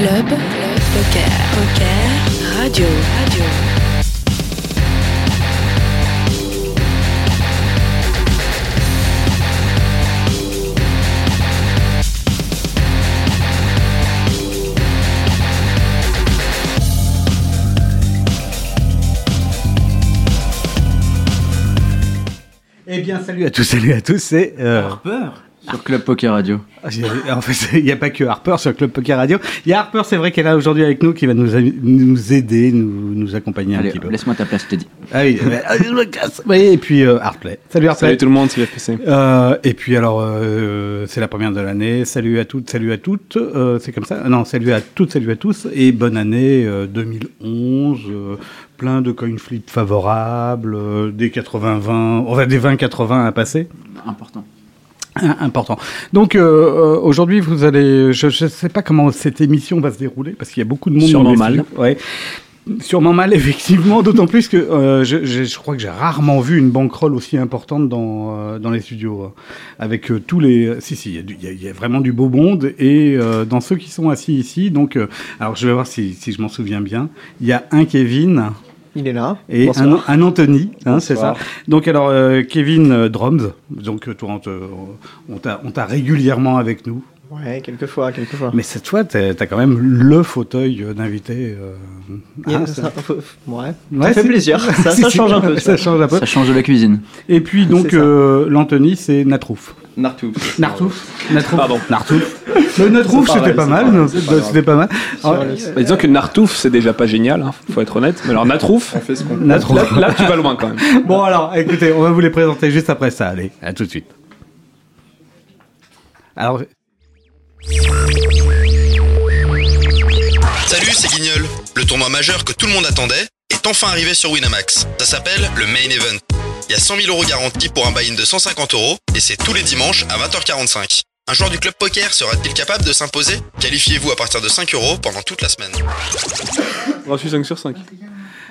Club, Poker, Poker, Radio, Radio. Eh bien, salut à tous, salut à tous, c'est euh, Harper sur Club Poker Radio. ah, En fait, il n'y a pas que Harper sur Club Poker Radio. Il y a Harper, c'est vrai qu'elle est là aujourd'hui avec nous, qui va nous, a- nous aider, nous, nous accompagner un Allez, petit peu. laisse-moi ta place, je t'ai dit. Ah oui, mais- ah, je me casse. Oui, et puis euh, Artplay. Salut Artplay. Salut tout le monde, c'est FPC. Euh, et puis alors, euh, c'est la première de l'année. Salut à toutes, salut à toutes. Euh, c'est comme ça Non, salut à toutes, salut à tous. Et bonne année euh, 2011. euh, plein de coin flip favorables, euh, des 80-20, enfin des 20-80 à passer. Important. Important. Donc euh, euh, aujourd'hui, vous allez, je ne sais pas comment cette émission va se dérouler parce qu'il y a beaucoup de monde. Sûrement dans mal. Ouais. Sûrement mal, effectivement, d'autant plus que euh, je, je- je crois que j'ai rarement vu une bankroll aussi importante dans, euh, dans les studios. Avec euh, tous les... Si, si, il y a y, y vraiment du beau monde. Et dans ceux qui sont assis ici, donc... alors, je vais voir si, si je m'en souviens bien. Il y a un Kevin Il est là. et un, Anthony, hein, c'est ça. Donc alors euh, Kevin euh, Drums, donc euh, toi on t'a régulièrement avec nous, Ouais, quelquefois, quelquefois. mais cette fois t'as as quand même le fauteuil d'invité. euh, Il y a- hein, ça, ça- ouais. Ouais, ça fait plaisir. Ça, ça change un peu. Ça change un peu. Ça change de la cuisine. Et puis donc euh, l'Anthony c'est Natrouf. Nartouf. Nartouf. Natrouf. Pardon. Nartouf. Le Natrouf C'est c'était pas mal, c'était pas mal. Bah, disons que Nartouf, c'est déjà pas génial, hein, faut être honnête. Mais alors Natrouf, On fait ce qu'on peut. Natrouf. là, là, tu vas loin quand même. Bon alors, écoutez, on va vous les présenter juste après ça. Allez, à tout de suite. Alors, Salut, c'est Guignol. Le tournoi majeur que tout le monde attendait est enfin arrivé sur Winamax. Ça s'appelle le Main Event. Il y a 100 000 euros garantis pour un buy-in de 150 euros et c'est tous les dimanches à 20h45. Un joueur du club poker sera-t-il capable de s'imposer? Qualifiez-vous à partir de 5 euros pendant toute la semaine. Reçu 5 sur 5.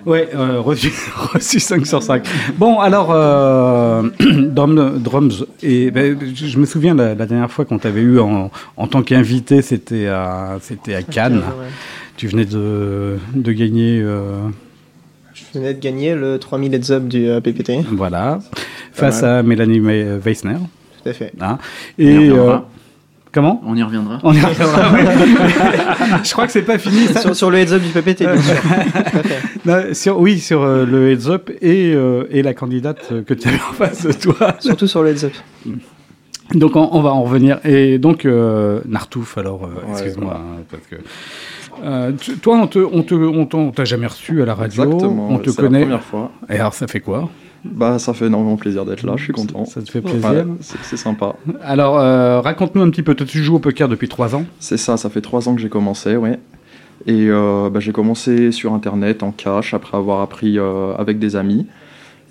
Ouais, euh, reçu, reçu 5 sur 5. Bon, alors, euh, Drum- Drums, et, ben, je me souviens la, la dernière fois qu'on t'avait eu en, en tant qu'invité, c'était à, c'était à Cannes. Ouais. Tu venais de, de gagner, euh, Je venais de gagner le 3000 heads up du euh, PPT. voilà, face à Mélanie Weissner. Tout à fait. hein. Et comment On y reviendra. On y reviendra. ouais. je crois que c'est pas fini. ça. sur, sur le heads up du PPT, bien sûr. Non, sur, oui, sur euh, le heads up et, euh, et la candidate que tu avais en face de toi. Surtout sur le heads up. Donc on, on va en revenir. Et donc euh, Nartouf, alors euh, Ouais, excuse-moi, hein, parce que euh, tu- toi on te, on te, on t'a jamais reçu à la radio, Exactement. on te c'est connaît. la première fois. Et alors ça fait quoi? Bah, ça fait énormément plaisir d'être là. Je suis content. Ça te fait plaisir Ouais, c'est sympa. Alors euh, raconte-nous un petit peu. Toi, tu joues au poker depuis trois ans. C'est ça. Ça fait trois ans que j'ai commencé, ouais. Et euh, bah, j'ai commencé sur Internet en cash après avoir appris euh, avec des amis.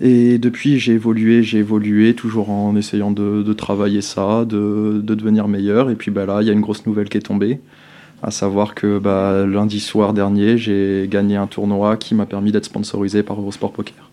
Et depuis, j'ai évolué, j'ai évolué, toujours en essayant de, de travailler ça, de, de devenir meilleur. Et puis bah, là, il y a une grosse nouvelle qui est tombée. À savoir que bah, lundi soir dernier, j'ai gagné un tournoi qui m'a permis d'être sponsorisé par Eurosport Poker.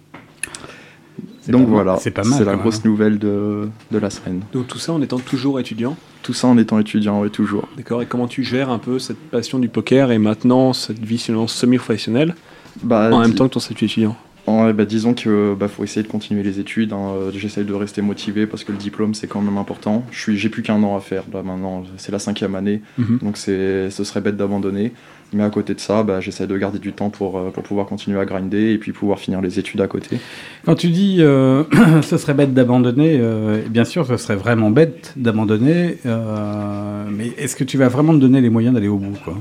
Donc pas voilà, C'est pas mal, C'est la grosse même. nouvelle de, de la semaine. Donc tout ça en étant toujours étudiant. Tout ça en étant étudiant, oui, toujours. D'accord. Et comment tu gères un peu cette passion du poker et maintenant cette vie semi-professionnelle Bah, en même temps que ton statut étudiant? Bah, disons que bah, faut essayer de continuer les études. hein. Euh, J'essaie de rester motivé parce que le diplôme c'est quand même important. Je suis, j'ai plus qu'un an à faire là maintenant. C'est la cinquième année, Mhm. donc c'est, ce serait bête d'abandonner. Mais à côté de ça, bah, j'essaie de garder du temps pour, euh, pour pouvoir continuer à grinder et puis pouvoir finir les études à côté. Quand tu dis euh, ce serait bête d'abandonner, euh, bien sûr, ce serait vraiment bête d'abandonner. euh, mais est-ce que tu vas vraiment te donner les moyens d'aller au bout quoi?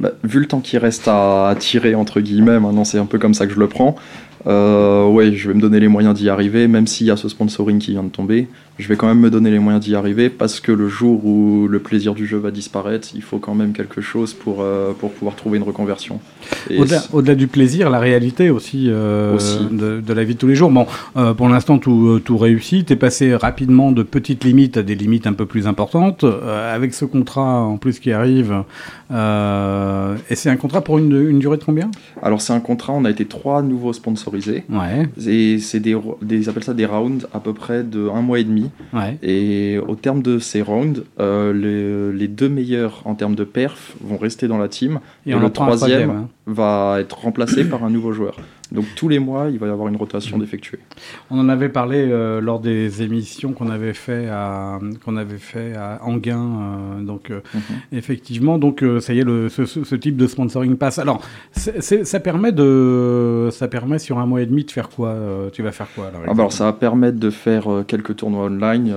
Bah, vu le temps qui reste à, à tirer, entre guillemets, maintenant c'est un peu comme ça que je le prends. Euh, ouais, je vais me donner les moyens d'y arriver, même s'il y a ce sponsoring qui vient de tomber. Je vais quand même me donner les moyens d'y arriver parce que le jour où le plaisir du jeu va disparaître, il faut quand même quelque chose pour, euh, pour pouvoir trouver une reconversion. Au-delà, du plaisir, la réalité aussi, euh, Aussi. De, de la vie de tous les jours. Bon, euh, pour l'instant, tout, tout réussit. T'es passé rapidement de petites limites à des limites un peu plus importantes. Avec ce contrat en plus qui arrive, et c'est un contrat pour une, une durée de combien? Alors c'est un contrat, on a été trois nouveaux sponsorisés. Ouais. Et c'est des, des, ils appellent ça des rounds à peu près de un mois et demi. Ouais. Et au terme de ces rounds, euh, les, les deux meilleurs en termes de perf vont rester dans la team Et, Et on le troisième. hein. va être remplacé par un nouveau joueur. Donc tous les mois, il va y avoir une rotation d'effectués. On en avait parlé euh, lors des émissions qu'on avait fait à qu'on avait fait à Anguin. euh, donc euh, Mhm. effectivement, donc ça y est, le, ce, type de sponsoring passe. Alors, ça permet de, ça permet sur un mois et demi de faire quoi Tu vas faire quoi alors, Ah bah alors ça va permettre de faire quelques tournois online,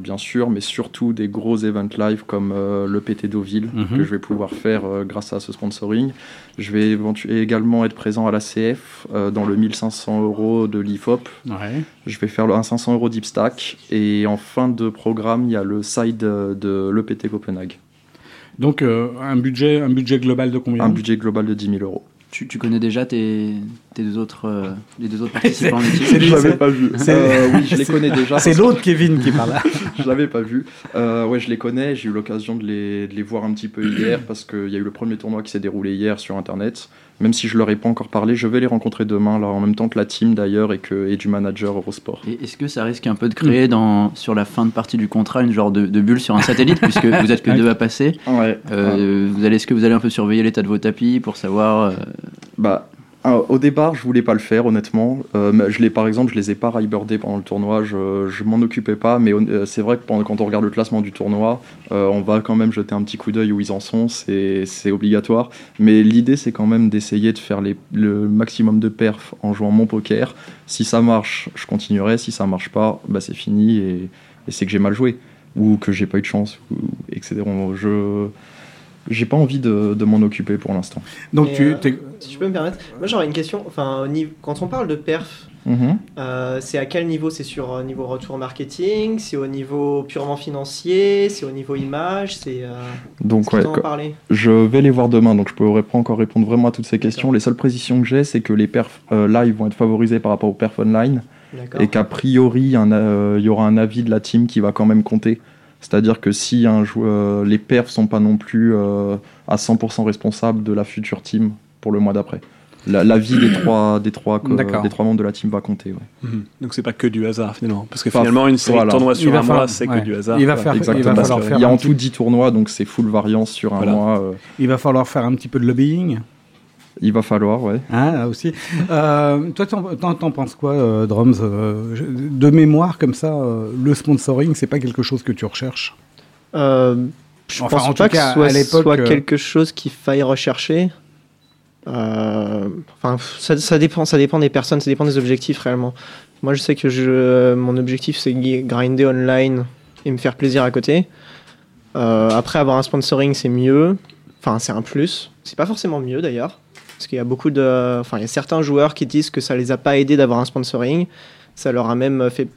bien sûr, mais surtout des gros events live comme le PT Deauville Mhm. que je vais pouvoir faire grâce à ce sponsoring. Je vais également être présent à la CF euh, dans le 1500 euros de l'IFOP. Ouais. Je vais faire le- un 500 euros Deep Stack et en fin de programme, il y a le side euh, de l'EPT Copenhague. Donc euh, un budget, un budget global de combien? Un budget global de 10 000 euros. Tu, tu connais déjà tes, tes deux autres, euh, les deux autres participants de l'équipe c'est Je l'avais pas vu. c'est- Euh, oui, je les connais déjà. C'est l'autre Kevin qui parle. je l'avais pas vu. Euh, ouais, je les connais. J'ai eu l'occasion de les, de les voir un petit peu hier parce qu'il y a eu le premier tournoi qui s'est déroulé hier sur Internet. Même si je leur ai pas encore parlé, je vais les rencontrer demain, là, en même temps que la team d'ailleurs et, que, et du manager Eurosport. Et est-ce que ça risque un peu de créer dans, sur la fin de partie du contrat une genre de, de bulle sur un satellite puisque vous êtes que deux à passer Ouais. Euh, vous allez, Est-ce que vous allez un peu surveiller l'état de vos tapis pour savoir euh, Bah, au départ, je voulais pas le faire, honnêtement. Euh, je par exemple, je les ai pas ribordés pendant le tournoi. Je, je m'en occupais pas, mais euh, c'est vrai que quand on regarde le classement du tournoi, euh, on va quand même jeter un petit coup d'œil où ils en sont. C'est obligatoire. Mais l'idée, c'est quand même d'essayer de faire le maximum de perf en jouant mon poker. Si ça marche, je continuerai. Si ça marche pas, bah, c'est fini et, c'est que j'ai mal joué ou que j'ai pas eu de chance, etc. Je j'ai pas envie de, de m'en occuper pour l'instant. Donc tu, euh, Si je peux me permettre, moi j'aurais une question. Enfin, au niveau- quand on parle de perf, Mhm. euh, c'est à quel niveau? C'est sur euh, niveau retour marketing? C'est au niveau purement financier? C'est au niveau image? C'est euh, Donc ouais, parlé je vais les voir demain, donc je pourrais pas encore répondre vraiment à toutes ces questions. Les seules précisions que j'ai, c'est que les perfs euh, live vont être favorisés par rapport aux perfs online, et qu'a priori, un, euh, il y aura un avis de la team qui va quand même compter. C'est-à-dire que si un joueur, les perfs sont pas non plus euh, à 100% responsables de la future team pour le mois d'après. La- L'avis des trois, des, trois, des membres de la team va compter. ouais. Mhm. Donc c'est pas que du hasard finalement. Parce que Pas- finalement, une série voilà. de tournois Il sur un mois, c'est ouais. que du hasard. Il va faire- il va falloir faire il y a en tout 10 tournois, donc c'est full variance sur un Voilà. mois. euh, il va falloir faire un petit peu de lobbying. Il va falloir, ouais. Hein, là aussi. Euh, toi, t'en, penses quoi, euh, Drums Euh, De mémoire, comme ça, euh, le sponsoring, c'est pas quelque chose que tu recherches Euh, je Enfin, pense en tout pas cas, que ce soit, à l'époque, soit euh, quelque chose qu'il faille rechercher. Euh, enfin, ça, ça dépend, ça dépend des personnes, ça dépend des objectifs réellement. Moi, je sais que je, mon objectif, c'est grinder online et me faire plaisir à côté. Euh, après, avoir un sponsoring, c'est mieux. Enfin, c'est un plus. C'est pas forcément mieux d'ailleurs. Parce qu'il y a beaucoup de. Enfin, il y a certains joueurs qui disent que ça les a pas aidés d'avoir un sponsoring. Ça leur a même fait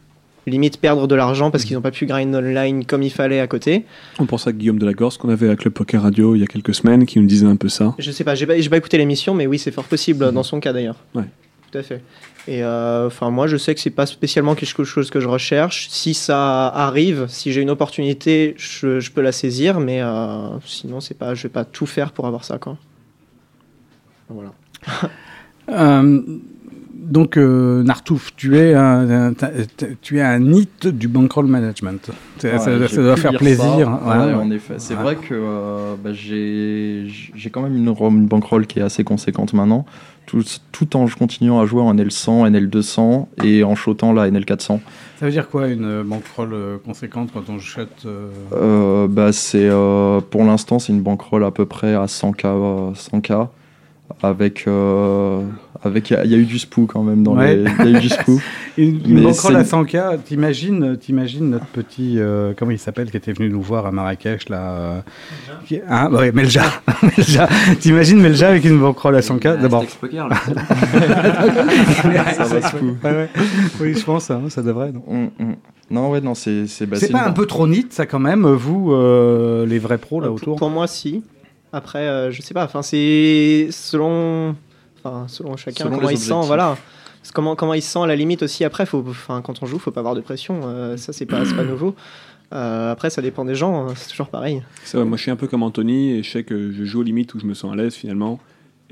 limite perdre de l'argent parce qu'ils n'ont pas pu grind online comme il fallait à côté. On pense à Guillaume Delagorce qu'on avait avec le Poker Radio il y a quelques semaines qui nous disait un peu ça. Je sais pas, j'ai pas, pas écouté l'émission, mais oui, c'est fort possible Mhm. dans son cas d'ailleurs. Ouais. Tout à fait. Et euh, enfin, moi, je sais que c'est pas spécialement quelque chose que je recherche. Si ça arrive, si j'ai une opportunité, je, je peux la saisir, mais euh, sinon, c'est pas, je vais pas tout faire pour avoir ça, quoi. Voilà. Euh, donc, euh, Nartouf, tu es un, tu es un NIT du bankroll management. Ouais, ça, ça doit faire plaisir. ça. Ouais, Ouais, ouais. en effet. C'est Ouais. vrai que euh, bah, j'ai j'ai quand même une, une bankroll qui est assez conséquente maintenant, tout, tout en continuant à jouer en NL100, NL200 et en shotant la NL400. Ça veut dire quoi une euh, bankroll euh, conséquente quand on shot euh, Euh, bah, c'est euh, pour l'instant c'est une bankroll à peu près à 100k, euh, 100k avec euh, avec il y, a- il y a eu du spoo quand même dans Ouais. les il y a eu du spoo. Une, une à 100K, t'imagines, t'imagines notre petit, euh, comment il s'appelle, qui était venu nous voir à Marrakech, là euh, qui- hein, ouais, Melja. Melja. T'imagines Melja avec une bankroll à 100K D'abord. Ça va spoo. Ouais, ouais. Oui, je pense, hein, ça devrait. non Hum, hum. Non ouais non c'est c'est bah, c'est pas un peu trop nit, ça, quand même, vous, euh, les vrais pros, là, Euh, autour? pour, pour moi, si. Après, euh, je sais pas. Enfin, c'est selon, enfin, selon chacun Selon comment il se sent. objectifs. Voilà. Comment, comment il se sent à la limite aussi. Après, faut, enfin, quand on joue, faut pas avoir de pression. euh, ça, c'est pas, pas nouveau. Euh, après, ça dépend des gens. hein, C'est toujours pareil. Moi je suis un peu comme Anthony et je sais que je joue aux limites où je me sens à l'aise finalement.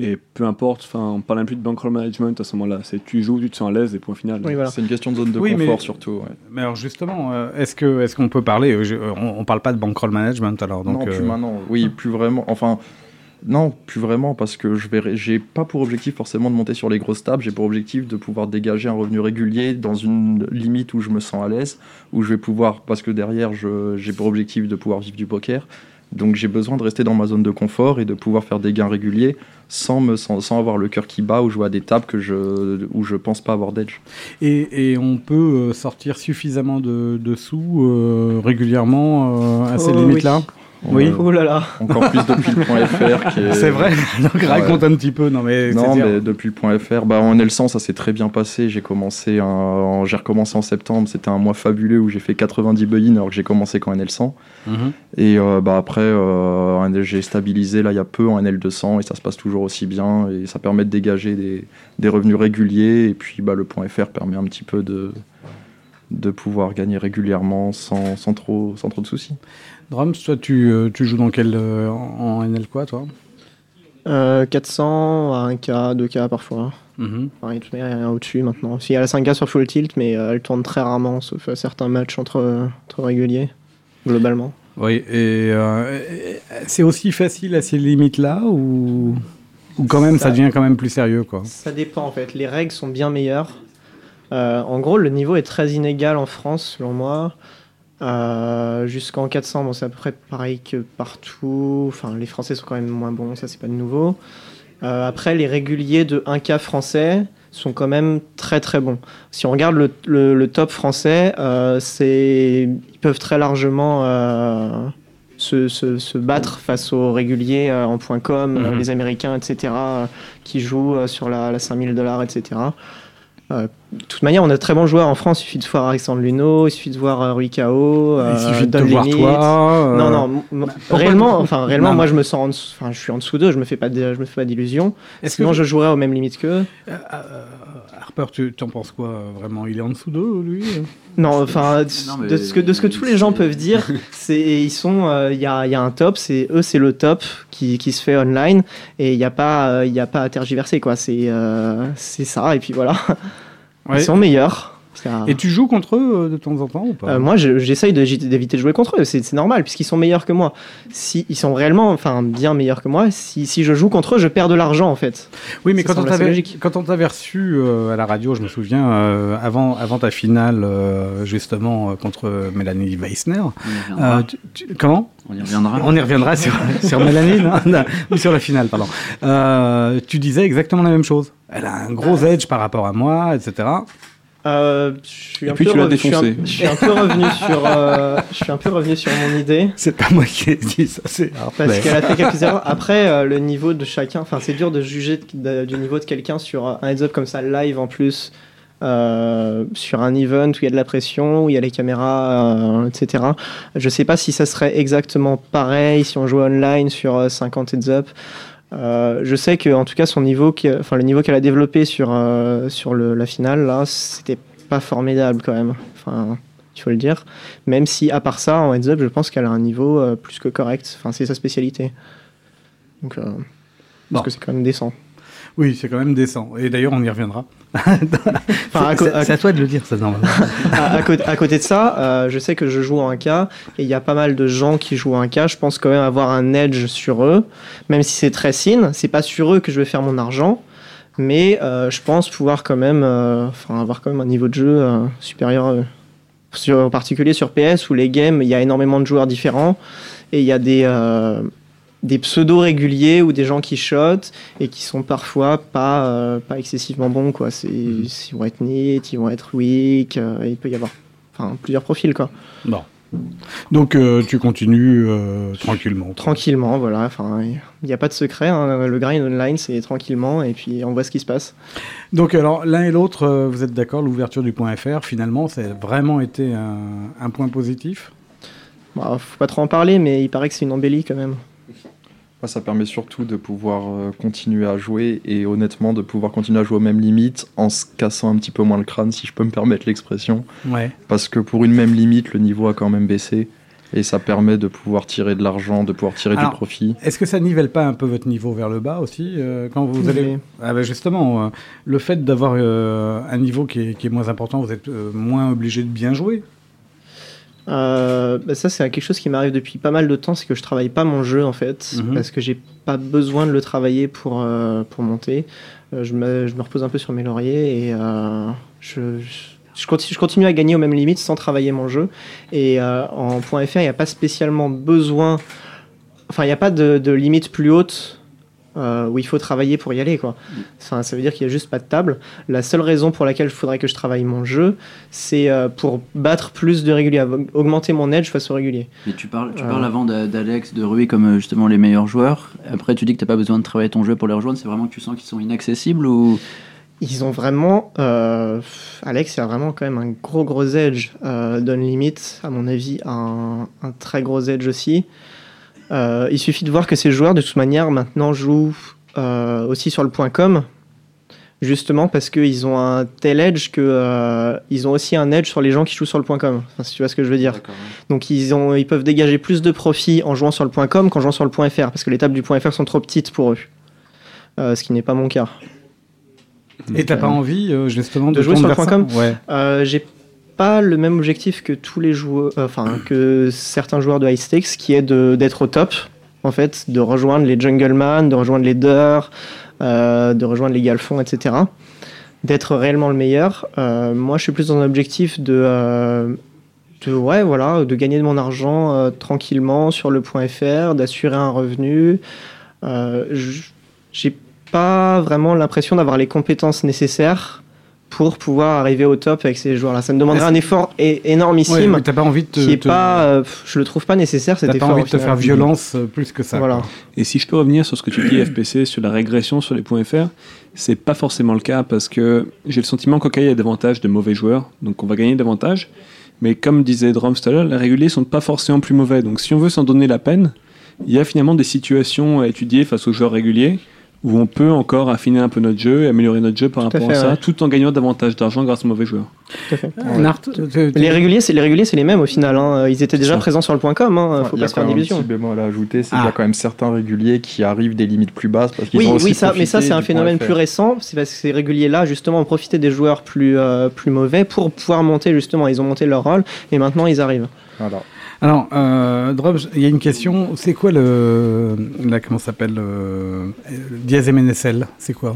Et peu importe, enfin, on parle même plus de bankroll management à ce moment-là. C'est tu joues, tu te sens à l'aise et point final. Oui, voilà. C'est une question de zone de Oui, mais- confort surtout. ouais. Mais alors justement, euh, est-ce que est-ce qu'on peut parler euh, je- euh, on, on parle pas de bankroll management alors donc non, plus euh, maintenant. Oui, plus vraiment. Enfin, non, plus vraiment parce que je verrai. J'ai pas pour objectif forcément de monter sur les grosses tables. J'ai pour objectif de pouvoir dégager un revenu régulier dans une limite où je me sens à l'aise, où je vais pouvoir, parce que derrière, j'ai pour objectif de pouvoir vivre du poker. Donc j'ai besoin de rester dans ma zone de confort et de pouvoir faire des gains réguliers sans, me, sans, sans avoir le cœur qui bat ou jouer à des tables que je, où je pense pas avoir d'edge. et, et on peut euh, sortir suffisamment de, de sous euh, régulièrement euh, à ces Oh, limites Oui. Oh là là. encore plus depuis le point FR est... C'est vrai. donc raconte un petit peu. Non mais Non, depuis le point .fr, bah, en L100, ça s'est très bien passé. J'ai commencé, un- en- j'ai recommencé en septembre. C'était un mois fabuleux où j'ai fait 90 buy-in alors que j'ai commencé qu'en L100. Mhm. Et euh, bah, après, euh, j'ai stabilisé là il y a peu en L200 et ça se passe toujours aussi bien. Et ça permet de dégager des, des revenus réguliers. Et puis bah, le point .fr permet un petit peu de, de pouvoir gagner régulièrement sans, sans, trop, sans trop de soucis. Drums, toi tu, euh, tu joues dans quel euh, en NL quoi toi? Euh, 400 à 1K, 2K parfois. Toute manière, il y a rien au-dessus maintenant. Il y a la 5K sur Full Tilt, mais euh, elle tourne très rarement, sauf à certains matchs entre, entre réguliers, globalement. Oui, et euh, c'est aussi facile à ces limites-là ou, ou quand même ça, Ça- devient quand même plus sérieux quoi? Ça dépend en fait. Les règles sont bien meilleures. Euh, en gros, le niveau est très inégal en France, selon moi. Euh, Jusqu'en 400, bon, c'est à peu près pareil que partout. Enfin, les Français sont quand même moins bons, ça c'est pas de nouveau. Euh, après, les réguliers de 1K français sont quand même très très bons. Si on regarde le, le- le top français, euh, c'est ils peuvent très largement se, se- se battre face aux réguliers en point .com, Mhm. les Américains, etc., qui jouent sur la, la 5000 dollars, etc. Euh, de toute manière, on a de très bons joueurs en France. Il suffit de voir Alexandre Luno, il suffit de voir euh, Rui Kao, euh, Il suffit de te voir toi. Non, non, pourquoi réellement, enfin, réellement, Non, moi, je me sens, en dessous- enfin, je suis en dessous d'eux. Je me fais pas, de- je me fais pas d'illusions. Sinon, que je jouerais aux mêmes limites qu'eux. Euh, Harper, tu t'en penses quoi vraiment? Il est en dessous d'eux, lui? Non, enfin, mais de ce que de ce que tous les gens peuvent dire, c'est ils sont, euh, il y, a, il y a un top, c'est eux, c'est le top qui, qui se fait online et il n'y a pas, euh, il y a pas à tergiverser quoi. C'est euh, c'est ça et puis voilà. Ouais. Ils sont meilleurs. Et tu joues contre eux euh, de temps en temps ou pas Euh, moi, je- j'essaye d'éviter de jouer contre eux. C'est normal, puisqu'ils sont meilleurs que moi. Si, ils sont réellement, enfin, bien meilleurs que moi. Si, si je joue contre eux, je perds de l'argent, en fait. Oui, mais quand on quand on t'avait reçu euh, à la radio, je me souviens, euh, avant, avant ta finale, euh, justement, euh, contre Mélanie Weissner. On y reviendra. euh, tu- tu- comment On y reviendra. On y reviendra sur, sur Mélanie, non Non, ou sur la finale, pardon. Euh, tu disais exactement la même chose. Elle a un gros edge par rapport à moi, etc. Euh, je suis Et un puis peu tu l'as re- je suis un- défoncé. Je suis un peu revenu sur, euh, je suis un peu revenu sur mon idée. C'est pas moi qui ai dit ça, c'est Parce qu'elle a fait quelques erreurs. Après, euh, le niveau de chacun, enfin, c'est dur de juger de- du niveau de quelqu'un sur un heads up comme ça, live en plus, euh, sur un event où il y a de la pression, où il y a les caméras, euh, etc. Je sais pas si ça serait exactement pareil si on jouait online sur euh, 50 heads up. Euh, je sais que, en tout cas, son niveau, enfin, le niveau qu'elle a développé sur, euh, sur le- la finale, là, c'était pas formidable quand même. Enfin, il faut le dire. Même si, à part ça, en heads up, je pense qu'elle a un niveau euh, plus que correct. Enfin, c'est sa spécialité. Donc, Bon. parce que c'est quand même décent. Oui, c'est quand même décent. Et d'ailleurs, on y reviendra. Enfin, c'est à- toi de le dire, ça, normalement. à- côté, de ça, euh, je sais que je joue en 1K et il y a pas mal de gens qui jouent en 1K. Je pense quand même avoir un edge sur eux, même si c'est très sin. C'est pas sur eux que je vais faire mon argent, mais euh, je pense pouvoir quand même, euh, avoir quand même un niveau de jeu supérieur à eux. Sur, en particulier sur PS où les games, il y a énormément de joueurs différents et il y a des des pseudo réguliers ou des gens qui shotent et qui sont parfois pas euh, pas excessivement bons quoi. C'est ils vont être neat ils vont être weak euh, il peut y avoir enfin plusieurs profils quoi. Bon. Donc, euh, tu continues euh, tranquillement. tranquillement voilà. Enfin il n'y a pas de secret hein. le grind online c'est tranquillement et puis on voit ce qui se passe. Donc, alors, l'un et l'autre, euh, vous êtes d'accord, l'ouverture du point .fr, finalement, ça a vraiment été un, un point positif? Bah, faut pas trop en parler mais il paraît que c'est une embellie quand même ça permet surtout de pouvoir euh, continuer à jouer et honnêtement de pouvoir continuer à jouer aux mêmes limites en se cassant un petit peu moins le crâne, si je peux me permettre l'expression. Ouais. Parce que pour une même limite, le niveau a quand même baissé. Et ça permet de pouvoir tirer de l'argent, de pouvoir tirer Alors, du profit. Est-ce que ça nivelle pas un peu votre niveau vers le bas aussi euh, quand vous allez. Ah ben justement, euh, le fait d'avoir euh, un niveau qui est, qui est moins important, vous êtes euh, moins obligé de bien jouer. Euh, bah ça, c'est quelque chose qui m'arrive depuis pas mal de temps, c'est que je travaille pas mon jeu en fait, Mhm. parce que j'ai pas besoin de le travailler pour, euh, pour monter. Euh, je, me, je me repose un peu sur mes lauriers et euh, je, je, continue, je continue à gagner aux mêmes limites sans travailler mon jeu. Et euh, en .fr, il n'y a pas spécialement besoin, enfin, il n'y a pas de, de limite plus haute. Euh, où il faut travailler pour y aller quoi. Enfin, ça veut dire qu'il n'y a juste pas de table. La seule raison pour laquelle il faudrait que je travaille mon jeu, c'est euh, pour battre plus de réguliers, augmenter mon edge face au régulier. Et tu parles, tu Euh. parles avant d'a- d'Alex, de Rui comme euh, justement les meilleurs joueurs. Après, tu dis que t'as pas besoin de travailler ton jeu pour les rejoindre. C'est vraiment que tu sens qu'ils sont inaccessibles ou? Ils ont vraiment. euh, Alex, il a vraiment quand même un gros gros edge. Euh, Don Limit, à mon avis, a un, un très gros edge aussi. Euh, il suffit de voir que ces joueurs, de toute manière, maintenant jouent euh, aussi sur le point .com. Justement parce qu'ils ont un tel edge que euh, ils ont aussi un edge sur les gens qui jouent sur le point .com. Enfin, si tu vois ce que je veux dire. Donc ils, ont, ils peuvent dégager plus de profit en jouant sur le point .com qu'en jouant sur le point .fr parce que les tables du point .fr sont trop petites pour eux. Euh, ce qui n'est pas mon cas. Et t'as pas envie euh, justement de, De jouer sur le point Ouais. Euh, j'ai pas le même objectif que tous les joueurs, euh, enfin que certains joueurs de high stakes, qui est d'être au top, en fait, de rejoindre les jungleman, de rejoindre les Dur, euh, de rejoindre les galfons, etc. D'être réellement le meilleur. Euh, moi, je suis plus dans un objectif de, euh, de ouais, voilà, de gagner de mon argent tranquillement sur le point .fr, d'assurer un revenu. J'ai pas vraiment l'impression d'avoir les compétences nécessaires pour pouvoir arriver au top avec ces joueurs-là. Ça me demanderait un effort Ouais, énormissime mais t'as pas envie de te, qui est te- pas, euh, je le trouve pas nécessaire cet t'as effort. pas envie de te faire violence euh, plus que ça. Voilà. Et si je peux revenir sur ce que tu dis, FPC, sur la régression sur les points FR, c'est pas forcément le cas parce que j'ai le sentiment qu'au cas il y a davantage de mauvais joueurs, donc on va gagner davantage. Mais comme disait Drums tout à l'heure, les réguliers sont pas forcément plus mauvais. Donc si on veut s'en donner la peine, il y a finalement des situations à étudier face aux joueurs réguliers où on peut encore affiner un peu notre jeu et améliorer notre jeu par Tout rapport à fait, ça, ouais. tout en gagnant davantage d'argent grâce aux mauvais joueurs. Tout à fait. Tu- Les réguliers, c'est les réguliers, c'est les mêmes au final. hein. Ils étaient déjà ça. présents sur le point .com. Hein. Faut il y pas a se quand faire même un d'illusions. petit bémol à ajouter, c'est Ah. qu'il y a quand même certains réguliers qui arrivent des limites plus basses parce qu'ils Oui, ont aussi oui, ça, mais ça c'est un phénomène plus récent. C'est parce que ces réguliers-là, justement, ont profité des joueurs plus, euh, plus mauvais pour pouvoir monter, justement. Ils ont monté leur rôle et maintenant ils arrivent. Voilà. Alors, euh, il y a une question. C'est quoi le. Là, comment ça s'appelle euh, Diaz MNSL C'est quoi?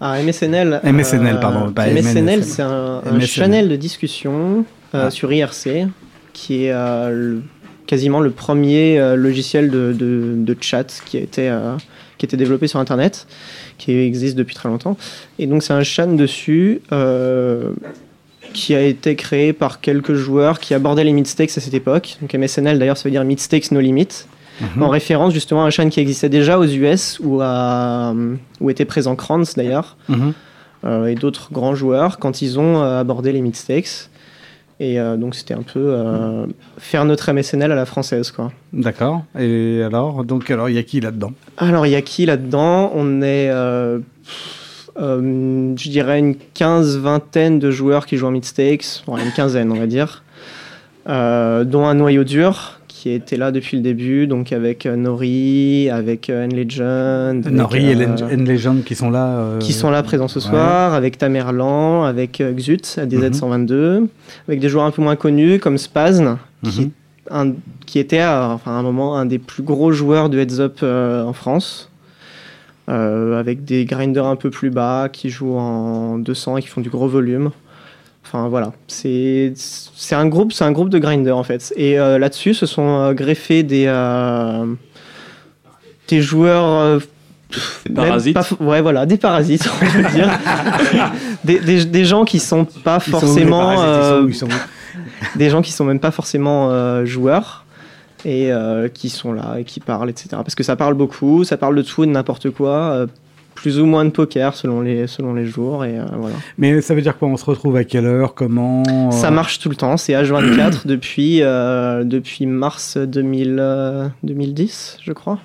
Ah, MSNL. MSNL, pardon, pas MSNL, c'est un, un MSNL. channel de discussion euh, Ah. sur IRC qui est euh, le- quasiment le premier euh, logiciel de, de- de chat qui a été euh, qui a été développé sur Internet, qui existe depuis très longtemps. Et donc c'est un chan dessus euh, qui a été créé par quelques joueurs qui abordaient les mid-stakes à cette époque. Donc MSNL d'ailleurs ça veut dire Mid-Stakes No Limit Mhm. en référence justement à un chaîne qui existait déjà aux US où, à- où était présent Kranz d'ailleurs Mhm. euh, et d'autres grands joueurs quand ils ont euh, abordé les mid-stakes. Et euh, donc c'était un peu euh, faire notre MSNL à la française quoi. D'accord. Et alors? Donc, alors, il y a qui là-dedans? Alors il y a qui là-dedans? On est, euh, euh, je dirais une quinze vingtaine de joueurs qui jouent en mid-stakes, une quinzaine on va dire, Euh, dont un noyau dur qui était là depuis le début, donc avec euh, Nori, avec N-Legend, avec, Nori et euh, Len- Legend qui sont là. qui sont là présents ce ouais. soir, avec Tamerlan, avec Xut, ADZ122, avec des joueurs un peu moins connus comme Spazn, qui, Mhm. est un- qui était à, enfin, à un moment un des plus gros joueurs de Heads Up euh, en France, euh, avec des grinders un peu plus bas qui jouent en 200 et qui font du gros volume. Enfin voilà, c'est c'est un groupe, c'est un groupe de grinders en fait. Et euh, là-dessus, se sont euh, greffés des euh, des joueurs euh, Des parasites. pas ouais, voilà, des parasites, on peut dire. des, des, des gens qui sont pas Ils sont où, les forcément. Ils sont où? Ils sont où? des gens qui sont même pas forcément euh, joueurs et euh, qui sont là et qui parlent, etc. Parce que ça parle beaucoup, ça parle de tout et de n'importe quoi, euh, plus ou moins de poker selon les, selon les jours, et euh, voilà. Mais ça veut dire quoi? On se retrouve à quelle heure? Comment? Ça marche tout le temps, c'est H24 depuis, depuis mars 2000, euh, 2010, je crois.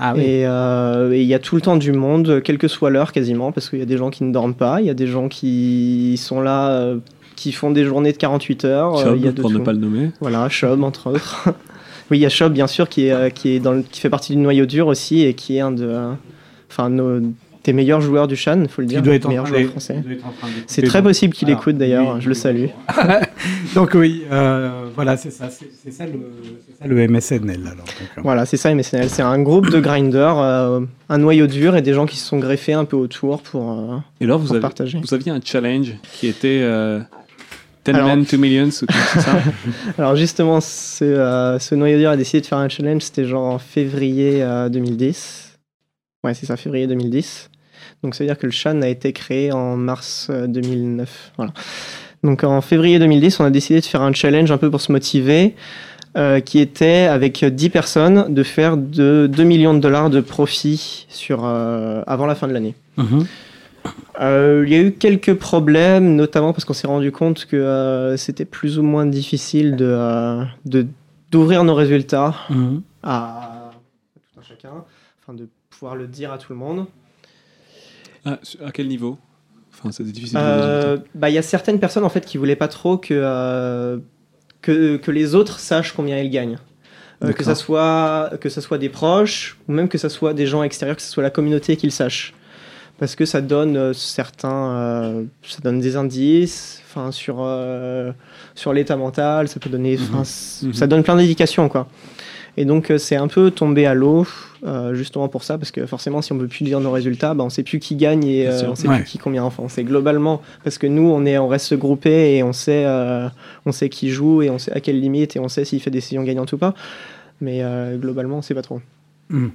Ah oui. Et euh, il y a tout le temps du monde, quelle que soit l'heure quasiment, parce qu'il y a des gens qui ne dorment pas, il y a des gens qui sont là qui font des journées de 48 heures. euh, il y a de pour ne pas le nommer. Voilà, Chubb entre autres. oui, il y a Chubb bien sûr qui est, euh, qui est dans le- qui fait partie du noyau dur aussi et qui est un de, euh, enfin nos- des meilleurs joueurs du Shan, faut le dire, Il doit être en meilleur train joueur de- français. il C'est très possible qu'il écoute d'ailleurs, oui, je le salue. Donc oui, euh, voilà, c'est ça, c'est ça, ça le MSNL alors. donc. Voilà, c'est ça MSNL. C'est un groupe de grinders, euh, un noyau dur et des gens qui se sont greffés un peu autour pour, euh, Et alors, vous, pour avez, partager. vous aviez un challenge qui était euh, 10 Alors- men, 2 millions, ou comme ça. Alors justement, ce, euh, ce noyau a décidé de faire un challenge, c'était genre en février euh, 2010. Ouais, c'est ça, février 2010. Donc ça veut dire que le Shan a été créé en mars euh, 2009. Voilà. Donc en février 2010, on a décidé de faire un challenge un peu pour se motiver, euh, qui était avec 10 personnes de faire de 2 millions de dollars de profit sur, euh, avant la fin de l'année. Mhm. Euh, Il y a eu quelques problèmes, notamment parce qu'on s'est rendu compte que euh, c'était plus ou moins difficile de, euh, de- d'ouvrir nos résultats Mhm. à, à tout un chacun, enfin de pouvoir le dire à tout le monde. Ah, à quel niveau? Enfin, c'était difficile. bah, Il y a certaines personnes en fait qui voulaient pas trop que, euh, que, que les autres sachent combien ils gagnent. Euh, que, ça soit, que ça soit des proches ou même que ça soit des gens extérieurs, que ce soit la communauté qui le sache. Parce que ça donne euh, certains, euh, ça donne des indices, enfin sur euh, sur l'état mental, ça peut donner, c- Mhm. ça donne plein d'indications quoi. Et donc c'est un peu tombé à l'eau euh, justement pour ça parce que forcément si on veut plus dire nos résultats, bah, on sait plus qui gagne et euh, on sait Ouais. plus qui combien enfin on sait globalement parce que nous on est on reste groupé et on sait euh, on sait qui joue et on sait à quelle limite et on sait s'il fait des décisions gagnantes ou pas. Mais globalement on sait pas trop. Mhm.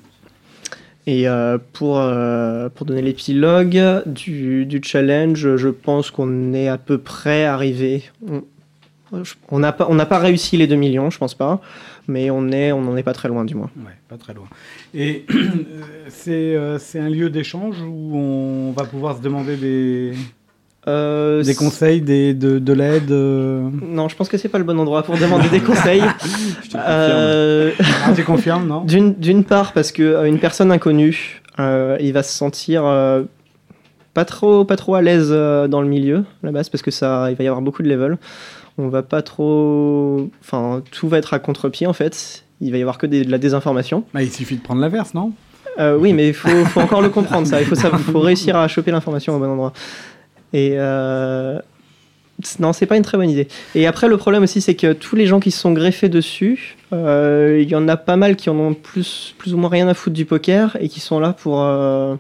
Et euh, pour, euh, pour donner l'épilogue du, du challenge, je pense qu'on est à peu près arrivé. On- n'a pas, on pas réussi les 2 millions, je pense pas, mais on est, on n'en est pas très loin du moins. Ouais, pas très loin. Et euh, c'est un lieu d'échange où on va pouvoir se demander des, Euh, des conseils, des, de, de l'aide. euh. Non, je pense que c'est pas le bon endroit pour demander des conseils. Je te le confirme. Euh, Ah, tu confirmes, non? D'une part, parce que euh, une personne inconnue, euh, il va se sentir euh, pas trop, pas trop à l'aise euh, dans le milieu, à la base, parce que ça, il va y avoir beaucoup de levels. On va pas trop, enfin, tout va être à contre-pied en fait. Il va y avoir que des- de la désinformation. Bah, Il suffit de prendre l'averse, non? Euh, oui, mais il faut, faut encore le comprendre ça. Il faut, ça, faut réussir à choper l'information au bon endroit. Et euh, non, c'est pas une très bonne idée. Et après, le problème aussi, c'est que tous les gens qui se sont greffés dessus, euh, il y en a pas mal qui en ont plus, plus ou moins rien à foutre du poker et qui sont là pour euh,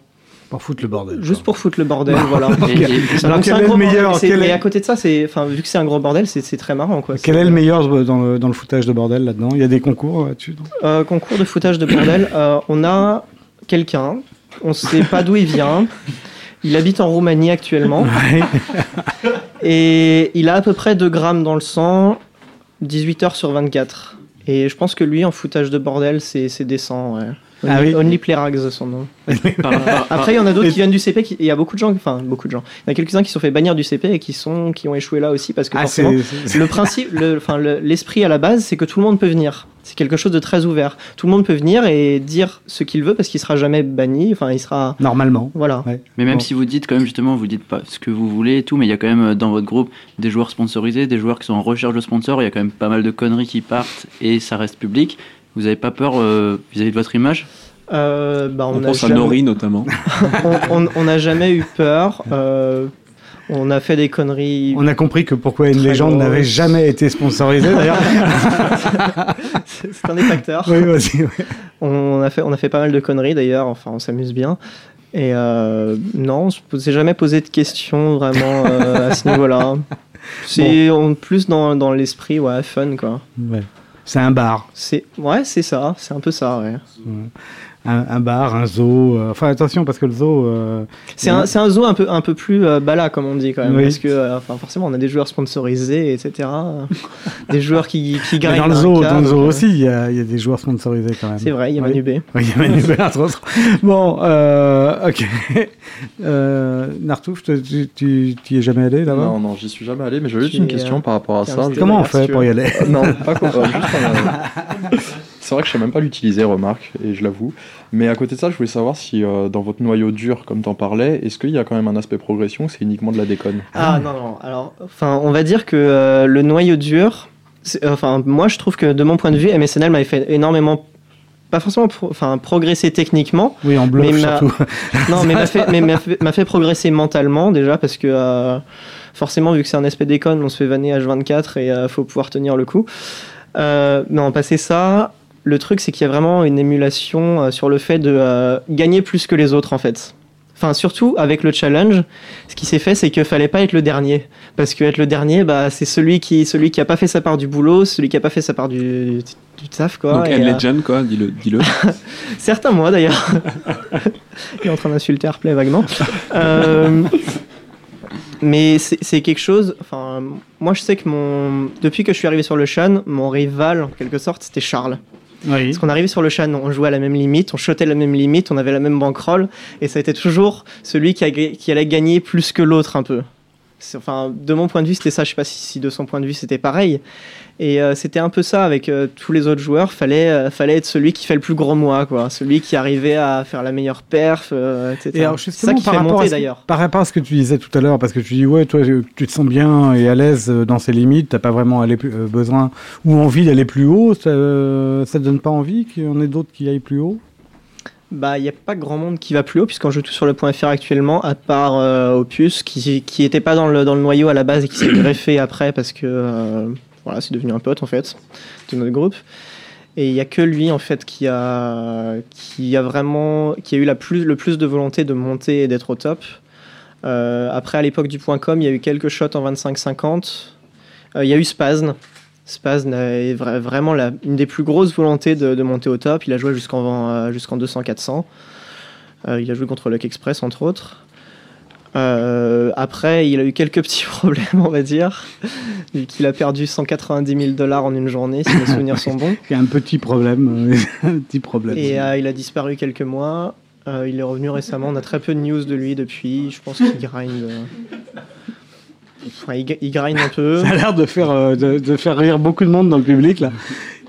Pour foutre le bordel. juste quoi. pour foutre le bordel, voilà. Et- et- C'est- Alors, quel un est gros le meilleur Quel est- Mais à côté de ça, c'est, enfin, vu que c'est un gros bordel, c'est c'est très marrant, quoi. Quel est le meilleur dans le, dans le foutage de bordel là-dedans? Il y a des concours là-dessus Euh, concours de foutage de bordel. euh, on a quelqu'un, on sait pas d'où il vient. Il habite en Roumanie actuellement Ouais. et il a à peu près 2 grammes dans le sang, 18 heures sur 24. Et je pense que lui, en foutage de bordel, c'est c'est décent. Ouais. Ah Only, oui. Only Playrags, son nom. Après, il y en a d'autres qui viennent du CP. qui- Il y a beaucoup de gens, enfin beaucoup de gens. Il y en a quelques-uns qui se sont fait bannir du CP et qui sont qui ont échoué là aussi parce que Ah, forcément, le principe, enfin le- l'esprit à la base, c'est que tout le monde peut venir. C'est quelque chose de très ouvert. Tout le monde peut venir et dire ce qu'il veut parce qu'il sera jamais banni. Enfin, il sera Normalement. voilà. Ouais. Mais même Bon. si vous dites quand même justement, vous dites pas ce que vous voulez et tout, mais il y a quand même euh, dans votre groupe des joueurs sponsorisés, des joueurs qui sont en recherche de sponsors, il y a quand même pas mal de conneries qui partent et ça reste public. Vous avez pas peur euh, vis-à-vis de votre image Euh, bah, On, on, a pense à jamais, Nori notamment. on, n'a jamais eu peur. Euh, on a fait des conneries. On a compris que pourquoi une légende n'avait jamais été sponsorisée d'ailleurs. C'est un des facteurs. oui, vas-y. ouais. On a fait, on a fait pas mal de conneries d'ailleurs. Enfin, on s'amuse bien. Et euh, non, on ne s'est jamais posé de questions vraiment euh, à ce niveau-là. C'est plus dans, dans l'esprit, ouais, fun quoi. Ouais. C'est un bar. C'est ouais, c'est ça, c'est un peu ça, ouais. Un, un bar, un zoo. euh, Enfin, attention, parce que le zoo. euh, C'est un, c'est un zoo un peu, un peu plus euh, bala, comme on dit quand même, Oui. parce que euh, enfin, forcément, on a des joueurs sponsorisés, etc. des joueurs qui, qui gagnent dans le zoo, cas, dans le zoo euh, aussi, il y, y a des joueurs sponsorisés quand même. C'est vrai, il y a. Manu B. Oui, il y a Manu Béat, entre autres. Bon, euh, ok. Euh, Nartouf, tu, tu, tu, tu y es jamais allé là-bas? Non, non, j'y suis jamais allé, mais j'avais juste une es, question euh, par rapport à ça. Comment on fait pour y aller? Non, pas quoi, juste C'est vrai que je sais même pas l'utiliser, remarque, et je l'avoue. Mais à côté de ça, je voulais savoir si euh, dans votre noyau dur, comme t'en parlais, est-ce qu'il y a quand même un aspect progression ou c'est uniquement de la déconne? Ah non, non. Alors, enfin, on va dire que euh, le noyau dur, euh, enfin, moi je trouve que de mon point de vue, MSNL m'avait fait énormément, pas forcément, pro- enfin, progresser techniquement, Oui, en Mais ma- surtout. non, mais m'a fait, mais m'a fait, m'a fait progresser mentalement déjà parce que euh, forcément, vu que c'est un aspect déconne, on se fait vanner H24 et euh, faut pouvoir tenir le coup. Euh, non, passer ça, le truc c'est qu'il y a vraiment une émulation euh, sur le fait de euh, gagner plus que les autres en fait. Enfin, surtout avec le challenge, ce qui s'est fait, c'est qu'il fallait pas être le dernier. Parce que être le dernier, bah, c'est celui qui, celui qui a pas fait sa part du boulot, celui qui a pas fait sa part du, du taf, quoi. Donc, Et, euh, Legend, quoi, dis-le. dis-le. Certains mois d'ailleurs. Il est en train d'insulter Airplay vaguement. Euh, mais c'est quelque chose. Enfin, moi je sais que mon depuis que je suis arrivé sur le Shan, mon rival en quelque sorte c'était Charles. Parce qu'on arrivait sur le Shan, on jouait à la même limite, on shotait la même limite, on avait la même bankroll, et ça a été toujours celui qui allait gagner plus que l'autre un peu. Enfin, de mon point de vue, c'était ça. Je sais pas si, de son point de vue c'était pareil. Et euh, c'était un peu ça avec euh, tous les autres joueurs. Fallait, euh, fallait être celui qui fait le plus gros mois, quoi. Celui qui arrivait à faire la meilleure perf, euh, etc. Et alors C'est justement, ça qui par fait monter d'ailleurs. par rapport à ce que tu disais tout à l'heure, parce que tu dis ouais, toi tu te sens bien et à l'aise euh, dans ces limites, t'as pas vraiment aller euh, besoin ou envie d'aller plus haut, ça, euh, ça te donne pas envie qu'il y en ait d'autres qui aillent plus haut? Bah, il n'y a pas grand monde qui va plus haut, puisqu'on joue tout sur le point .fr actuellement, à part euh, Opus, qui qui était pas dans le, dans le noyau à la base et qui s'est greffé après parce que euh, voilà, c'est devenu un pote en fait de notre groupe. Et il y a que lui en fait qui a qui a vraiment qui a eu la plus le plus de volonté de monter et d'être au top. Euh, après à l'époque du point .com, il y a eu quelques shots en 25-50. Euh, Il y a eu Spazn. Spazn est vra- vraiment la, une des plus grosses volontés de, de monter au top. Il a joué jusqu'en euh, jusqu'en 200-400. Euh, il a joué contre Luck Express entre autres. Euh, après, il a eu quelques petits problèmes, on va dire, vu qu'il a perdu 190 000 dollars en une journée, si mes souvenirs sont bons. Il y a un petit problème, euh, un petit problème. Et euh, il a disparu quelques mois. Euh, il est revenu récemment. On a très peu de news de lui depuis. Je pense qu'il grind. Euh, il, il grind un peu. Ça a l'air de faire, euh, de, de faire rire beaucoup de monde dans le public là.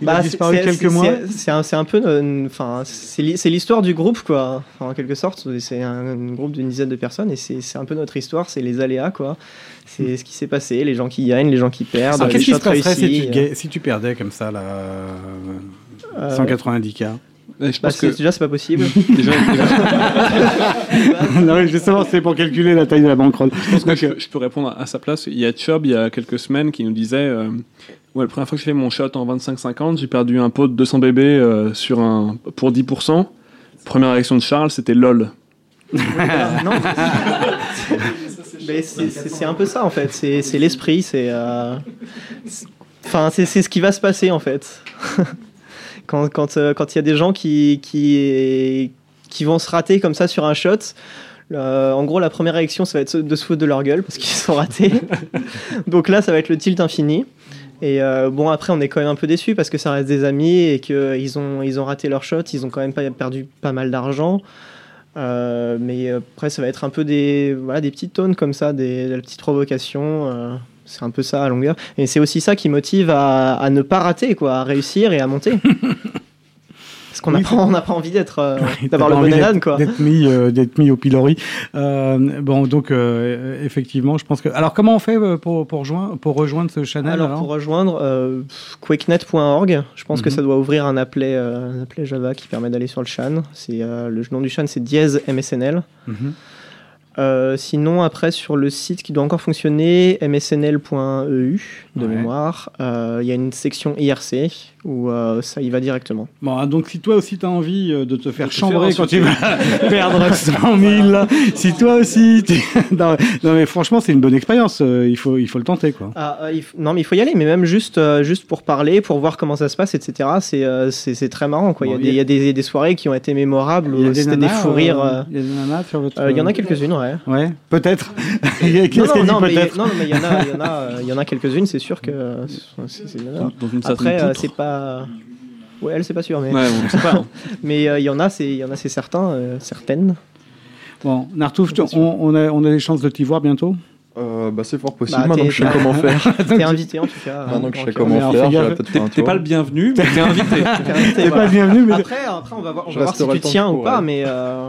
Il a Bah, disparu c'est- quelques mois. c'est- un, peu, euh, enfin, c'est l'hi- c'est l'histoire du groupe, quoi. En quelque sorte, c'est un, un groupe d'une dizaine de personnes et c'est un peu notre histoire. C'est les aléas, quoi. C'est ce qui s'est passé, les gens qui gagnent, les gens qui perdent, qu'est-ce qui se passerait si tu, ga- si tu perdais comme ça là, euh, euh, 190K Et je bah, pense c'est- que déjà, c'est pas possible. déjà, Non, mais justement, c'est pour calculer la taille de la bankroll. je pense que je, je peux répondre à sa place. Il y a Chubb, il y a quelques semaines, qui nous disait euh, Ouais, la première fois que j'ai fait mon shot en 25-50, j'ai perdu un pot de 200 bébés euh, sur un, pour 10%. Première réaction de Charles, c'était LOL. Non. C'est- un peu ça en fait. C'est l'esprit. C'est. euh, Enfin, c'est ce qui va se passer en fait. Quand quand euh, quand il y a des gens qui qui qui vont se rater comme ça sur un shot. euh, en gros, la première réaction, ça va être de se foutre de leur gueule parce qu'ils sont ratés. Donc là, ça va être le tilt infini. Et euh, bon, après, on est quand même un peu déçus parce que ça reste des amis et qu'ils ont, ils ont raté leur shot. Ils ont quand même pas perdu pas mal d'argent. Euh, mais après, ça va être un peu des, voilà, des petites tones comme ça, des, des petites provocations. C'est un peu ça à longueur. Et c'est aussi ça qui motive à, à ne pas rater, quoi, à réussir et à monter. Parce qu'on n'a Oui, pas, on pas envie d'être, euh, d'avoir le bon quoi. D'être mis, euh, d'être mis au pilori. Euh, bon, donc effectivement, je pense que. Alors, comment on fait pour pour rejoindre pour rejoindre ce channel Alors, alors pour rejoindre quicknet.org, je pense que Mhm. ça doit ouvrir un applet, un applet Java qui permet d'aller sur le chan. C'est le nom du chan, c'est dièse MSNL. Mhm. Sinon, après, sur le site qui doit encore fonctionner, msnl.eu de Ouais. mémoire, euh, il y a une section IRC où euh, ça y va directement. Bon, ah, donc si toi aussi t'as envie euh, de te faire chambrer faire quand tu vas perdre 100 000, là, si toi aussi, tu- non, non, mais franchement c'est une bonne expérience. euh, il faut il faut le tenter quoi. Ah, euh, il f- non, mais il faut y aller, mais même juste, euh, juste pour parler, pour voir comment ça se passe, etc. C'est euh, très marrant. quoi. Il y a Bon, des- il y, a des, des soirées qui ont été mémorables, où c'était des fous rires. Il y a des nanas sur votre. Il y en a quelques-unes, ouais. Ouais, peut-être. Qu'est-ce Non, qu'elle dit mais, peut-être non, non, mais il y en a, il y en a, il y en a quelques-unes, c'est sûr que euh, c'est- c'est. Dans une Après, euh, c'est pas. Ouais, elle, c'est pas sûr, mais, Ouais, on sait pas. hein. mais euh, il y en a, c'est, il y en a, c'est certain, euh, certaines. Bon, Nartouf, on, on a on a des chances de t'y voir bientôt? Euh, bah, c'est fort possible, Bah, maintenant que je sais comment faire. T'es invité en tout cas. Maintenant que je sais comment faire, T'es pas le bienvenu, mais t'es invité. t'es pas bienvenu, mais Après, après, on va voir, on va voir si tu le tiens qu'il ou pas, ouais. mais euh,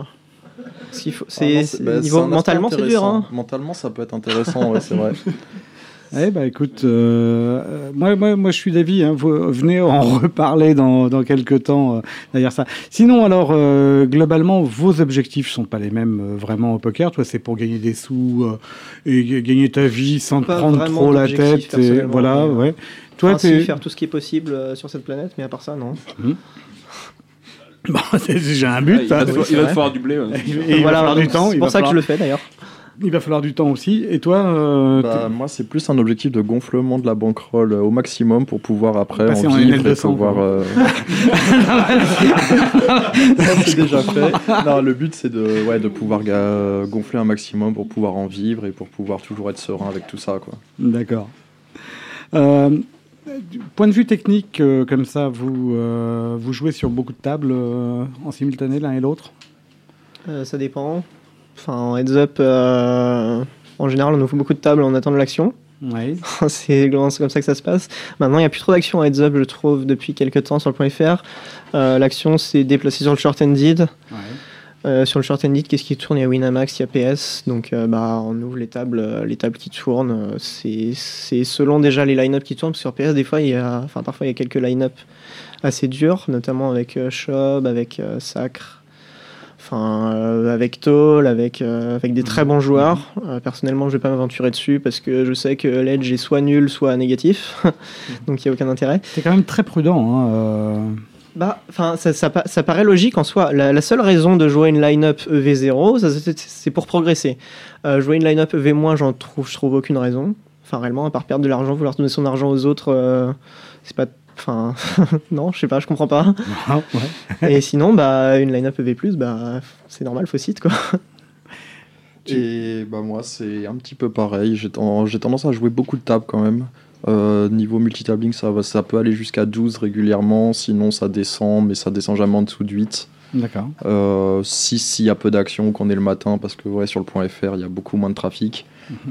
s'il faut, Ah c'est non, c'est- bah, c'est mentalement c'est dur. Hein. Mentalement, ça peut être intéressant, ouais, c'est vrai. Eh ben écoute, euh, euh, moi, moi, moi je suis d'avis, hein, vous- venez en reparler dans, dans quelques temps euh, derrière ça. Sinon alors, euh, globalement, vos objectifs sont pas les mêmes euh, vraiment au poker. Toi c'est pour gagner des sous euh, et gagner ta vie sans te prendre trop la tête. Et, voilà, mais, ouais. Toi Enfin, t'es... faire tout ce qui est possible euh, sur cette planète, mais à part ça, non. Bon, c'est déjà un Ah, but. il va te c'est il va te vrai. falloir du blé. ouais. Et il va voilà, falloir du temps. C'est pour va ça que je le fais d'ailleurs. Il va falloir du temps aussi. Et toi, euh, Bah, moi, c'est plus un objectif de gonflement de la bankroll euh, au maximum pour pouvoir après Passer en en vivre et NL200, pouvoir. euh, Ça, c'est déjà fait. Non, le but, c'est de, ouais, de pouvoir ga- gonfler un maximum pour pouvoir en vivre et pour pouvoir toujours être serein avec tout ça. Quoi. D'accord. Euh, du point de vue technique, euh, comme ça, vous, euh, vous jouez sur beaucoup de tables euh, en simultané l'un et l'autre? Euh, ça dépend. Enfin, en heads up, euh, en général, on ouvre beaucoup de tables en attendant l'action. C'est c'est comme ça que ça se passe. Maintenant, il n'y a plus trop d'action en heads up, je trouve, depuis quelques temps sur le point .fr. Euh, l'action s'est déplacée sur le short ended. Euh, sur le short ended, qu'est-ce qui tourne? Il y a Winamax, il y a PS. Donc, euh, bah, on ouvre les tables, les tables qui tournent. C'est c'est selon déjà les line-up qui tournent. Parce que sur PS, des fois, il y a, enfin, parfois, il y a quelques line-up assez durs, notamment avec Shob, avec Sacre. Enfin, euh, avec Toll, avec, euh, avec des très bons joueurs. Euh, personnellement, je vais pas m'aventurer dessus parce que je sais que l'edge est soit nul, soit négatif. Donc il n'y a aucun intérêt. C'est quand même très prudent. Hein. Bah, enfin, ça, ça, pa- ça paraît logique en soi. La, la seule raison de jouer une line-up EV0, ça, c'est- pour progresser. Jouer une line-up EV-, j'en trouve, je trouve aucune raison. Enfin, réellement, à part perdre de l'argent, vouloir donner son argent aux autres, c'est pas. Enfin, non, je sais pas, je comprends pas. Ah, ouais. Et sinon, bah, une line-up EV, bah, c'est normal, faut site quoi. Et bah, moi, c'est un petit peu pareil. J'ai ten- j'ai tendance à jouer beaucoup de tables quand même. Euh, niveau multitabling, ça, va- ça peut aller jusqu'à 12 régulièrement. Sinon, ça descend, mais ça descend jamais en dessous de 8. D'accord. Euh, si s'il y a peu d'action, qu'on est le matin, parce que ouais, sur le point .fr, il y a beaucoup moins de trafic.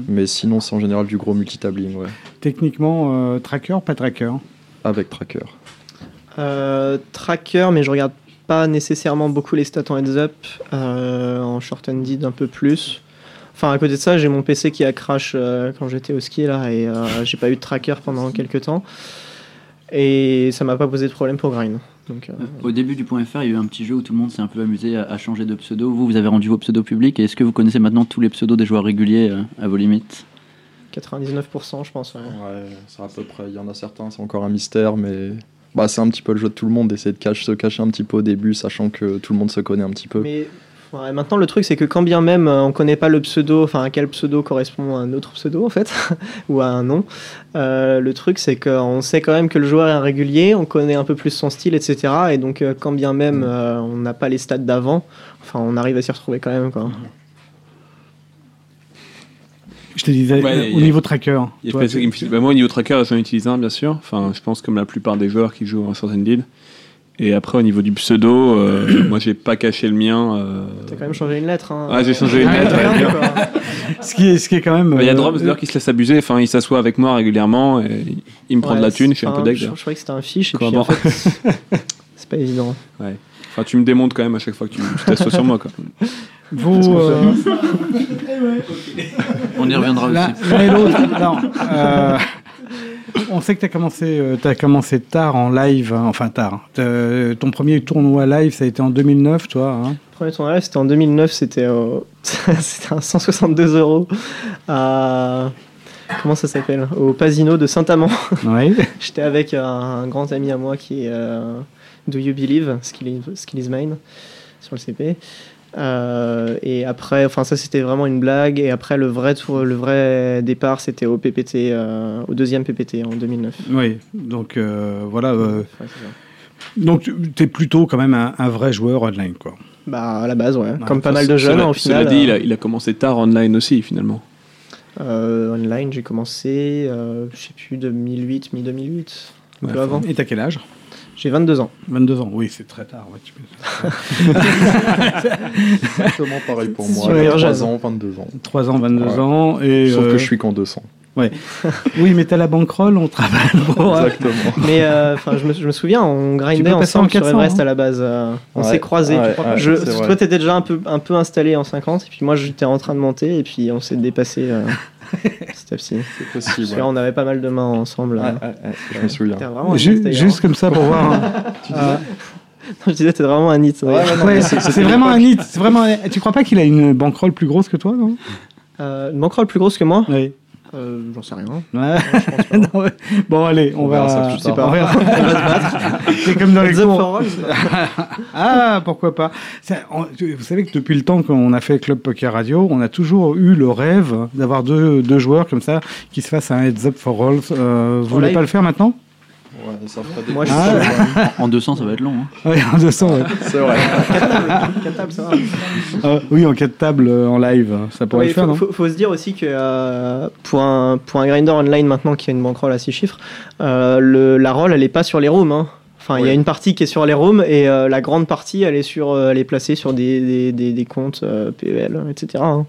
Mais sinon, c'est en général du gros multitabling, ouais, Techniquement, euh, tracker, pas tracker avec tracker. Euh, tracker, mais je regarde pas nécessairement beaucoup les stats en heads up, euh, en short ended un peu plus. Enfin, à côté de ça, j'ai mon PC qui a crash euh, quand j'étais au ski là et euh, j'ai pas eu de tracker pendant quelques temps. Et ça m'a pas posé de problème pour grind. Donc, euh, Au début du point .fr, il y a eu un petit jeu où tout le monde s'est un peu amusé à, à changer de pseudo. Vous, vous avez rendu vos pseudos publics. Et est-ce que vous connaissez maintenant tous les pseudos des joueurs réguliers euh, à vos limites? 99%, je pense. ouais. Ouais, c'est à peu près. Il y en a certains, c'est encore un mystère, mais bah, c'est un petit peu le jeu de tout le monde d'essayer de cacher, se cacher un petit peu au début, sachant que tout le monde se connaît un petit peu. Mais ouais, maintenant, le truc, c'est que quand bien même euh, on connaît pas le pseudo, enfin, à quel pseudo correspond un autre pseudo, en fait, ou à un nom, euh, le truc, c'est qu'on sait quand même que le joueur est un régulier, on connaît un peu plus son style, etc. Et donc, euh, quand bien même euh, on n'a pas les stats d'avant, enfin, on arrive à s'y retrouver quand même, quoi. Je te disais, Ouais, il y au a- niveau tracker. Il y a toi, pas ça qui me- bah, moi, au niveau tracker, j'en utilise un, bien sûr. Enfin, je pense comme la plupart des joueurs qui jouent en short ended. Et après, au niveau du pseudo, euh, moi, j'ai pas caché le mien. euh. T'as quand même changé une lettre. Hein. Ah, j'ai changé une Ouais, lettre. ce, qui est, ce qui est quand même. Bah, Il y a euh, Drops d'ailleurs qui se laisse abuser. Enfin, il s'assoit avec moi régulièrement et il me prend de la thune. Je suis un peu deck. Je, je croyais que c'était un fiche, et Quoi, puis en bon. fait, c'est pas évident. Enfin, tu me démontes quand même à chaque fois que tu tu t'assois sur moi. Quoi. Vous, euh, On y reviendra aussi. l'un et l'autre. Alors, euh, on sait que tu as commencé, euh, t'as commencé tard en live, hein, enfin tard. Ton premier tournoi live, ça a été en 2009, toi. Hein Le premier tournoi live, c'était en 2009, c'était c'était un 162 euros à. Comment ça s'appelle Au Pasino de Saint-Amand. oui. J'étais avec un grand ami à moi qui est euh, Do You Believe, Skill is, Skill is Mine, sur le CP. Euh, et après, enfin ça c'était vraiment une blague. Et après le vrai tour, le vrai départ, c'était au PPT, euh, au deuxième PPT en 2009. Oui, donc euh, voilà. euh, Ouais, donc tu es plutôt quand même un, un vrai joueur online, quoi. Bah à la base, ouais. Ouais, Comme pas mal de jeunes, Cela final. dit, il a, il a commencé tard online aussi, finalement. euh, online, j'ai commencé, euh, je sais plus, 2008, mi-2008. Un peu Ouais, avant. Et t'as quel âge? J'ai 22 ans. 22 ans, oui, c'est très tard. ouais, tu peux- Exactement pareil pour moi. Super 3 jeune. ans, 22 ans. 3 ans, 22 Ouais. ans. Et, Sauf euh, que je suis qu'en 200. Oui, mais t'as la bankroll, on travaille pour. euh, Exactement. Mais euh, enfin, je, me, je me souviens, on grindait ensemble en 400, sur Everest hein. à la base. euh, on Ouais, s'est croisés. ouais, tu ouais, Je- c'est vrai. toi, t'étais déjà un peu, un peu installé en 50, et puis moi, j'étais en train de monter, et puis on s'est dépassé euh, C'est possible. Parce on avait pas mal de mains ensemble. Ouais, là. ouais, ouais, je me souviens. Ju- juste comme ça pour voir. hein. Je disais, t'es vraiment un nit. Ouais, ouais, non, ouais, mais c'est vraiment un hit. C'est vraiment. Tu crois pas qu'il a une bankroll plus grosse que toi, non? Euh, une bankroll plus grosse que moi? Oui. Euh, J'en sais rien. Ouais. Non, ouais. Bon, allez, on, On va. verra ça je sais pas, on verra. On. C'est comme dans les cours. Ah, pourquoi pas. Ça, on- vous savez que depuis le temps qu'on a fait Club Poker Radio, on a toujours eu le rêve d'avoir deux, deux joueurs comme ça qui se fassent un heads up for all. Euh, vous voulez live. pas le faire maintenant? Ouais, ça ferait des Moi, je Ah, suis En 200, ça va être long. hein. Oui, en 200. ouais. C'est vrai. Quatre tables, ça va. Ah, oui, en quatre tables euh, en live, ça pourrait le faire, faut, non faut, faut se dire aussi que euh, pour, un, pour un grinder online maintenant qui a une bankroll à 6 chiffres, euh, le, la roll elle est pas sur les rooms. hein. Enfin, il y a une partie qui est sur les rooms et euh, la grande partie elle est, sur, euh, elle est placée sur des, des, des, des comptes euh, PEL, etc. hein.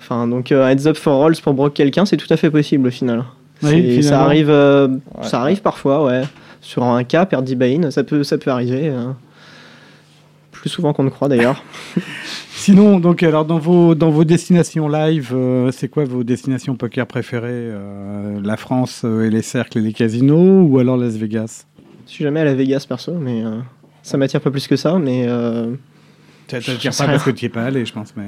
Enfin, donc euh, heads up for rolls pour broke quelqu'un, c'est tout à fait possible au final. Oui, ça arrive, euh, Ouais. ça arrive parfois, ouais. Sur un cas, perdre 10 buy-in, ça peut, ça peut arriver. euh, plus souvent qu'on ne croit d'ailleurs. Sinon, donc, alors, dans vos, dans vos destinations live, euh, c'est quoi vos destinations poker préférées euh, La France euh, et les cercles et les casinos ou alors Las Vegas? Je suis jamais à la Vegas perso, mais euh, ça m'attire pas plus que ça. Mais euh, Ça t'attire pas parce que tu y es pas allé, je pense. Mais...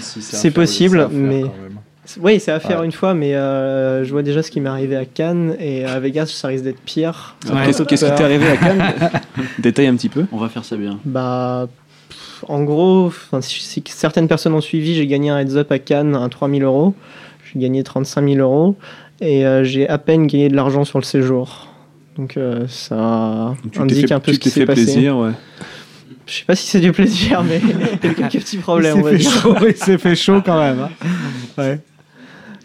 Si, C'est possible, mais- quand même. Oui, c'est à faire Ouais. une fois, mais euh, je vois déjà ce qui m'est arrivé à Cannes et à Vegas, ça risque d'être pire. Ouais. Qu'est-ce qu'est-ce qui t'est arrivé à Cannes Détaille un petit peu. On va faire ça bien. Bah, pff, en gros, si, si certaines personnes ont suivi, j'ai gagné un heads up à Cannes à 3000 euros. J'ai gagné 35 000 euros et euh, j'ai à peine gagné de l'argent sur le séjour. Donc euh, ça t'es indique fait, un peu ce qui t'es fait s'est passé. plaisir, ouais. Je sais pas si c'est du plaisir, mais il y a quelques petits problèmes, il on va s'est fait dire. chaud, il s'est fait chaud quand même. hein. Ouais.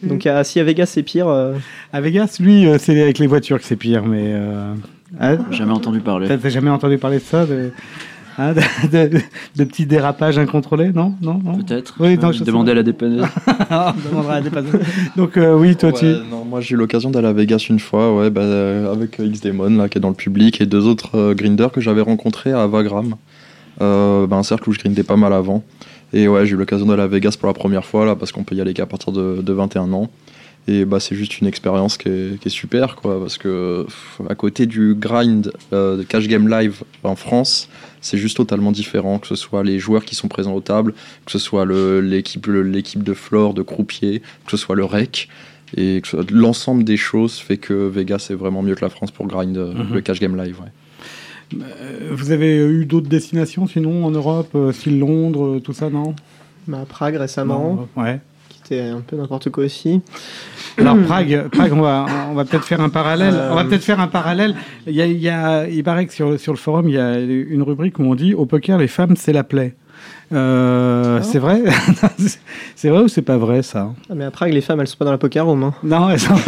Donc à, si à Vegas c'est pire, euh, À Vegas, lui, euh, c'est avec les voitures que c'est pire, mais. Euh... ah, Jamais entendu parler. T'as jamais entendu parler de ça de, hein, de, de- de petits dérapages incontrôlés Non Non, non Peut-être. Oui, non, je Demander à la dépanneuse. On demandera à des passagers. Donc, euh, oui, toi, tu. Ouais, non, moi j'ai eu l'occasion d'aller à Vegas une fois, ouais, bah, euh, avec euh, X-Demon là, qui est dans le public et deux autres euh, grinders que j'avais rencontrés à Vagram, euh, bah, un cercle où je grindais pas mal avant. Et ouais, j'ai eu l'occasion d'aller à Vegas pour la première fois là, parce qu'on peut y aller qu'à partir de, de 21 ans. Et bah, c'est juste une expérience qui est, qui est super, quoi, parce que pff, à côté du grind euh, de Cash Game Live en France, c'est juste totalement différent, que ce soit les joueurs qui sont présents aux tables, que ce soit l'équipe de floor, de croupier, que ce soit le rec. Et l'ensemble des choses fait que Vegas est vraiment mieux que la France pour grind euh, Mhm. le cash game live. ouais. Euh, Vous avez eu d'autres destinations sinon en Europe, euh, style Londres, euh, tout ça, non? Bah, Prague récemment, Non, Ouais. qui était un peu n'importe quoi aussi. Alors Prague, Prague, on va, on va peut-être faire un parallèle. Euh, On va peut-être faire un parallèle. Il, y a, il, y a- il paraît que sur, sur le forum, il y a une rubrique où on dit au poker, les femmes, c'est la plaie. Euh, Ah. c'est vrai? C'est vrai ou c'est pas vrai ça? Ah, mais à Prague, les femmes elles sont pas dans la poker room. hein. Non, elles sont-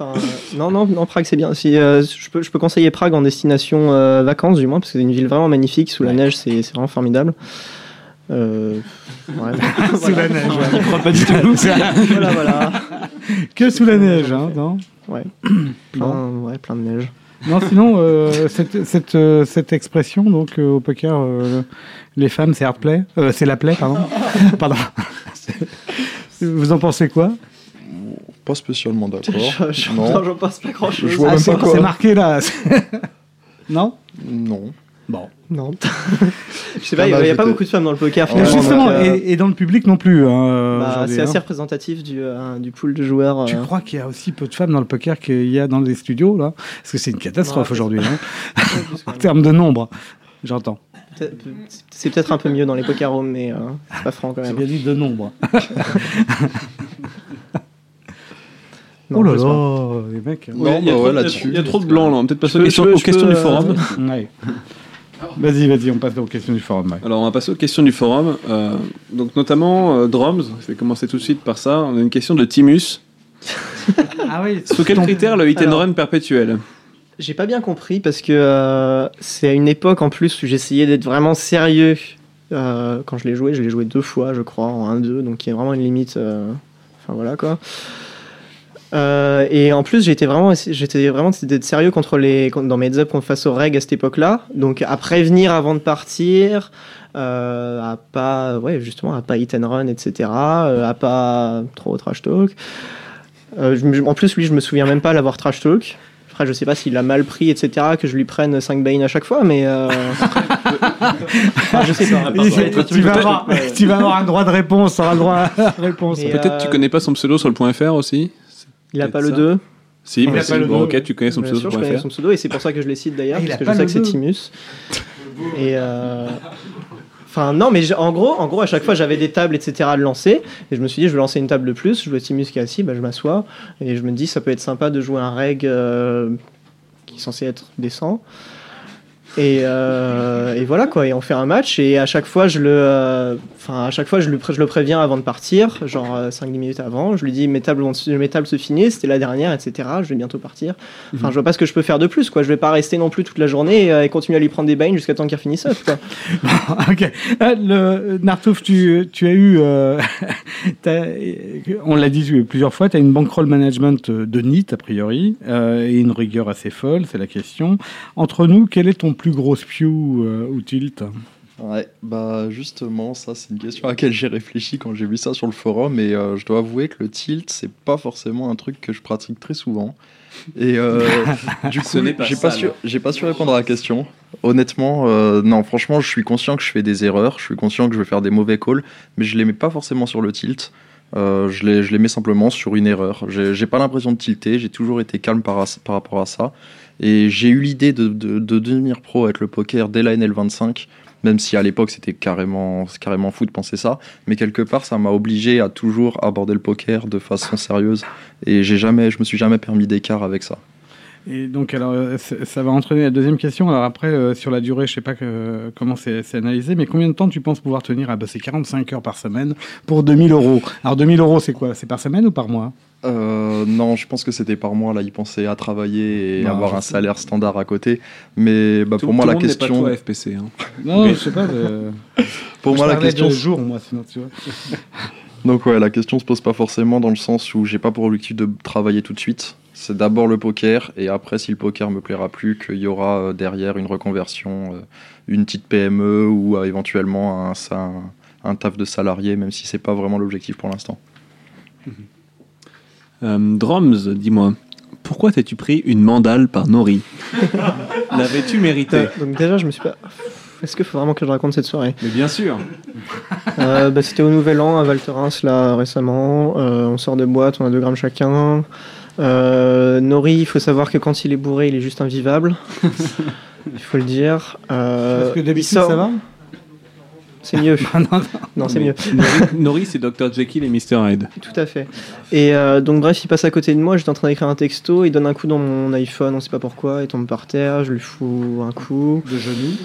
Enfin, non, non, non, Prague c'est bien. Si, euh, je, peux, je peux conseiller Prague en destination euh, vacances du moins, parce que c'est une ville vraiment magnifique, sous la neige, c'est vraiment formidable. Euh, ouais. sous la neige. Je n'y crois pas du tout. voilà, voilà. que sous la neige, hein, non Ouais. Plein, ouais, plein de neige. Non, sinon, euh, cette, cette, euh, cette expression, donc, euh, au poker, euh, les femmes, c'est hard play. Euh, c'est la play, pardon. pardon. Vous en pensez quoi? Pas spécialement d'accord. Je- je- non. J'en pense pas grand chose. Je vois Ah, même c'est, pas quoi. c'est marqué là. non? Non. Bon. Non. je sais pas, il n'y a, pas beaucoup de femmes dans le poker. Ouais, finalement, Justement, donc, euh, et, et dans le public non plus. hein, bah, c'est hein. assez représentatif du, euh, du pool de joueurs. Tu euh. crois qu'il y a aussi peu de femmes dans le poker qu'il y a dans les studios là? Parce que c'est une catastrophe Ouais, aujourd'hui, hein, en termes de nombre. J'entends. C'est peut-être un peu mieux dans les poker rooms, mais euh, c'est pas franc quand J'ai même. bien dit de nombre. Non, oh là là, les mecs. hein. Non, Ouais, il y a bah trop- ouais, il y a là-dessus. trop- Il y a trop de blanc là. On va peut-être passer aux peux- questions, peux- aux questions peux, du euh, forum. Ouais. Vas-y, vas-y, on passe aux questions du forum. ouais. Alors on va passer aux questions du forum. Euh, donc notamment euh, Drums, je vais commencer tout de suite par ça. On a une question de Timus. Ah oui, Sous quel critère le hit and Alors. run perpétuel? J'ai pas bien compris parce que euh, c'est à une époque en plus où j'essayais d'être vraiment sérieux. Euh, quand je l'ai joué, je l'ai joué deux fois, je crois, en 1-2, donc il y a vraiment une limite. euh, Enfin voilà quoi. Euh, et en plus, j'étais vraiment, j'étais vraiment d'être sérieux contre les, dans mes up face aux règles à cette époque-là. Donc à prévenir avant de partir, euh, à pas, ouais, justement, à pas hit and run, etc. euh, à pas trop trash talk. Euh, je en plus, lui, je me souviens même pas l'avoir trash talk. Après, je sais pas s'il l'a mal pris, etc. Que je lui prenne 5 Bane à chaque fois, mais. Enfin, je sais pas. tu, vas avoir, tu vas avoir un droit de réponse, tu auras le droit à la réponse. Peut-être euh, tu connais pas son pseudo sur le point .fr aussi Il a pas le ça. 2. Si, mais le bon, ok, tu connais son pseudo sûr, je connais son pseudo et c'est pour ça que je les cite d'ailleurs, Ah, il parce a que pas je sais le que c'est. Timus. Et euh, Enfin, non, mais en gros, en gros, à chaque fois, j'avais des tables, etc. à le lancer. Et je me suis dit, je vais lancer une table de plus. Je vois Timus qui est assis, bah, je m'assois. Et je me dis, ça peut être sympa de jouer un reg euh, qui est censé être décent. Et, euh, et voilà quoi, et on fait un match et à chaque fois je le, euh, enfin à chaque fois je, lui pré- je le préviens avant de partir, genre 5-10 minutes avant, je lui dis mes tables, vont se- mes tables se finissent, c'était la dernière, etc. Je vais bientôt partir. Enfin je vois pas ce que je peux faire de plus quoi, je vais pas rester non plus toute la journée et, euh, et continuer à lui prendre des bains jusqu'à temps qu'il finisse up quoi. ok. Euh, le, Nartouf, tu, tu as eu, euh, on l'a dit plusieurs fois, tu as une bankroll management de NIT a priori, euh, et une rigueur assez folle, c'est la question. Entre nous, quel est ton plus gros spew euh, ou tilt? Ouais, bah justement, ça c'est une question à laquelle j'ai réfléchi quand j'ai vu ça sur le forum et euh, je dois avouer que le tilt, c'est pas forcément un truc que je pratique très souvent. Et euh, du coup, pas j'ai pas, su, pas su répondre à la question. Honnêtement, euh, non, franchement, je suis conscient que je fais des erreurs, je suis conscient que je vais faire des mauvais calls, mais je les mets pas forcément sur le tilt. Je, les, je les mets simplement sur une erreur. J'ai pas l'impression de tilter, j'ai toujours été calme par, par rapport à ça. Et j'ai eu l'idée de, de- de devenir pro avec le poker dès la NL25, même si à l'époque c'était carrément, carrément fou de penser ça. Mais quelque part, ça m'a obligé à toujours aborder le poker de façon sérieuse. Et j'ai jamais, je me suis jamais permis d'écart avec ça. Et donc, alors, euh, ça va entraîner la deuxième question. Alors après, euh, sur la durée, je sais pas que- comment c'est c'est analysé, mais combien de temps tu penses pouvoir tenir à bosser 45 heures par semaine pour 2000 euros? Alors 2000 euros, c'est quoi? C'est par semaine ou par mois? Euh, non, je pense que c'était par mois. Là, il pensait à travailler et Non, avoir un sais. salaire standard à côté. Mais bah, Tout- pour moi, tout la le monde n'est pas question, toi, FPC. hein. Non, Ok. je sais pas. pour je moi, la question, de jour, moi, sinon, tu vois. Donc ouais, la question se pose pas forcément dans le sens où j'ai pas pour objectif de travailler tout de suite. C'est d'abord le poker et après si le poker me plaira plus, qu'il y aura euh, derrière une reconversion, euh, une petite PME ou euh, éventuellement un, un, un taf de salarié, même si c'est pas vraiment l'objectif pour l'instant. Euh, Drums, dis-moi, pourquoi t'as-tu pris une mandale par Nori? L'avais-tu mérité donc déjà je me suis pas. Est-ce qu'il faut vraiment que je raconte cette soirée? Mais bien sûr. Euh, bah, C'était au Nouvel An à Val Thorens là récemment. Euh, on sort de boîte, on a 2 grammes chacun. Euh, Nori, il faut savoir que quand il est bourré, il est juste invivable. il faut le dire. Euh, Parce que il d'habitude, sort- ça va C'est mieux. non, non. Non, c'est mieux. Nori, c'est Dr. Jekyll et Mr. Hyde. Tout à fait. Et euh, donc bref, il passe à côté de moi, j'étais en train d'écrire un texto, il donne un coup dans mon iPhone, on sait pas pourquoi, il tombe par terre, je lui fous un coup. De genoux.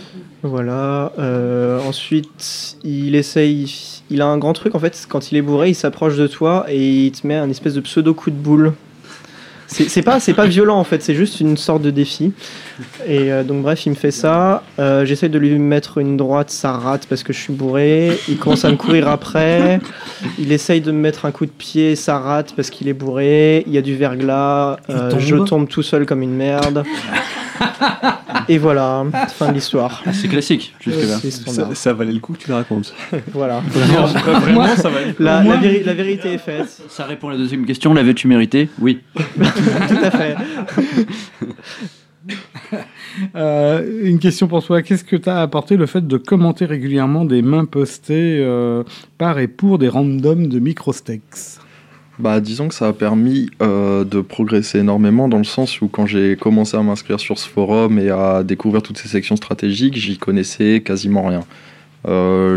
Voilà. Euh, ensuite, il essaye. Il a un grand truc en fait. Quand il est bourré, il s'approche de toi et il te met un espèce de pseudo coup de boule. C'est pas, pas violent en fait, c'est juste une sorte de défi. Et euh, donc bref, il me fait ça. Euh, J'essaie de lui mettre une droite, ça rate parce que je suis bourré. Il commence à me courir après. Il essaye de me mettre un coup de pied, ça rate parce qu'il est bourré. Il y a du verglas. Euh, tombe. je tombe tout seul comme une merde. Et voilà, fin de l'histoire. Ah, c'est classique, jusque-là. Ça, ça valait le coup que tu le racontes. Voilà. Vraiment, ça valait. La, la véri- la vérité est faite. Ça répond à la deuxième question. L'avais-tu mérité? Oui. Tout à fait. Euh, une question pour toi. Qu'est-ce que t'as apporté le fait de commenter régulièrement des mains postées euh, par et pour des randoms de microstakes Bah, disons que ça a permis euh, de progresser énormément dans le sens où quand j'ai commencé à m'inscrire sur ce forum et à découvrir toutes ces sections stratégiques, j'y connaissais quasiment rien.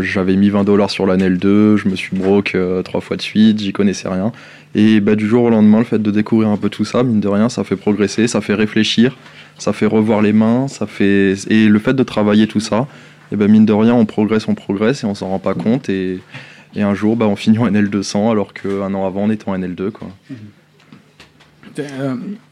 J'avais mis 20 dollars sur l'année 2, je me suis broke trois fois de suite, j'y connaissais rien. Et bah, du jour au lendemain, le fait de découvrir un peu tout ça, mine de rien, ça fait progresser, ça fait réfléchir, ça fait revoir les mains, ça fait et le fait de travailler tout ça, et ben mine de rien, on progresse, on progresse et on s'en rend pas compte et un jour, bah, on finit en NL200 alors qu'un an avant, on était en NL2. Quoi.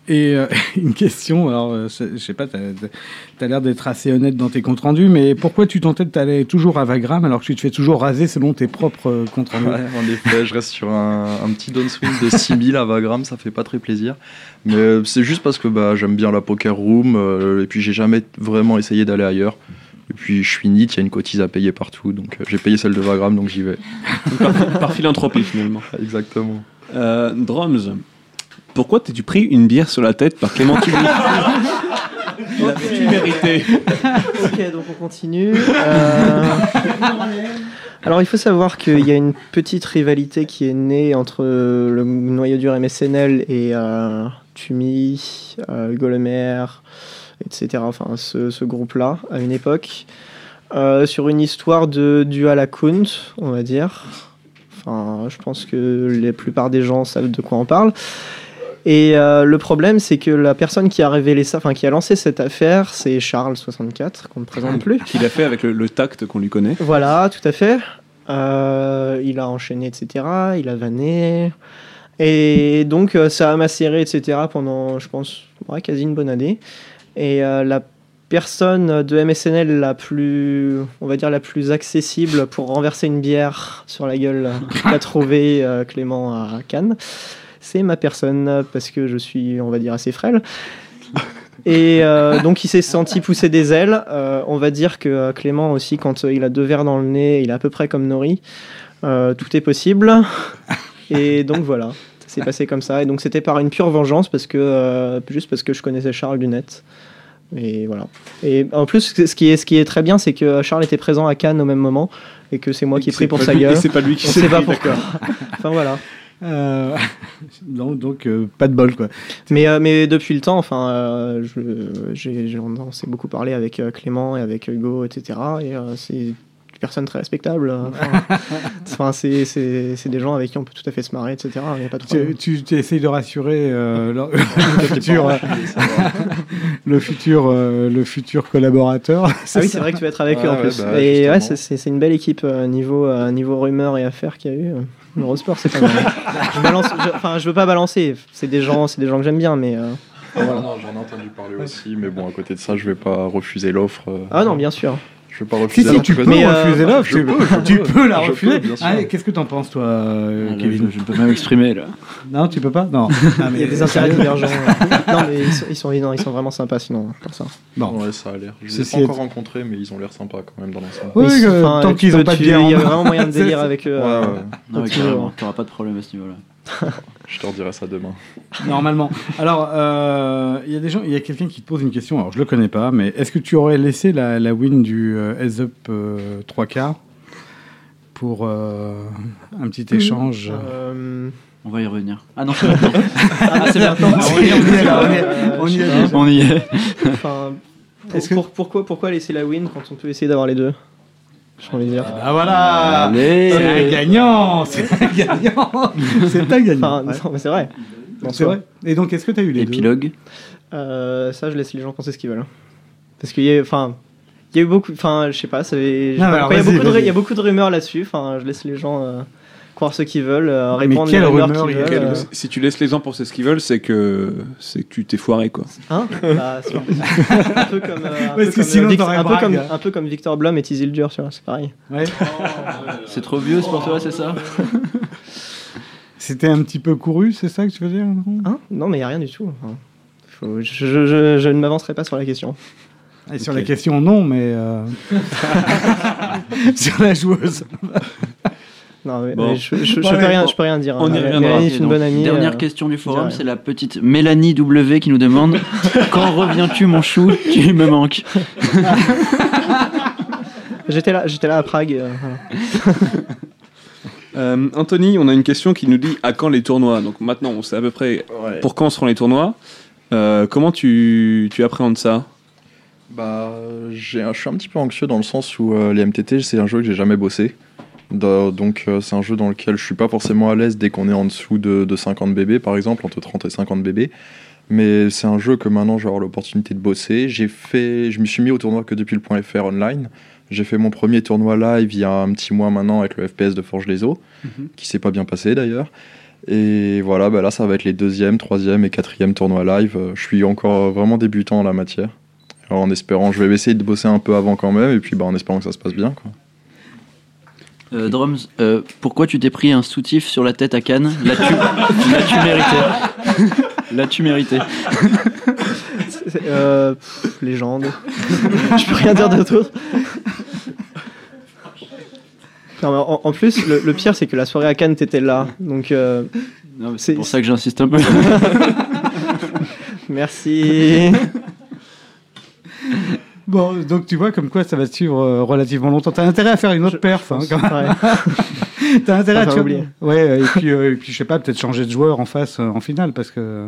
Et euh, une question, alors euh, je sais pas, tu as, l'air d'être assez honnête dans tes comptes rendus, mais pourquoi tu t'entêtes d'aller toujours à Vagram alors que tu te fais toujours raser selon tes propres euh, comptes rendus? Ouais, en effet, je reste sur un, un petit downswing de 6000 à Vagram, ça fait pas très plaisir. Mais c'est juste parce que bah, j'aime bien la poker room, euh, et puis j'ai jamais vraiment essayé d'aller ailleurs. Et puis je suis NIT, il y a une cotise à payer partout, donc euh, j'ai payé celle de Vagram, donc j'y vais. par, par philanthropie finalement. Exactement. Euh, Drums, pourquoi t'es-tu pris une bière sur la tête par Clément Tubry L'avais-tu mérité Ok, donc on continue. Euh, Alors il faut savoir qu'il y a une petite rivalité qui est née entre le noyau dur MSNL et euh, Tumi, euh, Hugo etc. Enfin ce, ce groupe-là à une époque. euh, sur une histoire de dual account, on va dire. Enfin, je pense que la plupart des gens savent de quoi on parle. Et euh, le problème, c'est que la personne qui a révélé ça, enfin qui a lancé cette affaire, c'est Charles64, qu'on ne présente plus. Qu'il a fait avec le, le tact qu'on lui connaît. Voilà, tout à fait. Euh, il a enchaîné, etc. Il a vanné. Et donc, euh, ça a macéré, etc. pendant, je pense, ouais, quasi une bonne année. Et euh, la personne de MSNL la plus, on va dire, la plus accessible pour renverser une bière sur la gueule qu'a trouvé euh, Clément à Cannes, c'est ma personne, parce que je suis, on va dire, assez frêle. Et euh, donc il s'est senti pousser des ailes. Euh, on va dire que euh, Clément aussi, quand il a deux verres dans le nez, il est à peu près comme Nori. Euh, tout est possible. Et donc voilà, ça s'est passé comme ça. Et donc c'était par une pure vengeance, parce que, juste parce que je connaissais Charles du net. Et voilà. Et en plus, ce qui est, ce qui est très bien, c'est que Charles était présent à Cannes au même moment, et que c'est moi qui ai pris pour sa gueule. C'est pas lui qui s'est sait pas pris, pourquoi. enfin voilà. Euh, donc, donc euh, pas de bol quoi. Mais, euh, mais depuis le temps, enfin, euh, j'ai, on s'est beaucoup parlé avec euh, Clément et avec Hugo, etc. Et euh, c'est des personnes très respectables. euh, Enfin, c'est, c'est, c'est des gens avec qui on peut tout à fait se marrer, etc. Il n'y a pas de problème. Tu, essayes de rassurer euh, le, futur, le futur, euh, le futur collaborateur. Ah oui, c'est vrai que tu vas être avec eux en ouais, plus. bah, et justement. ouais, c'est, une belle équipe euh, niveau, euh, niveau rumeurs et affaires qu'il y a eu. Eurosport, c'est pas mal. je balance, je- enfin, je veux pas balancer. C'est des gens, c'est des gens que j'aime bien, mais. euh, Non, non, j'en ai entendu parler aussi, mais bon, à côté de ça, je vais pas refuser l'offre. euh, Ah non, bien sûr. Je vais pas Si, refuser si, l'offre. tu peux Mais, euh, refuser l'offre. Tu, peux, tu peux. peux la refuser. bien sûr. Ah, Qu'est-ce que t'en penses, toi, euh, Ah, là, Kevin je, ne peux pas m'exprimer là. Non, tu peux pas Non. Ah, mais Il y a des intérêts divergents. non, mais ils sont, ils sont, non, ils sont vraiment sympas sinon, pour ça. Bon. Ouais, ça a l'air. Je les ai pas est- encore rencontrés, mais ils ont l'air sympas quand même dans l'ensemble. Oui, euh, tant qu'ils peux- ont pas de bière Il y a vraiment moyen de délire avec eux. Ouais, euh, ouais. Non, mais carrément, t'auras pas de problème à ce niveau-là. Je te redirai ça demain. Normalement. Alors, euh, il y a des gens, il y a quelqu'un qui te pose une question. Alors, je le connais pas, mais est-ce que tu aurais laissé la, la win du euh, Heads Up euh, 3 quarts pour euh, un petit échange euh, On va y revenir. Ah non, c'est maintenant. Ah, c'est maintenant. on y est là, on y est- Euh, on y est. Enfin, pour- que- pour- pourquoi laisser la win quand on peut essayer d'avoir les deux? J'ai envie de dire. Ah voilà. C'est un gagnant C'est un gagnant C'est un gagnant Enfin, Ouais. non, mais c'est vrai. En C'est vrai Et donc, est-ce que tu as eu les deux Épilogue. Euh, ça, je laisse les gens penser ce qu'ils veulent. Parce qu'il y a, enfin, il y a eu beaucoup, enfin, je sais pas, je il y y a beaucoup de rumeurs là-dessus. Enfin, je laisse les gens euh, croire ce qu'ils veulent, euh, Mais répondre quelle les rumeurs rumeur qu'ils il y a veulent. euh. Si tu laisses les gens penser ce qu'ils veulent, c'est que c'est que tu t'es foiré quoi. Hein Bah, un peu comme, euh, un, peu Parce que comme, sinon, Vic- t'aurais un, peu Brague. comme, un peu comme Victor Blum et Tizildur, tu vois, c'est pareil. Ouais. C'est trop vieux, c'est pour toi, c'est ça C'était un petit peu couru, c'est ça que tu veux dire non Hein? Non, mais il n'y a rien du tout. Faut- je, je- je- je ne m'avancerai pas sur la question. Et sur Ok. la question, non, mais euh, sur la joueuse. Non, mais, Bon. mais je, je, je Ouais, peux rien, on- je peux rien dire. on y hein. reviendra. Mélanie Et est une bonne amie. Dernière euh, question du forum, c'est la petite Mélanie W qui nous demande Quand reviens-tu, mon chou? Tu me manques. J'étais là, j'étais là à Prague. euh, voilà. Euh, Anthony, on a une question qui nous dit à quand les tournois? Donc maintenant, on sait à peu près pour quand seront les tournois. Euh, comment tu, tu appréhendes ça? Bah, j'ai un- je suis un petit peu anxieux dans le sens où euh, les MTT, c'est un jeu que j'ai jamais bossé. Donc, euh, c'est un jeu dans lequel je suis pas forcément à l'aise dès qu'on est en dessous de, de 50 bébés, par exemple, entre 30 et 50 bébés. Mais c'est un jeu que maintenant je vais avoir l'opportunité de bosser. J'ai fait, je me suis mis au tournoi que depuis le point .fr online. J'ai fait mon premier tournoi live il y a un petit mois maintenant avec le FPS de Forge les Eaux, qui s'est pas bien passé d'ailleurs. Et voilà, bah là, ça va être les deuxième, troisième et quatrième tournois live. Euh, Je suis encore vraiment débutant en la matière. Alors, en espérant, je vais essayer de bosser un peu avant quand même, et puis bah, en espérant que ça se passe bien. Quoi. Euh, Drums, euh, pourquoi tu t'es pris un soutif sur la tête à Cannes L'as-tu l'as-tu mérité L'as-tu mérité C'est- euh, pff, légende. Je peux rien dire d'autre. Non, mais en, en plus, le, le pire, c'est que la soirée à Cannes, t'étais là. Donc, euh, C'est pour ça que j'insiste un peu. merci. Bon, donc tu vois comme quoi ça va suivre euh, relativement longtemps. T'as intérêt à faire une autre perf. Hein, quand même. T'as intérêt à Pas te- oublier. Ouais, et puis, euh, et puis je sais pas, peut-être changer de joueur en face euh, en finale parce que.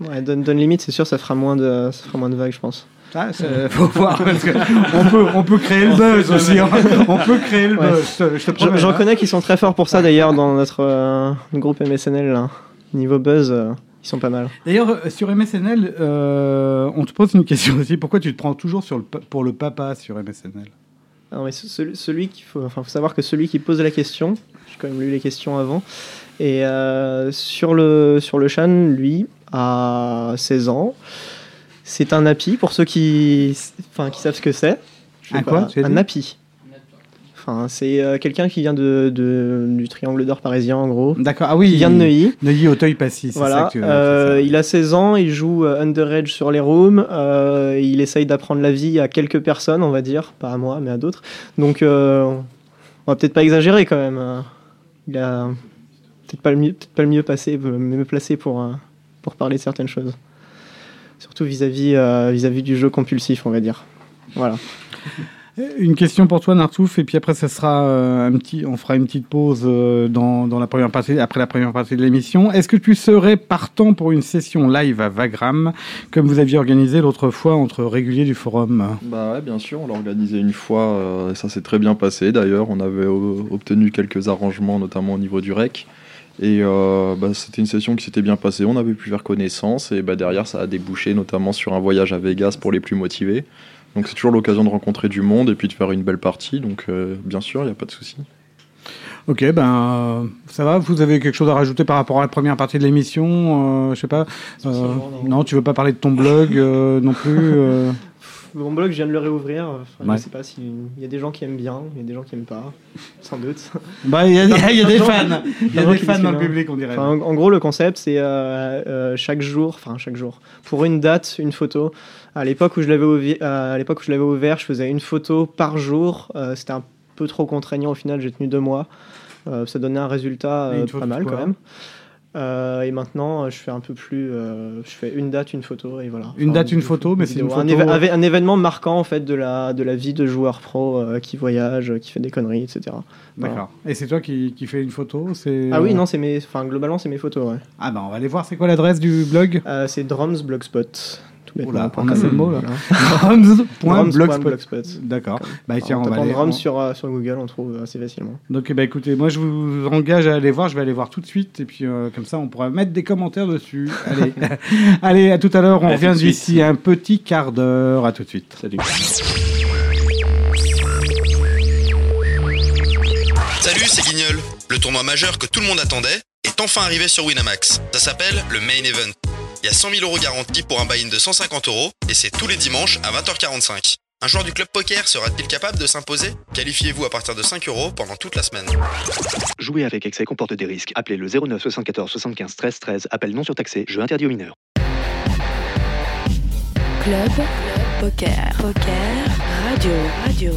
Ouais, donne, donne limite, c'est sûr, ça fera moins de, ça fera moins de vagues, je pense. Ah, faut voir parce que on peut, on peut créer le buzz aussi. hein. On peut créer le Ouais. buzz. Je te- je te J'en hein. connais qui sont très forts pour ça d'ailleurs dans notre euh, groupe MSNL. Là. Niveau buzz, ils sont pas mal. D'ailleurs, euh, sur MSNL, euh, on te pose une question aussi. Pourquoi tu te prends toujours sur le, pour le papa sur MSNL non, mais ce- celui, celui qu'il faut, enfin, faut savoir que celui qui pose la question, j'ai quand même lu les questions avant, et euh, sur le sur le Chan, lui, a 16 ans. C'est un nappy pour ceux qui, enfin, qui savent ce que c'est. Un pas, quoi, Un nappy. Enfin, c'est euh, quelqu'un qui vient de, de- du triangle d'or parisien en gros. D'accord. Ah oui. Qui vient de Neuilly. Neuilly Auteuil-Passy. c'est Voilà, ça que tu- euh, il a 16 ans, il joue euh, underage sur les rooms, euh, il essaye d'apprendre la vie à quelques personnes, on va dire, pas à moi, mais à d'autres. Donc, on va peut-être pas exagérer quand même. euh, Il a peut-être pas le mieux, peut-être pas le mieux passé, mieux placé pour pour parler de certaines choses. Surtout vis-à-vis vis-à-vis du jeu compulsif, on va dire. Voilà. Une question pour toi, Nartouf, et puis après, ça sera euh, un petit, on fera une petite pause euh, dans, dans la première partie, après la première partie de l'émission. Est-ce que tu serais partant pour une session live à Vagram, comme vous aviez organisé l'autre fois entre réguliers du forum? Bah bien sûr, on l'a organisé une fois, euh, ça s'est très bien passé d'ailleurs. On avait obtenu quelques arrangements, notamment au niveau du rec. Et bah, c'était une session qui s'était bien passée, on avait pu faire connaissance, et bah, derrière ça a débouché notamment sur un voyage à Vegas pour les plus motivés. Donc c'est toujours l'occasion de rencontrer du monde et puis de faire une belle partie, donc euh, bien sûr, il n'y a pas de souci. Ok, ben euh, ça va? Vous avez quelque chose à rajouter par rapport à la première partie de l'émission? Euh, Je sais pas. euh, non? non, tu veux pas parler de ton blog euh, non plus euh? Mon blog, je viens de le réouvrir. Enfin, Ouais. Je sais pas s'il y a des gens qui aiment bien, il y a des gens qui aiment pas, sans doute. Bah, il y a, il y a des fans. Il y a des fans dans le public, on dirait. Enfin, en, en gros, le concept, c'est euh, euh, chaque jour, enfin chaque jour, pour une date, une photo. À l'époque où je l'avais ouvi- euh, à l'époque où je l'avais ouvert, je faisais une photo par jour. Euh, C'était un peu trop contraignant. Au final, j'ai tenu deux mois. Euh, ça donnait un résultat euh, photo pas mal quand même. Euh, et maintenant, je fais un peu plus. euh, je fais une date, une photo, et voilà. Une date, une photo, mais c'est une vidéo. Un, photo- éve- un- événement marquant en fait de la de la vie de joueur pro euh, qui voyage, qui fait des conneries, etc. D'accord. Et c'est toi qui, qui fais une photo Ah oui, non, c'est mes. Enfin, globalement, c'est mes photos. Ouais. Ah bah on va aller voir. C'est quoi l'adresse du blog? C'est Drums Blogspot. Oula, on a le mot, là. Drums.blogspot. D'accord. Bah tiens, en on va aller. Drums on- sur, euh, sur Google, on trouve assez facilement. Donc bah écoutez, moi je vous engage à aller voir. Je vais aller voir tout de suite et puis euh, comme ça on pourra mettre des commentaires dessus. Allez, allez, à tout à l'heure. On À revient d'ici un petit quart d'heure. À tout de suite. Salut. Salut, c'est Guignol. Le tournoi majeur que tout le monde attendait est enfin arrivé sur Winamax. Ça s'appelle le Main Event. Il y a 100 000 euros garantis pour un buy-in de 150 euros et c'est tous les dimanches à 20h45. Un joueur du club poker sera-t-il capable de s'imposer? Qualifiez-vous à partir de 5 euros pendant toute la semaine. Jouer avec excès comporte des risques. Appelez le 09 74 75 13 13. Appel non surtaxé. Jeu interdit aux mineurs. Club, poker, poker, radio, radio.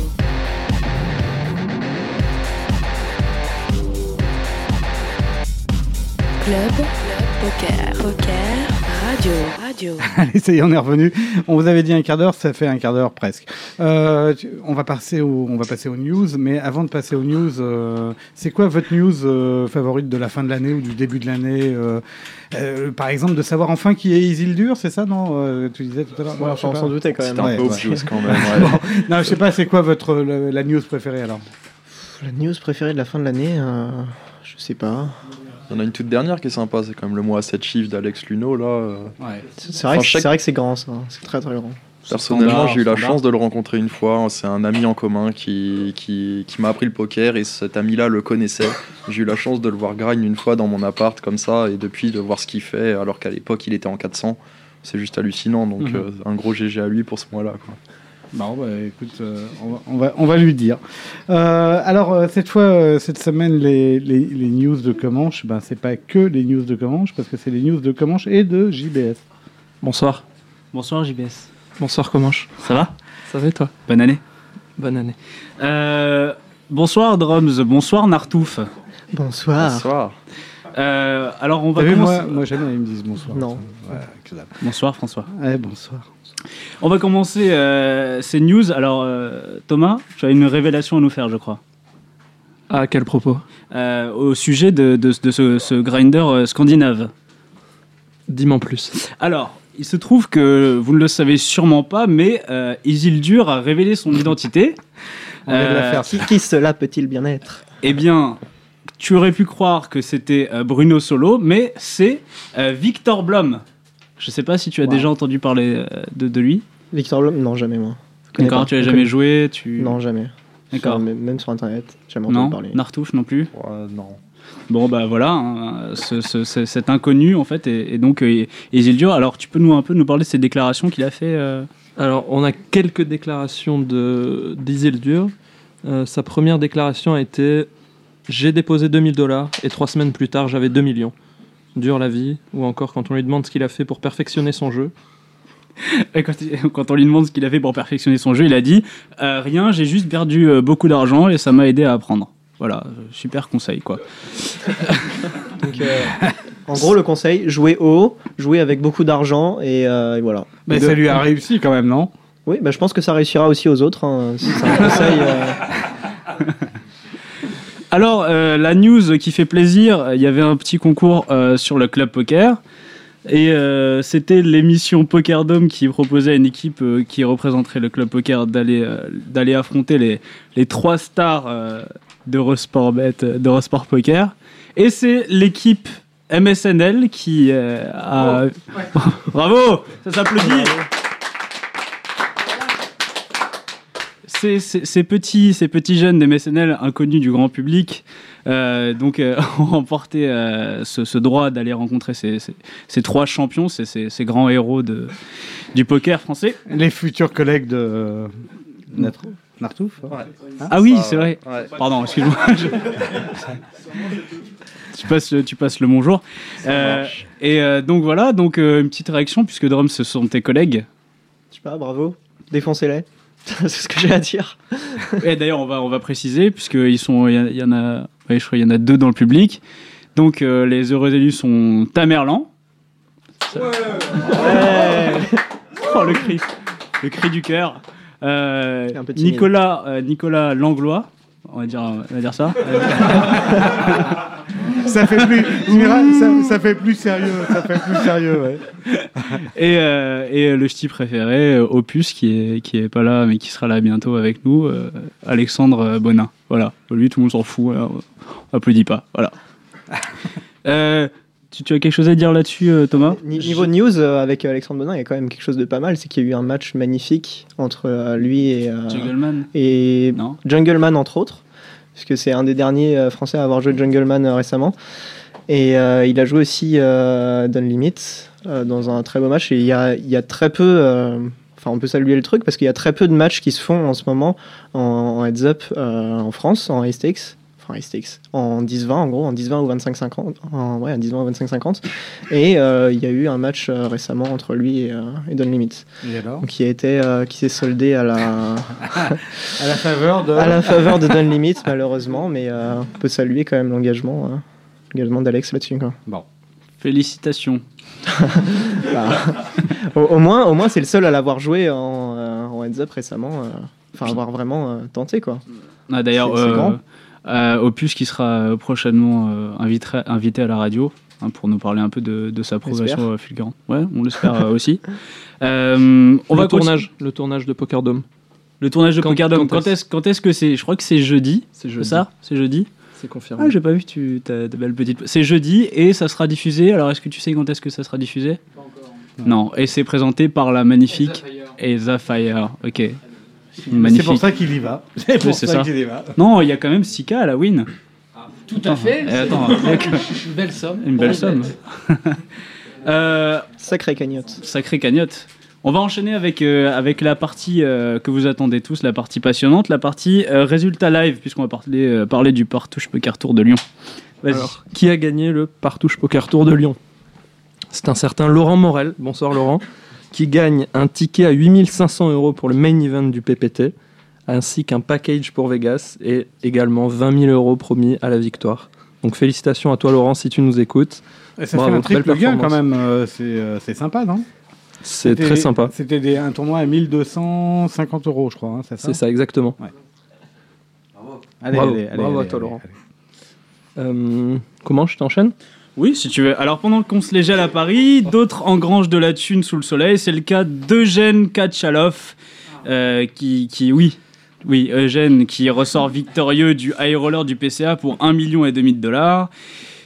Club, poker, poker, radio, radio. Allez, ça y est, on est revenu. On vous avait dit un quart d'heure, ça fait un quart d'heure presque. Euh, on va passer au, on va passer aux news, mais avant de passer aux news, euh, c'est quoi votre news euh, favorite de la fin de l'année ou du début de l'année euh, euh, Par exemple, de savoir enfin qui est Isildur, c'est ça, non Euh, Tu disais tout à l'heure? Ouais, enfin, on s'en doutait quand même. C'était un Ouais, peu ouais. quand même. ouais. Bon, non, je sais pas, c'est quoi votre le- la news préférée alors? La news préférée de la fin de l'année, euh, je sais pas. Il y en a une toute dernière qui est sympa, c'est quand même le mois à 7 chiffres d'Alex Luno là. euh. Ouais. C'est vrai, Enfin, que- chaque- c'est vrai que c'est grand ça. C'est très très grand. Personnellement, j'ai eu la standard. chance de le rencontrer une fois. C'est un ami en commun qui, qui, qui m'a appris le poker et cet ami-là le connaissait. J'ai eu la chance de le voir grind une fois dans mon appart comme ça et depuis de voir ce qu'il fait alors qu'à l'époque il était en 400. C'est juste hallucinant. Donc Mhm. euh, un gros GG à lui pour ce mois-là. Bon, bah, écoute, euh, on, va, on, va, on va lui dire. Euh, alors, euh, cette fois, euh, cette semaine, les, les, les news de Comanche, ben, c'est pas que les news de Comanche, parce que c'est les news de Comanche et de JBS. Bonsoir. Bonsoir JBS. Bonsoir Comanche. Ça va? Ça va et toi? Bonne année. Bonne année. Euh, bonsoir Drums, bonsoir Nartouf. Bonsoir. Bonsoir. Euh, alors on va commencer. moi, moi, jamais ils me disent bonsoir. Non. Bonsoir François. Ouais, bonsoir. On va commencer euh, ces news. Alors euh, Thomas, tu as une révélation à nous faire, je crois, À quel propos? Euh, au sujet de, de- de ce, ce grinder scandinave. Dis-moi plus. Alors, il se trouve que vous ne le savez sûrement pas, mais Isildur a révélé son identité. On vient de la faire. Qui, qui cela peut-il bien être? Eh bien, tu aurais pu croire que c'était Bruno Solo, mais c'est Victor Blom. Je sais pas si tu as Wow. déjà entendu parler euh, de, de lui. Victor Blum Non, jamais moi. D'accord, tu Je jamais joué, tu. Non, jamais. D'accord. Même sur internet, jamais entendu Non, parler. Nartouf non plus. Ouais, non. Bon bah voilà, hein, ce- ce- ce- cet inconnu en fait, et, et donc Isildur. Alors tu peux nous un peu nous parler de ces déclarations qu'il a fait euh, Alors, on a quelques déclarations de d'Isildur. Euh, sa première déclaration a été J'ai déposé 2000 dollars et trois semaines plus tard, j'avais 2 millions. Dure la vie. Ou encore quand on lui demande ce qu'il a fait pour perfectionner son jeu. Et quand, on lui demande ce qu'il a fait pour perfectionner son jeu, il a dit euh, Rien, j'ai juste perdu euh, beaucoup d'argent et ça m'a aidé à apprendre. Voilà, euh, super conseil quoi. Donc, euh, en gros, le conseil jouer haut, jouer avec beaucoup d'argent et, euh, et voilà. Mais ça lui a réussi quand même, non? Oui, bah, je pense que ça réussira aussi aux autres. hein. C'est un conseil. Alors, euh, la news qui fait plaisir, il y avait un petit concours euh, sur le club poker. Et euh, c'était l'émission Pokerdome qui proposait à une équipe qui représenterait le club poker d'aller d'aller affronter les, les trois stars d'Eurosport Poker. Et c'est l'équipe MSNL qui a... Bravo Ça s'applaudit ces, ces- ces petits, ces petits jeunes des MSNL inconnus du grand public euh, donc, euh, ont remporté euh, ce, ce droit d'aller rencontrer ces, ces- ces trois champions, ces, ces- ces grands héros de, du poker français. Les futurs collègues de Natro- Nartouf Ah oui, c'est vrai. ouais. Pardon, excuse-moi. je- tu, passes, le- tu passes le bonjour. Euh, et euh, donc voilà, donc euh, une petite réaction, puisque Drum, ce sont tes collègues. je sais pas, bravo. Défoncez-les. C'est ce que j'ai à dire. Et d'ailleurs, on va, on va préciser, puisqu'ils sont, il y, en a, ouais, je crois qu'il y en a deux dans le public. Donc, euh, les heureux élus sont Tamerlan. Oh, le cri, le cri du cœur. Euh. Nicolas, euh, Nicolas Langlois. On va dire, on va dire ça. ça fait plus, ça, ça fait plus sérieux, ça fait plus sérieux, ouais. Et, euh, et le ch'ti préféré, euh, Opus, qui est, qui est pas là, mais qui sera là bientôt avec nous, euh, Alexandre euh, Bonin. Voilà. Lui, tout le monde s'en fout. hein. On applaudit pas. Voilà. Euh, tu, tu as quelque chose à dire là-dessus, euh, Thomas? Ni- Niveau news, euh, avec Alexandre Bonin, il y a quand même quelque chose de pas mal. C'est qu'il y a eu un match magnifique entre euh, lui et, euh, Jungleman? et Non Jungleman, entre autres. Puisque c'est un des derniers euh, Français à avoir joué Jungleman euh, récemment. Et euh, il a joué aussi Don Limit dans un très beau match. Et il y a, très peu. Enfin, on peut saluer le truc parce qu'il y a très peu de matchs qui se font en ce moment en, heads-up euh, en France, en high. Enfin, stakes. En 10-20, en gros, en 10-20 ou 25-50. En, ouais, en 10-20 ou 25-50. Et euh, il y a eu un match euh, récemment entre lui et, euh, et Don Limit. Et alors? Donc, qui a été, euh, qui s'est soldé à la, À la faveur de. à la faveur de Don Limit, malheureusement, mais euh, on peut saluer quand même l'engagement, hein, l'engagement d'Alex là-dessus. quoi. Félicitations. Au, au moins, au moins c'est le seul à l'avoir joué en, euh, en heads up récemment, euh, enfin avoir vraiment euh, tenté quoi. Ah, D'ailleurs, C'est- c'est euh, grand. euh, Opus qui sera prochainement euh, invité, invité à la radio hein, pour nous parler un peu de, de sa progression euh, fulgurante. Ouais, on l'espère euh, aussi. Euh, on le va tournage, le tournage de Pokerdome. Le tournage de Quand- Pokerdome, quand quand est-ce quand est-ce que c'est Je crois que c'est jeudi. C'est ça? C'est jeudi? C'est confirmé. Ah, j'ai pas vu, tu as de belles petites. C'est jeudi et ça sera diffusé. Alors, est-ce que tu sais quand est-ce que ça sera diffusé? Non, et c'est présenté par la magnifique et Zafire. Ok. C'est pour ça qu'il y va. C'est Oui, pour c'est ça, ça. qu'il y va. Non, il y a quand même 6K à la win. Tout à fait. Eh, attends, Une belle somme. une belle somme. Euh, Sacrée cagnotte. Sacrée cagnotte. On va enchaîner avec, euh, avec la partie euh, que vous attendez tous, la partie passionnante, la partie euh, résultat live, puisqu'on va parler, euh, parler du Partouche Poker Tour de Lyon. Vas-y. Alors, qui a gagné le Partouche Poker Tour de Lyon? C'est un certain Laurent Morel, bonsoir Laurent, qui gagne un ticket à 8500 euros pour le main event du PPT, ainsi qu'un package pour Vegas et également 20 000 euros promis à la victoire. Donc félicitations à toi Laurent si tu nous écoutes. Et ça Bravo, fait un belle triple gain quand performance. même. euh, c'est euh, c'est sympa, non? C'est très sympa. C'était un tournoi à 1250 euros, je crois. hein, c'est ça? C'est ça exactement. Allez, Bravo, allez, allez, bravo à toi allez, Laurent. allez. Euh, comment je t'enchaîne? Oui, si tu veux. Alors pendant qu'on se les gèle à Paris, d'autres engrangent de la thune sous le soleil. C'est le cas d'Eugène Kachaloff, euh, qui, qui, oui, oui, Eugène, qui ressort victorieux du high roller du PCA pour 1,5 million et demi de dollars.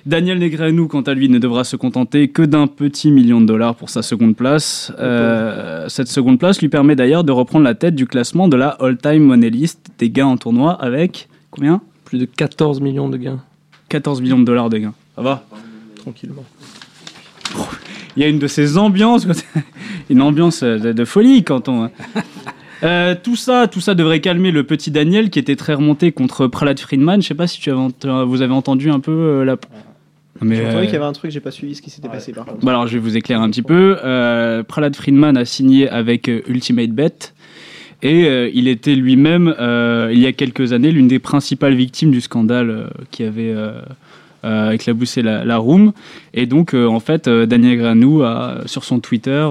Daniel Negreanu, quant à lui, ne devra se contenter que d'un petit million de dollars pour sa seconde place. Euh, cette seconde place lui permet d'ailleurs de reprendre la tête du classement de la all-time money list des gains en tournoi avec combien? Plus de 14 millions de gains. 14 millions de dollars de gains. Ça va? Tranquillement. Il y a une de ces ambiances, une ambiance de, de folie quand on. Euh, tout ça, tout ça devrait calmer le petit Daniel qui était très remonté contre Prahlad Friedman. Je sais pas si tu avais ent- vous avez entendu un peu euh, la. Mais, J'ai entendu euh, qu'il y avait un truc, j'ai pas suivi ce qui s'était passé par contre. bah alors je vais vous éclairer un petit peu. Euh, Prahlad Friedman a signé avec euh, Ultimate Bet et euh, il était lui-même, euh, il y a quelques années, l'une des principales victimes du scandale euh, qui avait euh, éclaboussé la, la room. Et donc euh, en fait, euh, Daniel Granou a sur son Twitter,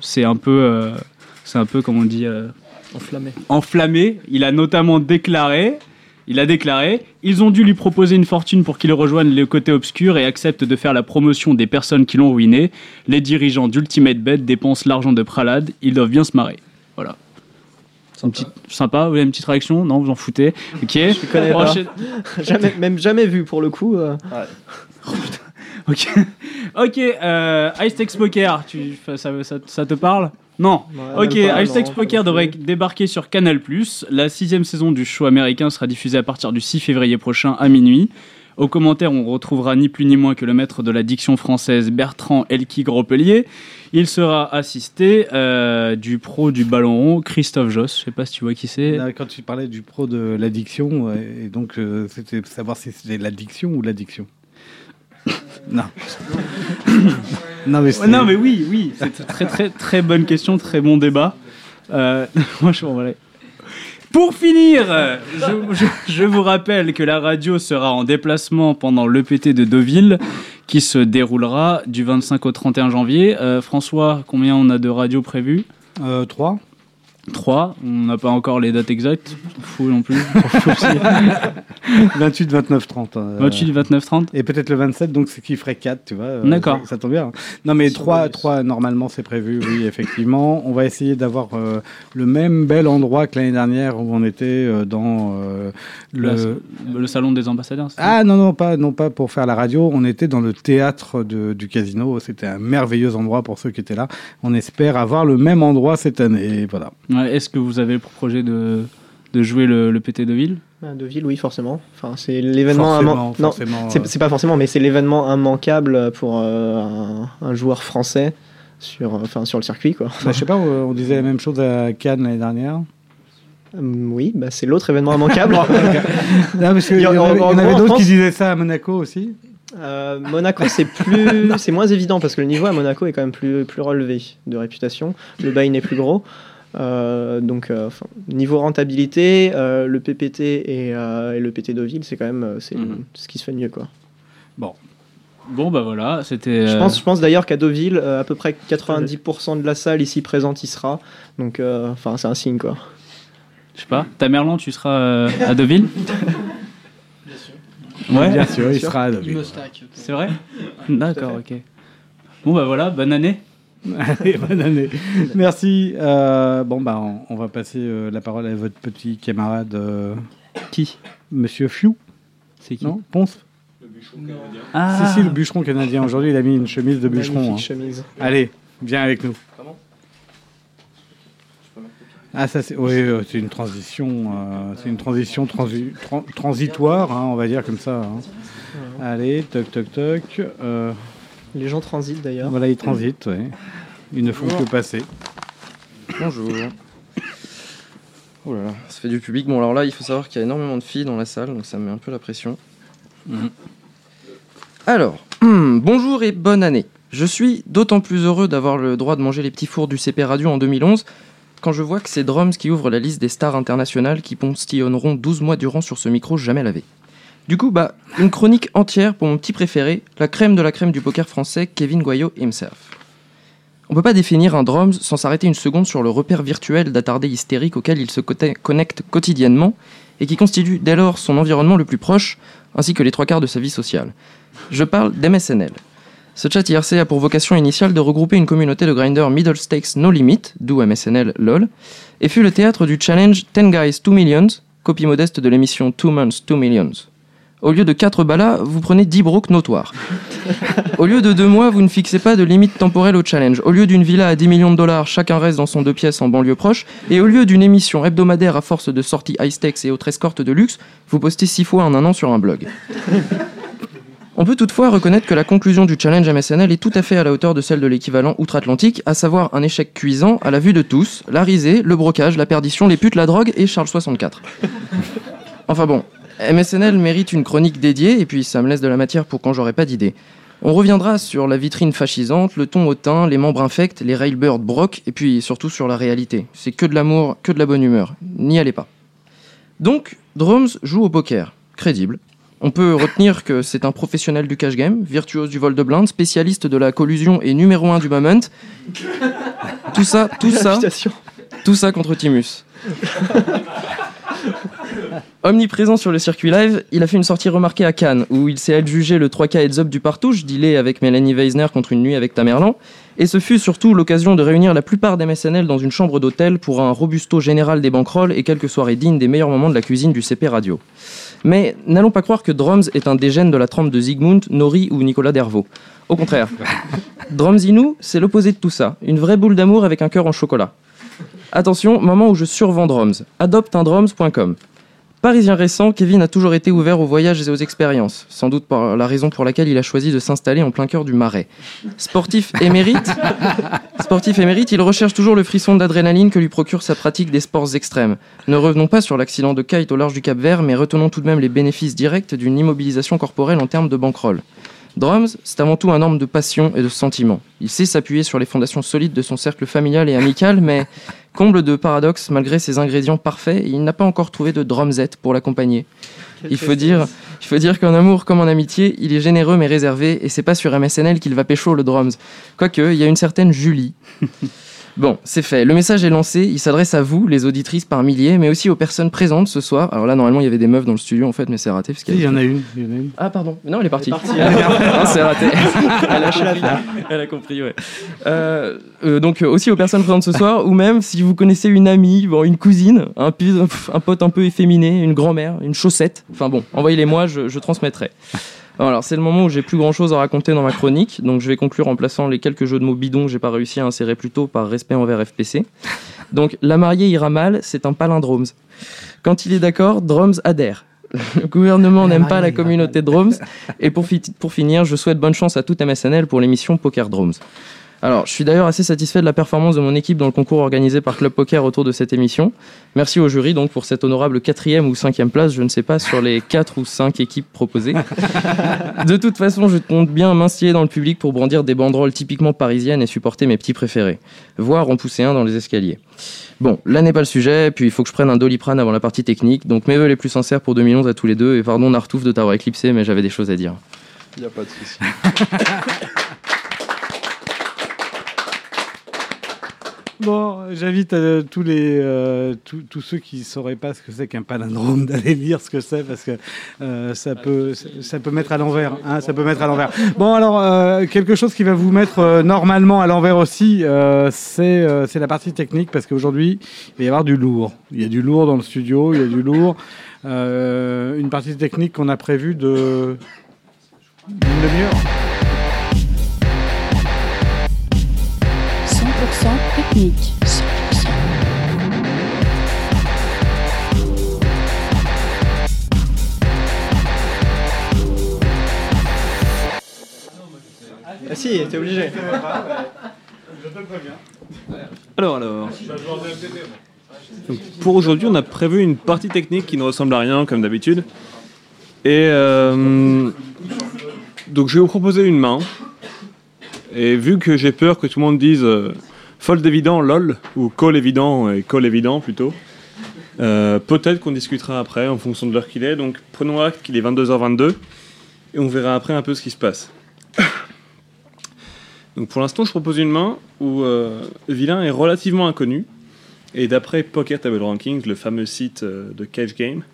c'est un peu, c'est un peu comme on dit. Enflammé. enflammé. Il a notamment déclaré, il a déclaré, ils ont dû lui proposer une fortune pour qu'il rejoigne le côté obscur et accepte de faire la promotion des personnes qui l'ont ruiné. Les dirigeants d'Ultimate Bet dépensent l'argent de Pralad, ils doivent bien se marrer. Voilà. Une petite- sympa, vous avez une petite réaction Non, vous en foutez Ok. Je connais pas. Jamais, même jamais vu pour le coup. euh. Ok, ok. Euh, Ice Tex Poker, tu, ça, ça, ça te parle Non. Ouais, ok, pas, Ice Tex. Poker devrait débarquer sur Canal+. La sixième saison du show américain sera diffusée à partir du 6 février prochain à minuit. Aux commentaires, on retrouvera ni plus ni moins que le maître de la diction française Bertrand Elki Gropelier. Il sera assisté euh, du pro du ballon rond Christophe Joss. Je sais pas si tu vois qui c'est. Quand tu parlais du pro de l'addiction, et donc euh, c'était savoir si c'était l'addiction ou l'addiction. non. non, mais non, oui, oui, c'est une très très très bonne question, très bon débat. Euh, moi, je m'en. Pour finir, je, je- je vous rappelle que la radio sera en déplacement pendant l'EPT de Deauville, qui se déroulera du 25 au 31 janvier. Euh, François, combien on a de radios prévues? Euh, 3 3. On n'a pas encore les dates exactes. Fout non plus. 28, 29, 30. euh, 28, 29, 30. Et peut-être le 27, donc ce qui ferait 4, tu vois. euh, D'accord. Ça, ça tombe bien. Non, mais 3, 3 normalement, c'est prévu, oui, effectivement. On va essayer d'avoir euh, le même bel endroit que l'année dernière où on était euh, dans euh, Le, le. salon des ambassadeurs. Ah non, non, pas, non, pas pour faire la radio. On était dans le théâtre de- du casino. C'était un merveilleux endroit pour ceux qui étaient là. On espère avoir le même endroit cette année. Voilà. Ouais, Est-ce que vous avez pour projet de, de jouer le, le PT de ville? Bah, De ville, oui, forcément. Enfin, c'est l'événement. Imman- Non, forcément, c'est euh. c'est pas forcément, mais c'est l'événement immanquable pour euh, un, un joueur français sur, enfin, sur le circuit, quoi. Bah, je sais pas, euh, on disait la même chose à Cannes l'année dernière. Hum, oui, bah, c'est l'autre événement immanquable. Non, parce Il y en en- avait, en d'autres qui disaient ça à Monaco aussi. Euh, Monaco, c'est plus, c'est moins évident parce que le niveau à Monaco est quand même plus, plus relevé de réputation. Le bail n'est plus gros. Euh, donc, euh, niveau rentabilité, euh, le PPT et, euh, et le PT Deauville, c'est quand même c'est Mhm. ce qui se fait de mieux. Quoi. Bon, bah voilà, c'était. Je pense, je pense d'ailleurs qu'à Deauville, euh, à peu près 90% de la salle ici présente y sera. Donc, euh, enfin, c'est un signe. Quoi. Je sais pas. Tamerlan, tu seras euh, à Deauville? Ouais, Bien sûr, il sûr. sera à Il Deauville. me stack. c'est vrai? D'accord, ok. Bon, bah voilà, bonne année. Allez, bonne année. Merci. Euh, bon, bah, on, on va passer euh, la parole à votre petit camarade. euh, Qui? Monsieur Fiu, C'est qui? Non Ponce? Ah Si, si, le bûcheron canadien. Aujourd'hui, il a mis une chemise de bûcheron. Magnifique hein. chemise. Allez, viens avec nous. Ah ça c'est oui, euh, c'est une transition, euh, c'est une transition transi- tran- transitoire, hein, on va dire comme ça. hein. Allez, toc toc toc. euh, Les gens transitent d'ailleurs. voilà, ils transitent, ouais. Ils ne font Bonjour. que passer. Bonjour. Oh là là, ça fait du public. Bon, alors là, il faut savoir qu'il y a énormément de filles dans la salle, donc ça me met un peu la pression. Alors, bonjour et bonne année. Je suis d'autant plus heureux d'avoir le droit de manger les petits fours du CP Radio en 2011 quand je vois que c'est Drums qui ouvre la liste des stars internationales qui postillonneront 12 mois durant sur ce micro jamais lavé. Du coup, bah, une chronique entière pour mon petit préféré, la crème de la crème du poker français, Kevin Goyot himself. On peut pas définir un drums sans s'arrêter une seconde sur le repère virtuel d'attardé hystérique auquel il se connecte quotidiennement et qui constitue dès lors son environnement le plus proche, ainsi que les trois quarts de sa vie sociale. Je parle d'MSNL. Ce chat IRC a pour vocation initiale de regrouper une communauté de grinders middle stakes no limit, d'où MSNL LOL, et fut le théâtre du challenge 10 Guys 2 Millions, copie modeste de l'émission 2 Months 2 Millions. Au lieu de 4 ballas, vous prenez 10 brocs notoires. Au lieu de 2 mois, vous ne fixez pas de limite temporelle au challenge. Au lieu d'une villa à 10 millions de dollars, chacun reste dans son deux pièces en banlieue proche. Et au lieu d'une émission hebdomadaire à force de sorties high stakes et autres escortes de luxe, vous postez 6 fois en un an sur un blog. On peut toutefois reconnaître que la conclusion du challenge MSNL est tout à fait à la hauteur de celle de l'équivalent outre-Atlantique, à savoir un échec cuisant à la vue de tous, la risée, le brocage, la perdition, les putes, la drogue et Charles 64. Enfin bon, MSNL mérite une chronique dédiée et puis ça me laisse de la matière pour quand j'aurai pas d'idée. On reviendra sur la vitrine fascisante, le ton hautain, les membres infects, les railbirds broc et puis surtout sur la réalité. C'est que de l'amour, que de la bonne humeur. N'y allez pas. Donc, Drums joue au poker. Crédible. On peut retenir que c'est un professionnel du cash game, virtuose du vol de blinde, spécialiste de la collusion et numéro un du moment. Tout ça, tout ça, tout ça contre Timus. Omniprésent sur le circuit live, il a fait une sortie remarquée à Cannes, où il s'est adjugé le 3K heads up du partouche, dealé avec Mélanie Weisner contre une nuit avec Tamerlan, et ce fut surtout l'occasion de réunir la plupart des MSNL dans une chambre d'hôtel pour un robusto général des banquerolles et quelques soirées dignes des meilleurs moments de la cuisine du CP Radio. Mais n'allons pas croire que Drums est un dégène de la trempe de Zygmunt, Nori ou Nicolas Dervaux. Au contraire, Drums Inou, c'est l'opposé de tout ça, une vraie boule d'amour avec un cœur en chocolat. Attention, moment où je survends Drums. Adopteundrums.com. Parisien récent, Kevin a toujours été ouvert aux voyages et aux expériences, sans doute par la raison pour laquelle il a choisi de s'installer en plein cœur du Marais. Sportif émérite, sportif émérite, il recherche toujours le frisson d'adrénaline que lui procure sa pratique des sports extrêmes. Ne revenons pas sur l'accident de kite au large du Cap Vert, mais retenons tout de même les bénéfices directs d'une immobilisation corporelle en termes de bankroll. Drums, c'est avant tout un homme de passion et de sentiment. Il sait s'appuyer sur les fondations solides de son cercle familial et amical, mais comble de paradoxe, malgré ses ingrédients parfaits, il n'a pas encore trouvé de drumzette pour l'accompagner. Il faut dire, il faut dire qu'en amour comme en amitié, il est généreux mais réservé, et c'est pas sur MSNL qu'il va pécho le drums. Quoique, il y a une certaine Julie. Bon, c'est fait. Le message est lancé. Il s'adresse à vous, les auditrices par milliers, mais aussi aux personnes présentes ce soir. Alors là, normalement, il y avait des meufs dans le studio, en fait, mais c'est raté. Parce qu'il Il y en a une. il y en a une. Ah, pardon. Non, elle est partie. Elle est partie. Non, c'est raté. Elle a compris. Elle a compris, ouais. Euh, euh, donc, euh, aussi aux personnes présentes ce soir, ou même si vous connaissez une amie, bon, une cousine, un, pote un peu efféminé, une grand-mère, une chaussette. Enfin bon, envoyez-les moi, je, je transmettrai. Alors, c'est le moment où j'ai plus grand chose à raconter dans ma chronique, donc je vais conclure en plaçant les quelques jeux de mots bidons que j'ai pas réussi à insérer plus tôt par respect envers FPC. Donc, la mariée ira mal, c'est un palindrome. Quand il est d'accord, Drums adhère. Le gouvernement n'aime pas la communauté Drums. Et pour, fi- pour finir, je souhaite bonne chance à toute MSNL pour l'émission Poker Drums. Alors, je suis d'ailleurs assez satisfait de la performance de mon équipe dans le concours organisé par Club Poker autour de cette émission. Merci au jury donc pour cette honorable quatrième ou cinquième place, je ne sais pas, sur les quatre ou cinq équipes proposées. De toute façon, je compte bien m'instiller dans le public pour brandir des banderoles typiquement parisiennes et supporter mes petits préférés. Voire en pousser un dans les escaliers. Bon, là n'est pas le sujet, puis il faut que je prenne un doliprane avant la partie technique, donc mes vœux les plus sincères pour 2011 à tous les deux, et pardon Nartouf de t'avoir éclipsé, mais j'avais des choses à dire. Il n'y a pas de souci. Bon, j'invite euh, tous les euh, tous, tous ceux qui sauraient pas ce que c'est qu'un palindrome d'aller lire ce que c'est parce que euh, ça peut ça peut mettre à l'envers, hein, ça peut mettre à l'envers. Bon alors quelque chose qui va vous mettre normalement à l'envers aussi, c'est c'est la partie technique parce qu'aujourd'hui il va y avoir du lourd. Il y a du lourd dans le studio, il y a du lourd. Une partie technique qu'on a prévue de d'une demi-heure. technique. Ah si, t'es obligé. Alors, alors. Pour aujourd'hui, on a prévu une partie technique qui ne ressemble à rien, comme d'habitude. Et euh, donc, je vais vous proposer une main. Et vu que j'ai peur que tout le monde dise euh, fold évident, lol, ou call évident et call évident plutôt, euh, peut-être qu'on discutera après en fonction de l'heure qu'il est. Donc, prenons acte qu'il est 22h22 et on verra après un peu ce qui se passe. Donc pour l'instant, je propose une main où euh, Villain est relativement inconnu. Et d'après Poker Table Rankings, le fameux site euh, de Cash Game,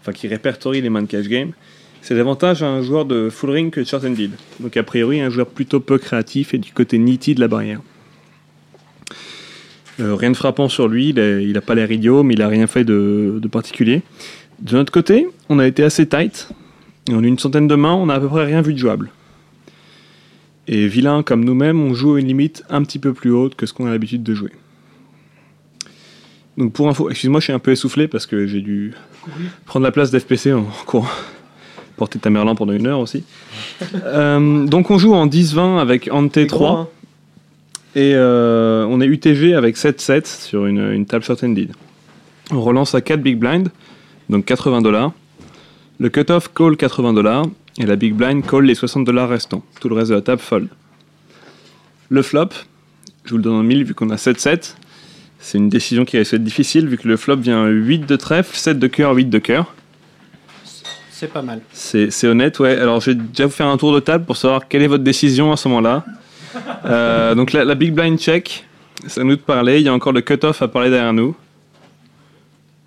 enfin qui répertorie les mains de Cash Game, c'est davantage un joueur de full ring que short handed. Donc a priori, un joueur plutôt peu créatif et du côté nitty de la barrière. Euh, rien de frappant sur lui, il n'a pas l'air idiot, mais il a rien fait de, particulier. De notre côté, on a été assez tight. Et en une centaine de mains, on a à peu près rien vu de jouable. Et vilain comme nous-mêmes, on joue à une limite un petit peu plus haute que ce qu'on a l'habitude de jouer. Donc pour info, excuse-moi, je suis un peu essoufflé parce que j'ai dû prendre la place d'FPC en courant. Porter ta Merlin pendant une heure aussi. Euh, donc on joue en 10-20 avec Ante C'est gros, 3. hein. Et euh, on est UTG avec 7-7 sur une, une table short-handed. On relance à 4 big blind, donc 80 dollars. Le cut-off call 80 dollars et la big blind call les 60 dollars restants. Tout le reste de la table fold. Le flop, je vous le donne en 1000 vu qu'on a 7-7. C'est une décision qui risque d'être difficile vu que le flop vient 8 de trèfle, 7 de cœur, 8 de cœur. C'est pas mal. C'est c'est honnête, ouais. Alors, je vais déjà vous faire un tour de table pour savoir quelle est votre décision à ce moment-là. Euh, donc, la, la big blind check, c'est à nous de parler. Il y a encore le cut-off à parler derrière nous.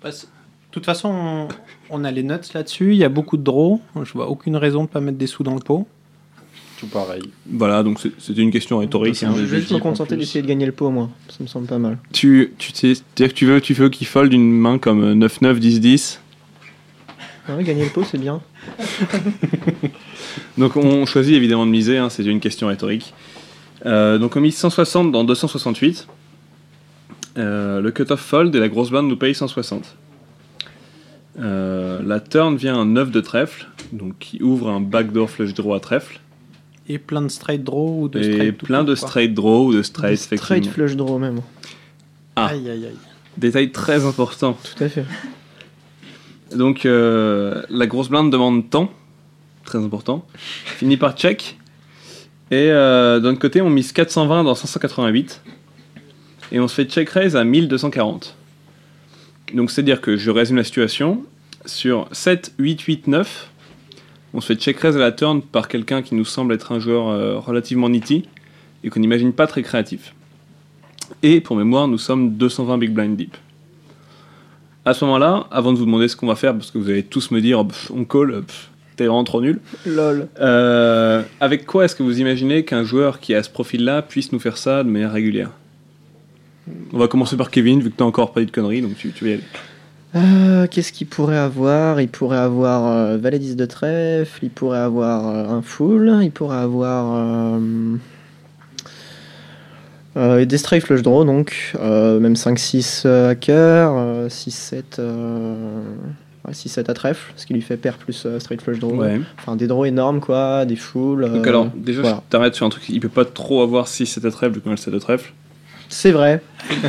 Parce- De toute façon, on, on a les notes là-dessus. Il y a beaucoup de draws. Je vois aucune raison de pas mettre des sous dans le pot. Tout pareil. Voilà, donc c'est- c'était une question rhétorique. hein. Je vais juste me contenter d'essayer de gagner le pot, moi. Ça me semble pas mal. Tu, tu sais, que tu veux, tu veux qu'il fold une main comme euh, 9-9, 10-10. Ouais, gagner le pot, c'est bien. Donc on choisit évidemment de miser, hein, c'est une question rhétorique. Euh, donc on mise 160 dans 268. Euh, le cut-off fold et la grosse bande nous paye 160. Euh, la turn vient un 9 de trèfle, donc qui ouvre un backdoor flush draw à trèfle. Et plein de straight draw ou de Et straight tout plein de straight draw ou de straight, Des straight flush draw, même. Ah, Aïe, aïe, aïe. détail très important. Tout à fait. Donc euh, la grosse blinde demande temps, très important. Finit par check. Et euh, d'un autre côté, on mise 420 dans 588. Et on se fait check raise à 1240. Donc c'est-à-dire que je résume la situation. Sur 7, 8, 8, 9, on se fait check raise à la turn par quelqu'un qui nous semble être un joueur euh, relativement nitty et qu'on n'imagine pas très créatif. Et pour mémoire, nous sommes 220 big blind deep. À ce moment-là, avant de vous demander ce qu'on va faire, parce que vous allez tous me dire, Pff, on call, pff, t'es vraiment trop nul. Lol. Euh, avec quoi est-ce que vous imaginez qu'un joueur qui a ce profil-là puisse nous faire ça de manière régulière? On va commencer par Kevin, vu que t'as encore pas dit de conneries, donc tu, tu vas y aller. Euh, Qu'est-ce qu'il pourrait avoir? Il pourrait avoir euh, Valet 10 de trèfle, il pourrait avoir euh, un full, il pourrait avoir euh, des straight flush draw, donc même 5-6 à cœur, euh, 6-7 euh, ouais, 6-7 à trèfle, ce qui lui fait pair plus euh, straight flush draw. Ouais. Enfin, des draws énormes, quoi, des fulls. Donc euh, alors, déjà, voilà. je t'arrête sur un truc, il peut pas trop avoir 6 7 à trèfle, vu qu'on a le 7 de trèfle. C'est vrai.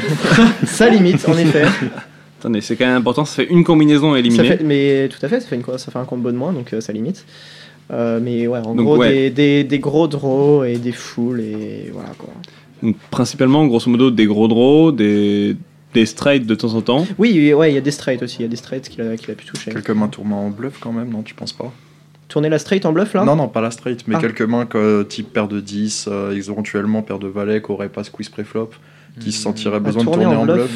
ça limite, en effet. Attendez, c'est quand même important, ça fait une combinaison à Ça éliminer. fait, mais tout à fait, ça fait, une, ça fait un combo de moins, donc euh, ça limite. Euh, mais ouais, en Donc, gros, ouais. Des, des, des gros draws et des fulls, et voilà quoi. Donc, principalement, grosso modo, des gros draws, des, des straights de temps en temps. Oui, oui, ouais, il y a des straights aussi, il y a des straights qu'il a, qu'il a pu toucher. Quelques mains tournées en bluff quand même, non Tu penses pas? Tourner la straight en bluff là? Non, non, pas la straight, mais Ah. quelques mains que, type paire de 10, euh, éventuellement paire de valet qui aurait pas squeeze préflop, qui se sentiraient besoin de tourner en en bluff? bluff.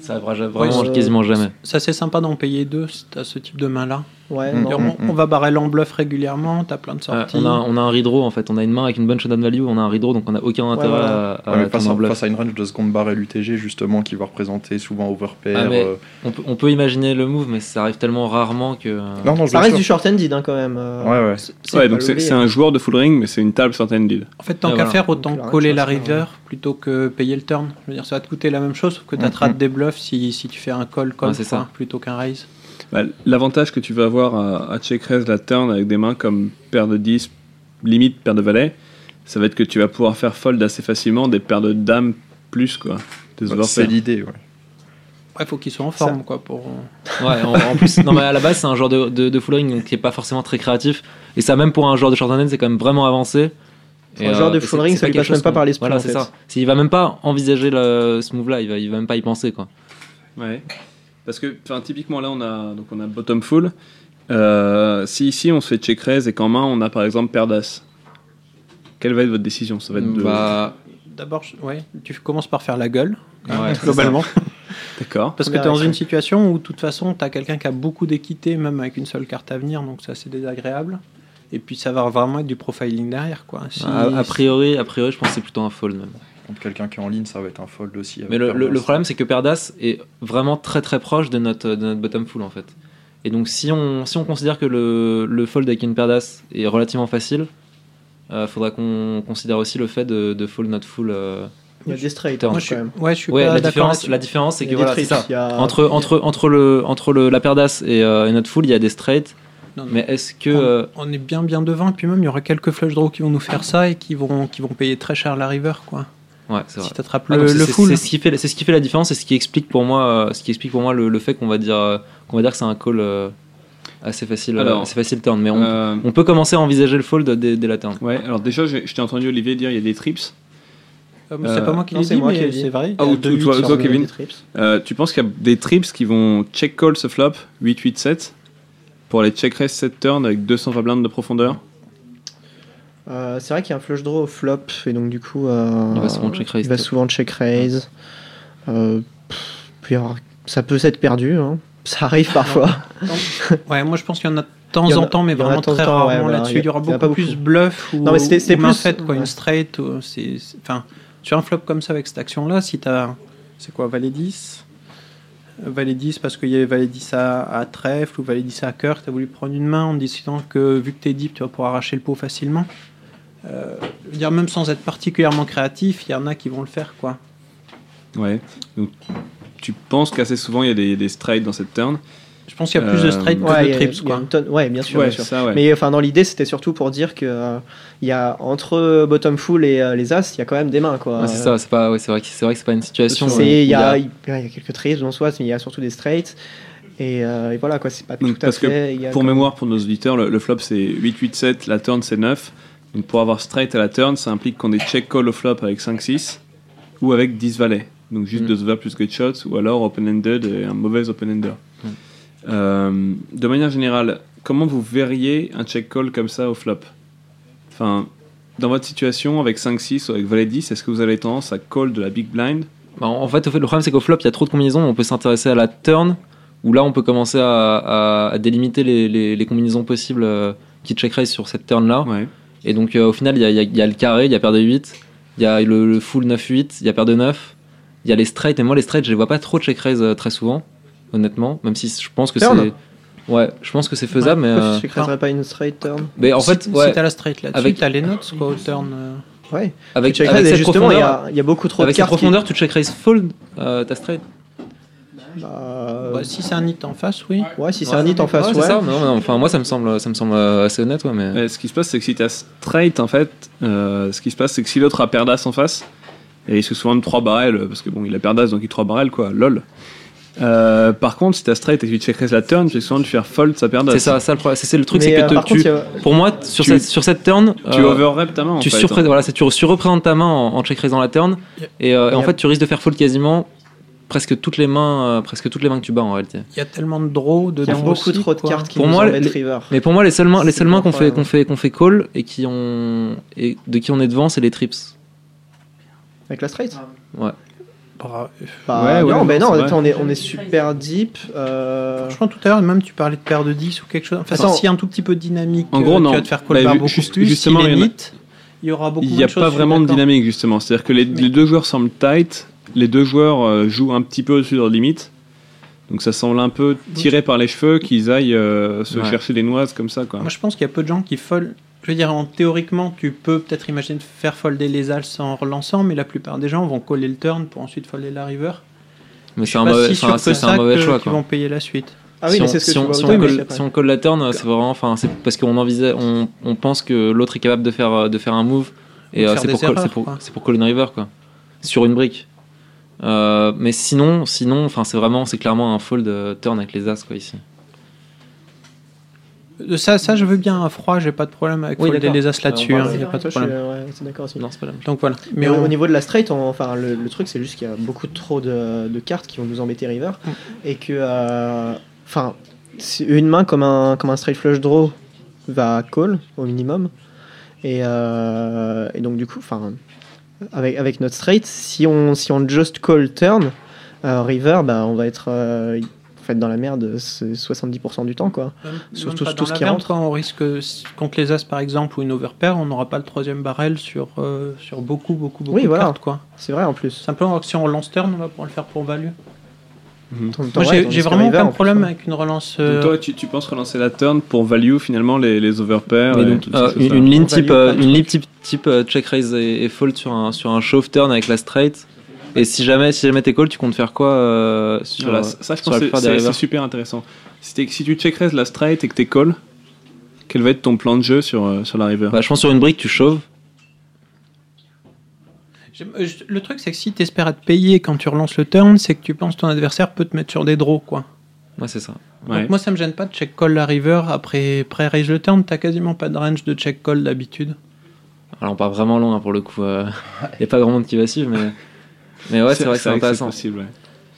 Ça arrivera vraiment Ouais, quasiment jamais. Ça, c'est sympa d'en payer deux t'as ce type de main-là. Ouais, Mm. Mm, on, mm. on va barrer en bluff régulièrement, t'as plein de Euh, sorties. on, a, on a un redraw en fait, on a une main avec une bonne showdown value, on a un redraw donc on a aucun intérêt voilà. à, à Ouais, face, bluff. face à une range de seconde barre et l'UTG justement qui va représenter souvent overpair. Ah, euh, on, peut, on peut imaginer le move, mais ça arrive tellement rarement que. Non, non, Ça reste sûr. du short-handed hein, quand même. euh, Ouais, ouais. c'est- c'est Ouais, pas donc c'est un joueur de full ring, mais c'est une table short-handed. En fait, tant Ah, qu'à voilà. faire, autant Donc, coller la river plutôt que payer le turn. Je veux dire, ça va te coûter la même chose, sauf que tu Mhm. te rates des bluffs si, si tu fais un call Ouais, c'est ça. plutôt qu'un raise. Bah, L'avantage que tu vas avoir à, à check raise la turn avec des mains comme paire de 10, limite paire de valet, ça va être que tu vas pouvoir faire fold assez facilement des paires de dames plus, quoi. Ouais, c'est l'idée, ouais. Ouais, faut qu'ils soient en forme, quoi, pour. Ouais, en, en plus, non, mais à la base, c'est un genre de, de, de full ring donc, qui est pas forcément très créatif. Et ça, même pour un joueur de short-handed, c'est quand même vraiment avancé. Un joueur de et full ring, ça lui passe même pas par l'esprit, Voilà, c'est ça. C'est- Il va même pas envisager le, ce move-là, il va, il va même pas y penser, quoi. Ouais. Parce que, enfin, typiquement là, on a donc on a bottom full. Euh, si ici on se fait check raise et qu'en main on a par exemple paire d'as, quelle va être votre décision? Ça va être de. Bah, D'abord, ouais, tu commences par faire la gueule, Ouais, globalement. D'accord. Parce que tu es dans une situation où, de toute façon, tu as quelqu'un qui a beaucoup d'équité, même avec une seule carte à venir, donc ça, c'est désagréable. Et puis, ça va vraiment être du profiling derrière, quoi. Si- a, a priori, a priori, je pense que c'est plutôt un fold même. Contre quelqu'un qui est en ligne, ça va être un fold aussi. Mais le, problème, c'est que Perdas est vraiment très très proche de notre, de notre bottom full en fait. Et donc, si on, si on considère que le, le fold avec une Perdas est relativement facile, il faudra qu'on considère aussi le fait de, de fold notre full. euh, Il y a des straights, turn. moi, je suis- ouais, je suis Ouais, pas la différence, la différence, c'est que a des voilà, ça. a- Entre, entre, entre, le, entre le, la Perdas et, euh, et notre full, il y a des. Non, non. Mais est-ce que. On, euh, on est bien bien devant, et puis même, il y aura quelques flush draws qui vont nous faire ça et qui vont, qui vont payer très cher la river, quoi. Ouais, c'est vrai. Si t'attrapes Ah, le, c'est- full. C'est ce qui fait, c'est ce qui fait la différence, c'est ce qui explique pour moi, euh, ce qui explique pour moi le, le fait qu'on va dire, euh, qu'on va dire que c'est un call euh, assez facile, Alors, assez facile turn. Mais on, euh, on peut commencer à envisager le fold dès, dès la turn. Ouais. Alors déjà, j'ai- je t'ai entendu Olivier dire il y a des trips. Euh, c'est pas moi qui l'ai dit, mais c'est vrai. Ah, ou toi, toi, Kevin. Euh, tu penses qu'il y a des trips qui vont check call ce flop 8-8-7 pour aller check raise cette turn avec 220 blindes de profondeur? Euh, c'est vrai qu'il y a un flush draw au flop et donc du coup euh, Il va souvent check raise, il va souvent check raise. Euh, pff, puis alors, ça peut s'être perdu, hein. ça arrive parfois. Ouais, moi je pense qu'il y en a de temps en temps, mais vraiment très ouais, rarement voilà, là-dessus. il y aura beaucoup pas plus bluff ou, Non, mais c'était- c'était ou main plus- faite, quoi, ouais. une straight. ou- c'est- c'est- Enfin, sur un flop comme ça avec cette action-là, si t'as. C'est quoi, Valet 10 Euh, Valet 10 parce qu'il y avait Valet 10 à, à trèfle ou Valet 10 à cœur, t'as voulu prendre une main en décidant que vu que t'es deep, tu vas pouvoir arracher le pot facilement. Euh, je veux dire, même sans être particulièrement créatif, il y en a qui vont le faire, quoi. Ouais. Donc, tu penses qu'assez souvent il y a des, des straights dans cette turn Je pense qu'il y a plus de straight que Ouais, il de trips, quoi. tonne- ouais, bien sûr. Ouais, bien sûr. ça, ouais. Mais enfin, dans l'idée, c'était surtout pour dire que euh, il y a entre bottom full et euh, les as, il y a quand même des mains, quoi. Ouais, c'est ça, c'est pas, ouais, c'est vrai que c'est vrai que c'est pas une situation. Il y, a, a- il y a quelques trips en soi, mais il y a surtout des straights. Et, euh, et voilà, quoi, c'est pas Donc, tout à parce fait. il y que a pour mémoire, pour nos auditeurs, le, le flop c'est 8-8-7, la turn c'est 9. Donc pour avoir straight à la turn, ça implique qu'on ait check call au flop avec 5-6 ou avec 10 valets. Donc juste Mm. 2 overs plus gut shots ou alors open-ended et un mauvais open-ender. Mm. Euh, de manière générale, comment vous verriez un check call comme ça au flop? Enfin, dans votre situation avec 5-6 ou avec valet 10, est-ce que vous avez tendance à call de la big blind? Bah, en fait, le problème c'est qu'au flop, il y a trop de combinaisons. On peut s'intéresser à la turn, où là, on peut commencer à, à- à délimiter les, les- les combinaisons possibles euh, qui check raise sur cette turn là. Ouais. Et donc, euh, au final, il y a, il y a- il y a le carré, il y a paire de 8, il y a le, le full 9-8, il y a paire de 9, il y a les straight. Et moi, les straight, je les vois pas trop check raise euh, très souvent, honnêtement. Même si je pense que c'est. Ouais, je pense que c'est faisable, mais. Pourquoi euh, tu checkraiserais pas une straight turn mais en fait, si ouais, t'as la straight là-dessus, avec- t'as les notes, quoi, au turn. euh. Ouais. avec, avec cette justement, il y profondeur, a, il y a beaucoup trop avec de cette cartes. qui- profondeur, tu check raise fold euh, ta straight. Bah, Bah, si c'est un hit en face, oui. ouais, si c'est un hit en face, Ouais, ouais. c'est ça. Non, non, enfin, moi, ça me semble, ça me semble euh, assez honnête, ouais, mais. Ce qui se passe, c'est que si tu as straight, en fait, euh, ce qui se passe, c'est que si l'autre a paire d'as en face, et il risque souvent de 3 barrels, parce que bon, il a paire d'as, donc il 3 barrels, quoi, lol. Euh, par contre, si tu as straight et que tu check raise la turn, tu risques souvent de faire fold sa d'as. C'est ça, ça le problème. C'est le truc, c'est que euh, te- par tu, contre, a- pour moi, sur, tu- cette, sur cette turn, Tu euh, overrep ta main, en tu, fait. hein. voilà, tu surreprésentes ta main en, en check raisant la turn, et, euh, et en fait, tu risques de faire fold quasiment presque toutes les mains, euh, presque toutes les mains que tu bats en réalité. Il y a tellement de draws Il y a dedans. beaucoup aussi, trop de quoi. cartes qui Pour nous moi, les- river. Mais pour moi, les seules mains, les seules mains qu'on fait, qu'on fait, qu'on fait call et qui ont et de qui on est devant, c'est les trips. Avec la straight Ouais. Bah, Bah, Ouais, ouais, non, mais non, attends, on est, on est super deep. euh, Franchement, tout à l'heure, même tu parlais de paire de 10 ou quelque chose. Enfin, Attends. s'il y a un tout petit peu de dynamique, En euh, gros, tu non. vas te faire call Bah, beaucoup juste- plus. justement, S'il est il y en a- neat, il y aura beaucoup Il n'y a de choses, pas vraiment de dynamique, justement. C'est-à-dire que les, les deux joueurs semblent tight, les deux joueurs euh, jouent un petit peu au-dessus de leur limite. Donc ça semble un peu tiré par les cheveux qu'ils aillent euh, se Ouais. chercher des noises comme ça. Quoi. Moi, je pense qu'il y a peu de gens qui fold. Je veux dire, en, théoriquement, tu peux peut-être imaginer de faire folder les as en relançant, mais la plupart des gens vont coller le turn pour ensuite folder la river. Mais c'est un mauvais, si un ça mauvais que- choix. Quoi. vont payer la suite. Ah oui, si mais on, c'est ce que si tu on, vois si on colle, si on colle la turn, c'est vraiment, enfin, c'est parce qu'on envisage, on, on pense que l'autre est capable de faire, de faire un move Et euh, c'est pour, call and river, quoi. Sur une brique. Euh, mais sinon, sinon, enfin, c'est vraiment, c'est clairement un fold euh, turn avec les as, quoi, ici. Euh, Ça, ça, je veux bien un froid, j'ai pas de problème avec Oui, folder les as là-dessus, on hein, a pas de je problème. euh, ouais, c'est d'accord aussi. Non, c'est pas. Donc voilà. Mais Mais au, on- au niveau de la straight, on- enfin, le, le truc, c'est juste qu'il y a beaucoup trop de, de cartes qui vont nous embêter river. Mm. Et que. euh, Enfin, si une main comme un, comme un straight flush draw va call au minimum. Et, euh, et donc, du coup, enfin, avec, avec notre straight, si on, si on just call turn, euh, river, bah, on va être. euh, en fait, dans la merde c'est 70% du temps, quoi. Même- Sur même tout, ce qui merde, rentre. quoi, on risque, contre les as par exemple, ou une overpair, on n'aura pas le troisième barrel sur, euh, sur beaucoup, beaucoup, beaucoup Oui, de voilà. cartes. C'est vrai en plus. Simplement, si on relance turn, on va pouvoir le faire pour value. Mhm. Moi, ouais, j'ai vraiment aucun plus, problème ouais. avec une relance. Donc euh, toi, tu, tu penses relancer la turn pour value finalement les, les overpairs et euh, une, une ligne type, euh, une ligne type, type check raise et, et fold sur un, sur un shove turn avec la straight. Et si jamais, si jamais t'es call, tu comptes faire quoi euh, sur, Voilà, euh, ça, je sur pense la que c'est super intéressant. Si, tu check raise la straight et que t'es call, quel va être ton plan de jeu sur, euh, sur la river? Bah, je pense sur une brique, tu chauves. Euh, Le truc, c'est que si tu espères être payé quand tu relances le turn, c'est que tu penses que ton adversaire peut te mettre sur des draws. Quoi. Ouais, c'est ça. Ouais. Donc moi, ça me gêne pas de check call la river après pré-raise le turn. T'as quasiment pas de range de check call d'habitude. Alors on part vraiment loin pour le coup. Il n'y a pas grand monde qui va suivre, mais, mais ouais, c'est vrai que c'est intéressant. possible, ouais.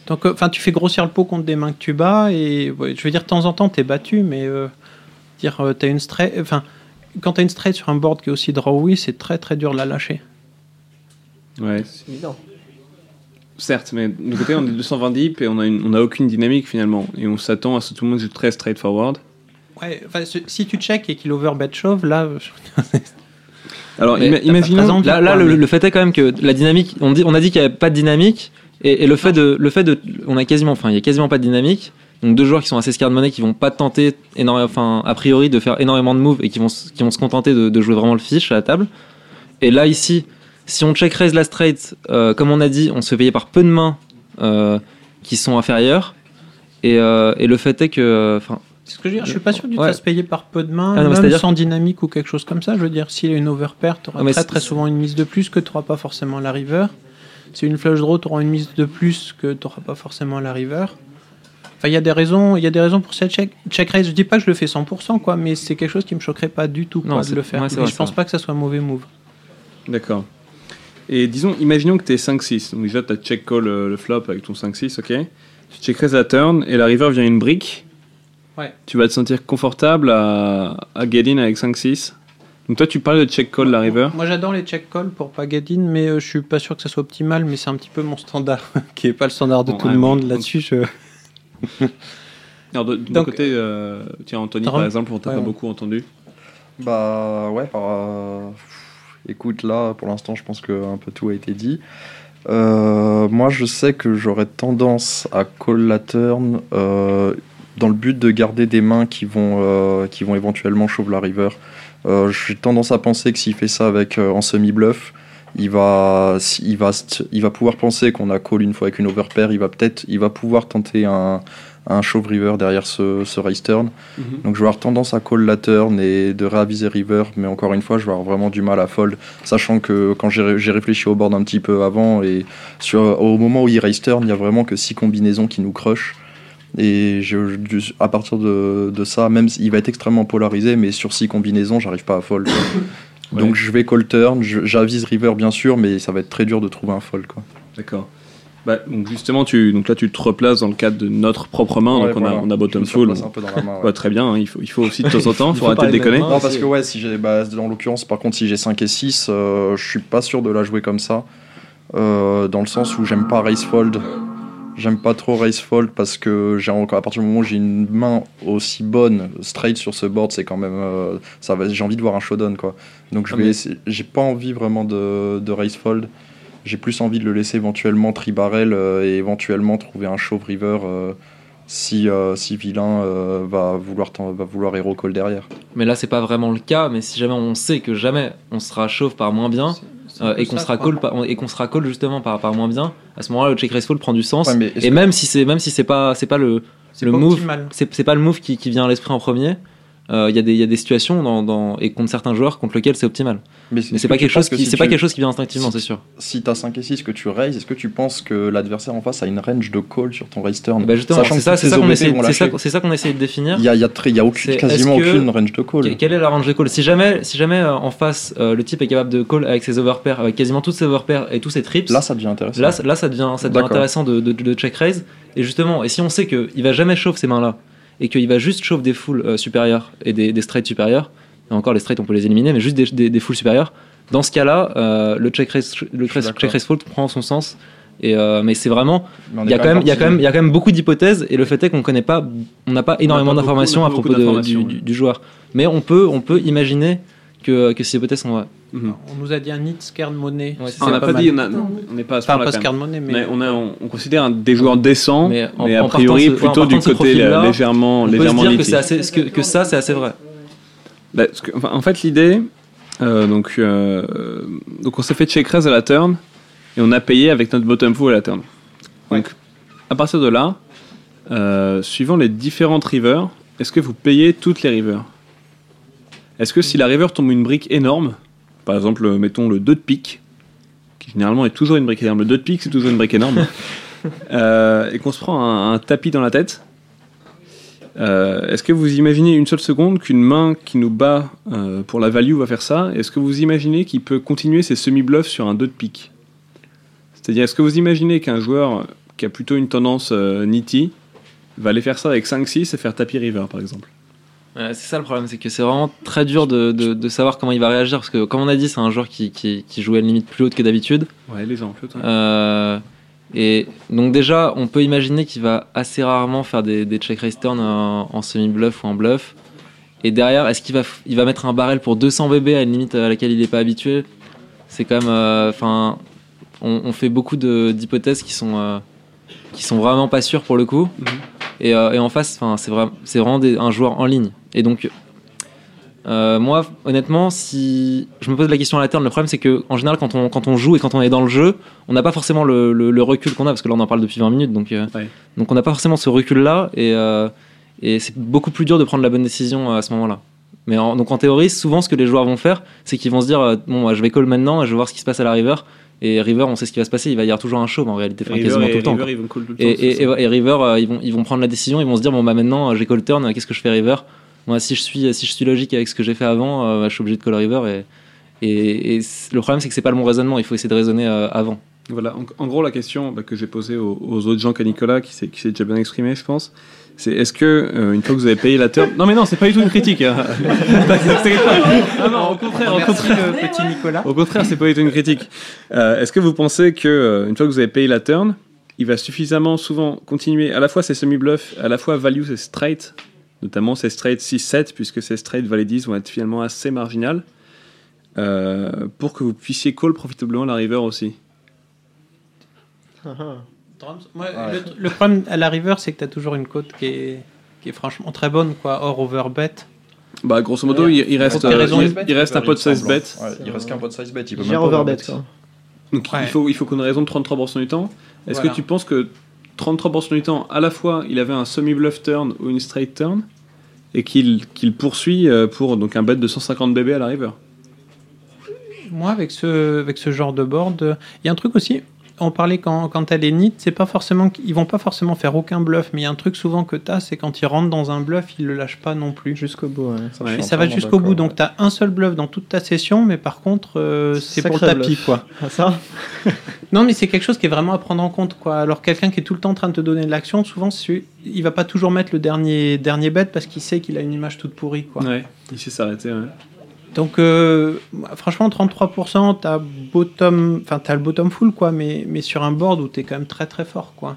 Donc, euh, enfin, tu fais grossir le pot contre des mains que tu bats et ouais, je veux dire, de temps en temps, t'es battu, mais euh, dire, euh, t'as une straight, enfin, quand t'as une straight sur un board qui est aussi drawy, c'est très très dur de la lâcher. Ouais. C'est évident. Certes, mais de côté, on est 220 deep et on a, une, on a aucune dynamique finalement. Et on s'attend à ce que tout le monde joue très straightforward. Ouais, enfin, si tu check et qu'il overbet shove, là, Alors, ima- imaginons. Là, là le, mais- le fait est quand même que la dynamique, on, dit, on a dit qu'il n'y avait pas de dynamique, et, et le, fait de, le fait de. On a quasiment, enfin, il y a quasiment pas de dynamique. Donc deux joueurs qui sont assez scared money, qui vont pas tenter énormément, enfin, a priori, de faire énormément de moves et qui vont, qui vont se contenter de, de jouer vraiment le fiche à la table. Et là, ici, si on check raise la straight, euh, comme on a dit, on se fait payer par peu de mains euh, qui sont inférieures. Et, euh, et le fait est que. euh, Enfin, c'est ce que je veux dire. Je suis pas sûr que tu te Ouais. fasses payer par peu de mains, Ah non, même c'est-à-dire sans dynamique ou quelque chose comme ça. Je veux dire, s'il y a une overpair, t'auras Ah, mais très souvent une mise de plus que t'auras pas forcément la river. Si une flush draw, t'auras une mise de plus que t'auras pas forcément la river. Enfin, il y a des raisons, il y a des raisons pour cette check, check raise. Je dis pas que je le fais 100%, quoi, mais c'est quelque chose qui me choquerait pas du tout, quoi, de le faire. ouais, vrai, je pense pas que ça soit un mauvais move. D'accord. Et disons, imaginons que t'es 5-6. Donc déjà, t'as check call euh, le flop avec ton 5-6, ok Tu check raise la turn et la river vient une brique. Ouais. Tu vas te sentir confortable à, à get in avec 5-6. Donc toi, tu parles de check call la river. Moi, j'adore les check calls pour pas get in, mais euh, je suis pas sûr que ça soit optimal, mais c'est un petit peu mon standard, qui est pas le standard de Bon, tout ouais, le monde. bon, Là-dessus, je. Alors de, de mon côté, euh, tiens Anthony par exemple, on t'a ouais, pas beaucoup entendu. Bah ouais, par, euh, écoute là, pour l'instant, je pense que un peu tout a été dit. Euh, moi, je sais que j'aurais tendance à call la turn euh, dans le but de garder des mains qui vont, euh, qui vont éventuellement shove la river. J'ai tendance à penser que s'il fait ça avec en semi-bluff, il va, il, va, il va pouvoir penser qu'on a call une fois avec une overpair. Il va peut-être, pouvoir tenter un, un shove river derrière ce, ce raise turn. Mhm. Donc je vais avoir tendance à call la turn et de réaviser river, mais encore une fois, je vais avoir vraiment du mal à fold, sachant que quand j'ai ré- j'ai réfléchi au board un petit peu avant, et sur, au moment où il raise turn, il n'y a vraiment que six combinaisons qui nous crush. Et je, à partir de, de ça, même s'il va être extrêmement polarisé, mais sur six combinaisons, j'arrive pas à fold. Ouais. Donc je vais call turn, j'avise river bien sûr, mais ça va être très dur de trouver un fold. D'accord. Bah, donc justement, tu, donc là, tu te replaces dans le cadre de notre propre main. Ouais, donc on, a, on a bottom full. ouais. Ouais, très bien. hein, il, faut, il faut aussi de temps en temps. Il faut arrêter de déconner. Non, parce que ouais, si j'ai, bah, dans l'occurrence, par contre, si j'ai 5 et 6, euh, je suis pas sûr de la jouer comme ça. Euh, dans le sens où j'aime pas race fold. J'aime pas trop race fold parce que j'ai encore à partir du moment où j'ai une main aussi bonne straight sur ce board, c'est quand même euh, ça va. J'ai envie de voir un showdown quoi. Donc je Ah, vais, j'ai pas envie vraiment de, de race fold. J'ai plus envie de le laisser éventuellement tri-barrel euh, et éventuellement trouver un shove river euh, si euh, si vilain euh, va vouloir t'en- va vouloir hero call derrière. Mais là, c'est pas vraiment le cas. Mais si jamais on sait que jamais on sera chauve par moins bien euh, et qu'on sera call par- et qu'on sera call justement par, par moins bien, à ce moment-là, le check raise fold prend du sens. Ouais, mais est-ce et même si c'est même si c'est pas c'est pas le le pas move c'est pas le move qui, qui vient à l'esprit en premier. Euh, il y, a des- il y a des situations dans, dans- et contre certains joueurs contre lesquels c'est optimal. Mais c'est pas que quelque chose que qui, si c'est pas tu- quelque chose qui vient instinctivement, si- c'est sûr. Si t'as 5 et 6 que tu raises, est-ce que tu penses que l'adversaire en face a une range de call sur ton raise turn Bah c'est ça, qu'on essaie de définir. Il y a, il y a très- il y a aucune- C'est- quasiment aucune range de call. Que- Quelle est la range de call? Si jamais, si jamais euh, en face, euh, le type est capable de call avec ses overpairs, avec quasiment toutes ses overpairs et tous ses trips, Là, ça devient intéressant. Là, là ça devient, ça devient D'accord. intéressant de, de, de check raise. Et justement, et si on sait qu'il va jamais chauffe ces mains-là, et qu'il va juste chauffe des fulls euh, supérieurs et des, des straights supérieurs, et encore les straights on peut les éliminer, mais juste des, des, des fulls supérieurs, dans ce cas-là, euh, le check raise, le check raise fault prend son sens. Et euh, mais c'est vraiment, il y a quand même, même il y a quand parti- même, il y a quand même beaucoup d'hypothèses, et le fait est qu'on connaît pas, on n'a pas énormément d'informations on à propos beaucoup de- du, d'informations, du- du joueur. Mais on peut, on peut imaginer que, que ces hypothèses sont vraies. On nous a dit un nid scared money. Ouais, on n'a pas, mal. dit, on n'est pas à ce Enfin, point-là, pas scared money, mais. Mais on, a, on, on considère un- des joueurs décents, mais, en- a priori partant plutôt du côté profil-là, légèrement, on peut se dire que, assez, que, que ça, c'est assez vrai. Bah, parce que, enfin, en fait, l'idée, euh, donc, euh, donc on s'est fait check raise à la turn et on a payé avec notre bottom full à la turn. Donc, à partir de là, euh, suivant les différentes rivers, est-ce que vous payez toutes les rivers? Est-ce que si la river tombe une brique énorme, par exemple, mettons le 2 de pique, qui généralement est toujours une brique énorme, le 2 de pique c'est toujours une brique énorme, euh, et qu'on se prend un, un tapis dans la tête, euh, Est-ce que vous imaginez une seule seconde qu'une main qui nous bat euh, pour la value va faire ça? Est-ce que vous imaginez qu'il peut continuer ses semi-bluffs sur un 2 de pique C'est-à-dire, est-ce que vous imaginez qu'un joueur qui a plutôt une tendance euh, nitty va aller faire ça avec 5-6 et faire tapis river par exemple? Ouais, c'est ça le problème, c'est que c'est vraiment très dur de, de, de savoir comment il va réagir parce que, comme on a dit, c'est un joueur qui, qui, qui joue à une limite plus haute que d'habitude. Ouais, les amples, ouais. Euh, et donc, déjà, on peut imaginer qu'il va assez rarement faire des, des check raise turn en, en semi-bluff ou en bluff. Et derrière, est-ce qu'il va, il va mettre un barrel pour 200 BB à une limite à laquelle il n'est pas habitué? C'est quand même. euh, Enfin, on, on fait beaucoup d'hypothèses qui sont. euh, qui sont vraiment pas sûres pour le coup. Et, euh, et en face, c'est vraiment, vraiment des- un joueur en ligne. Et donc, euh, moi, honnêtement, si je me pose la question à la turn, le problème c'est que en général, quand on, quand on joue et quand on est dans le jeu, on n'a pas forcément le, le- le recul qu'on a parce que là, on en parle depuis 20 minutes, donc, euh, donc on n'a pas forcément ce recul-là et, euh, et c'est beaucoup plus dur de prendre la bonne décision à ce moment-là. Mais en, donc en théorie, souvent, ce que les joueurs vont faire, c'est qu'ils vont se dire, bon, je vais call maintenant, je vais voir ce qui se passe à la river. Et River, on sait ce qui va se passer, il va y avoir toujours un show en réalité, enfin, quasiment et- tout le temps. River, quoi. ils vont call tout le Et- temps, c'est et- ça. et- et River, ils, vont, ils vont prendre la décision, ils vont se dire bon bah maintenant j'ai call turn, qu'est-ce que je fais River? Moi si je suis si je suis logique avec ce que j'ai fait avant, euh, bah, je suis obligé de call River et, et, et c- le problème c'est que c'est pas le bon raisonnement, il faut essayer de raisonner euh, avant. Voilà, en, en gros, la question bah, que j'ai posée aux, aux autres gens qu'à Nicolas, qui s'est qui s'est déjà bien exprimé, je pense, c'est est-ce que, euh, une fois que vous avez payé la turn. Non, mais non, c'est pas du tout une critique. hein. Pas. Non, non, au contraire, au contraire. le petit Nicolas. Au contraire, c'est pas du tout une critique. Euh, est-ce que vous pensez que, euh, une fois que vous avez payé la turn, il va suffisamment souvent continuer à la fois ses semi-bluffs, à la fois value ses straight, notamment ses straight 6-7, puisque ses straight valet 10 vont être finalement assez marginales, euh, pour que vous puissiez call profitablement la river aussi Drums, moi, le, le problème à la river, c'est que tu as toujours une cote qui est, qui est franchement très bonne, quoi, hors overbet. Bah, grosso modo, il, il reste, euh, il, il reste un pot de 16 bet. Ouais, il reste qu'un pot de size bet. Il peut J'ai même pas overbet. Donc Ouais. il faut, il faut qu'on ait raison de 33% du temps. Est-ce Voilà. que tu penses que 33% du temps, à la fois, il avait un semi-bluff turn ou une straight turn et qu'il poursuit euh, pour donc un bet de 150 BB à la river Moi, avec ce, avec ce genre de board, euh, il y a un truc aussi. On parlait quand, quand elle est nit, c'est pas forcément, qu- ils vont pas forcément faire aucun bluff, mais il y a un truc souvent que tu as, c'est quand ils rentrent dans un bluff, ils le lâchent pas non plus. Jusqu'au bout, ouais. ça va jusqu'au bout, donc tu as un seul bluff dans toute ta session, mais par contre, euh, c'est pour le tapis, bluff. quoi. Ah, ça Non, mais c'est quelque chose qui est vraiment à prendre en compte, quoi. Alors quelqu'un qui est tout le temps en train de te donner de l'action, souvent, il va pas toujours mettre le dernier, dernier bet parce qu'il sait qu'il a une image toute pourrie, quoi. Ouais, il sait s'arrêter. Ouais. Donc, euh, franchement, 33%, t'as bottom, enfin, t'as le bottom full, quoi, mais, mais sur un board où t'es quand même très très fort, quoi.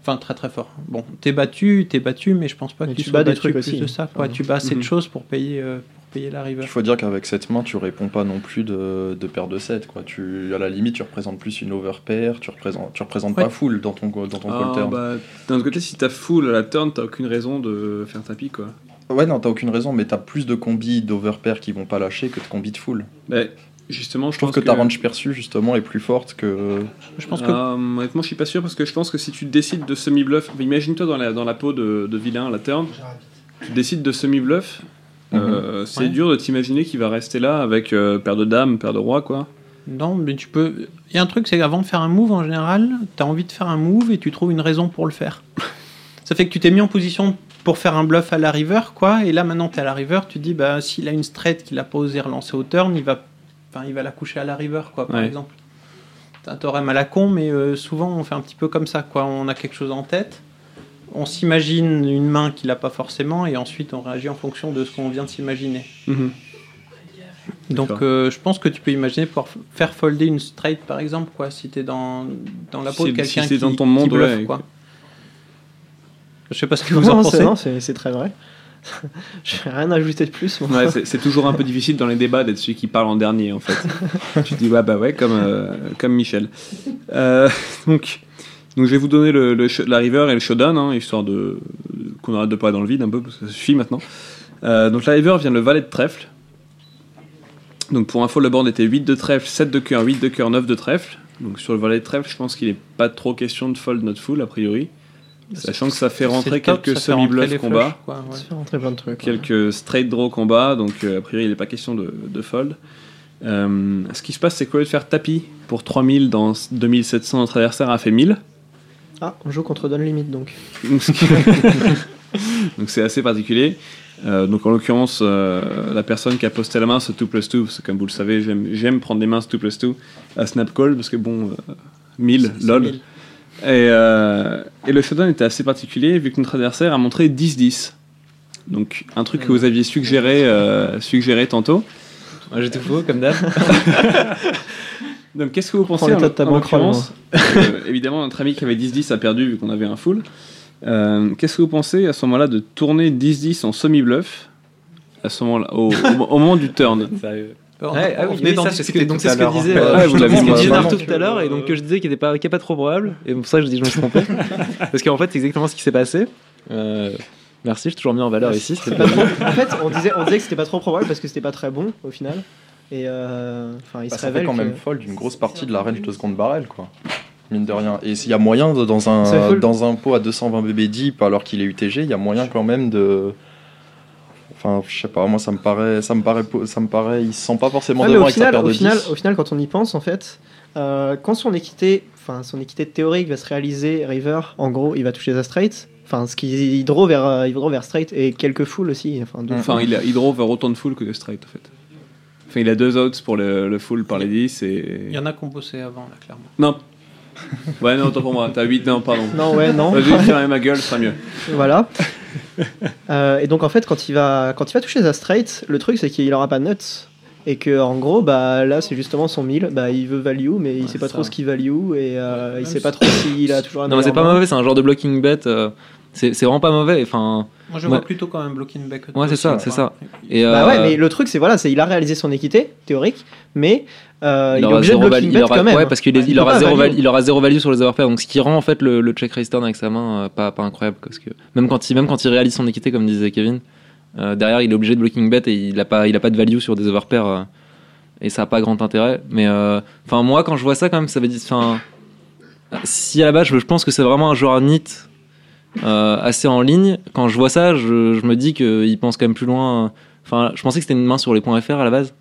Enfin, très très fort. Bon, t'es battu, t'es battu, mais je pense pas Mais que tu bats des trucs plus aussi. de ça, quoi. Tu bats assez Mhm. de choses pour payer, euh, pour payer la river. Il faut dire qu'avec cette main, tu réponds pas non plus de, de paire de 7. Quoi. Tu, à la limite, tu représentes plus une overpair, tu représentes, tu représentes Ouais. pas full dans ton, dans ton Ah, call turn. bah, D'un autre côté, si t'as full à la turn, t'as aucune raison de faire tapis quoi. Ouais, non, t'as aucune raison, mais t'as plus de combis d'overpair qui vont pas lâcher que de combis de full. Bah, justement, je, Je trouve pense que ta range perçue, justement, est plus forte que. Je pense que Euh, honnêtement, je suis pas sûr parce que je pense que si tu décides de semi-bluff, imagine-toi dans la, dans la peau de, de vilain à la turn, tu décides de semi-bluff, euh, c'est Ouais. dur de t'imaginer qu'il va rester là avec euh, paire de dames, paire de rois, quoi. Non, mais tu peux. Il y a un truc, c'est qu'avant de faire un move, en général, tu as envie de faire un move et tu trouves une raison pour le faire. Ça fait que tu t'es mis en position pour faire un bluff à la river, quoi. Et là, maintenant, tu es à la river, tu dis, bah, s'il a une straight qu'il a pas osé relancer au turn, il va, enfin, il va la coucher à la river, quoi, par Ouais. exemple. T'as un théorème à la con, mais euh, souvent, on fait un petit peu comme ça, quoi. On a quelque chose en tête, on s'imagine une main qu'il a pas forcément, et ensuite, on réagit en fonction de ce qu'on vient de s'imaginer. Mhm. Donc euh, je pense que tu peux imaginer f- faire folder une straight par exemple quoi si t'es dans, dans la peau Si- de quelqu'un si qui, dans ton qui monde, bluffe, ouais. quoi. Je sais pas ce que vous Non, en c'est- pensez. non, c'est très vrai. Je vais rien ajouter de plus. Ouais, c'est c'est toujours un peu difficile dans les débats d'être celui qui parle en dernier, en fait. tu te dis, ouais, bah ouais, comme, euh, comme Michel. Euh, donc, donc, je vais vous donner le, le sh- la river et le showdown, hein, histoire de qu'on arrête de parler dans le vide un peu, parce que ça suffit maintenant. Euh, donc, la river vient le valet de trèfle. Donc, pour info, le board était 8 de trèfle, 7 de cœur, 8 de cœur, 9 de trèfle. Donc, sur le valet de trèfle, je pense qu'il n'est pas trop question de fold, not full, a priori. Sachant que ça fait rentrer top, quelques semi-bluffs les combat. flushs, quoi, ouais. Ça fait rentrer plein de trucs. ouais. quelques straight draw combat, donc euh, a priori il n'est pas question de, de fold. Euh, ce qui se passe, c'est qu'au lieu de faire tapis pour 3000 dans 2700, notre adversaire a fait 1000. Ah, on joue contre Don Limit donc. Donc c'est assez particulier. Euh, donc en l'occurrence, euh, la personne qui a posté la main ce 2 plus 2, parce que comme vous le savez, j'aime prendre des mains ce 2 plus 2 à snap call, parce que bon, euh, 1000, C'est- lol. C'est 1000. Et, euh, et le showdown était assez particulier vu que notre adversaire a montré 10-10. Donc un truc que vous aviez suggéré, euh, suggéré tantôt. J'étais faux comme d'hab. Donc qu'est-ce que vous pensez en, de ta en l'occurrence euh, Évidemment, notre ami qui avait 10-10 a perdu vu qu'on avait un full. Euh, qu'est-ce que vous pensez à ce moment-là de tourner 10-10 en semi-bluff à ce moment-là, au, au- au moment du turn? Alors, Ouais, ah oui, oui, ça, ce que, donc c'est ce que disait, fait. euh, Ouais, vous l'avez dit, tout à l'heure, et donc que je disais qu'il n'était pas, pas trop probable, et pour ça je dis je me suis trompé. Parce qu'en fait, c'est exactement ce qui s'est passé. Euh, merci, je suis toujours mis en valeur ici. Pas trop- en fait, on disait, on disait que c'était pas trop probable parce que c'était pas très bon au final. Et euh, enfin, il Bah, se fait quand que- même fold une grosse partie de la range de seconde barrel, quoi. Mine de rien. Et s'il y a moyen, dans un, dans un pot à 220 BB deep, alors qu'il est UTG, il y a moyen quand même de. Enfin, je sais pas, moi ça me paraît, ça me paraît, ça me paraît, il se sent pas forcément devant au avec sa final, paire au, de final, 10. au final, quand on y pense, en fait, euh, quand son équité, enfin son équité théorique va se réaliser river, en gros, il va toucher sa straight. Enfin, ce qui il draw vers, euh, il draw vers straight et quelques full aussi. Enfin, deux Enfin, il, a, il draw vers autant de full que de straight en fait. Enfin, il a deux outs pour le, le full par les 10 et. Il y en a ont bossé avant là clairement. Non. Ouais, non, autant pour moi. T'as 8, non, pardon. Non, ouais, non. Vas-y, ferme ma gueule, ce sera mieux. Voilà. Euh, et donc en fait, quand il va, quand il va toucher sa straight, le truc c'est qu'il aura pas de nuts. Et que en gros, bah là c'est justement son 1000, bah il veut value, mais il sait pas ça. trop ce qu'il value et euh, il sait pas trop s'il a toujours la Non, mais c'est pas mauvais, c'est un genre de blocking bet. euh, c'est c'est vraiment pas mauvais. Enfin, Moi je Ouais. vois plutôt quand même blocking back. Ouais, c'est ça, c'est ça. Et, Bah euh, ouais, mais le truc c'est voilà, c'est il a réalisé son équité théorique, mais euh, il, est aura obligé de zéro blocking il aura- quand même. Ouais, parce qu'il Il aura zéro value. val- il aura zéro value sur les overpairs, donc ce qui rend en fait le, le check raise turn avec sa main euh, pas, pas incroyable. Parce que même quand, il, même quand il réalise son équité, comme disait Kevin, euh, derrière il est obligé de blocking bet et il a pas, il a pas de value sur des overpairs euh, et ça a pas grand intérêt. Mais euh, enfin, moi quand je vois ça, quand même, ça veut dire. Enfin, si à la base je, je pense que c'est vraiment un joueur NIT euh, assez en ligne, quand je vois ça, je, je me dis qu'il pense quand même plus loin. Enfin, je pensais que c'était une main sur les points FR à la base.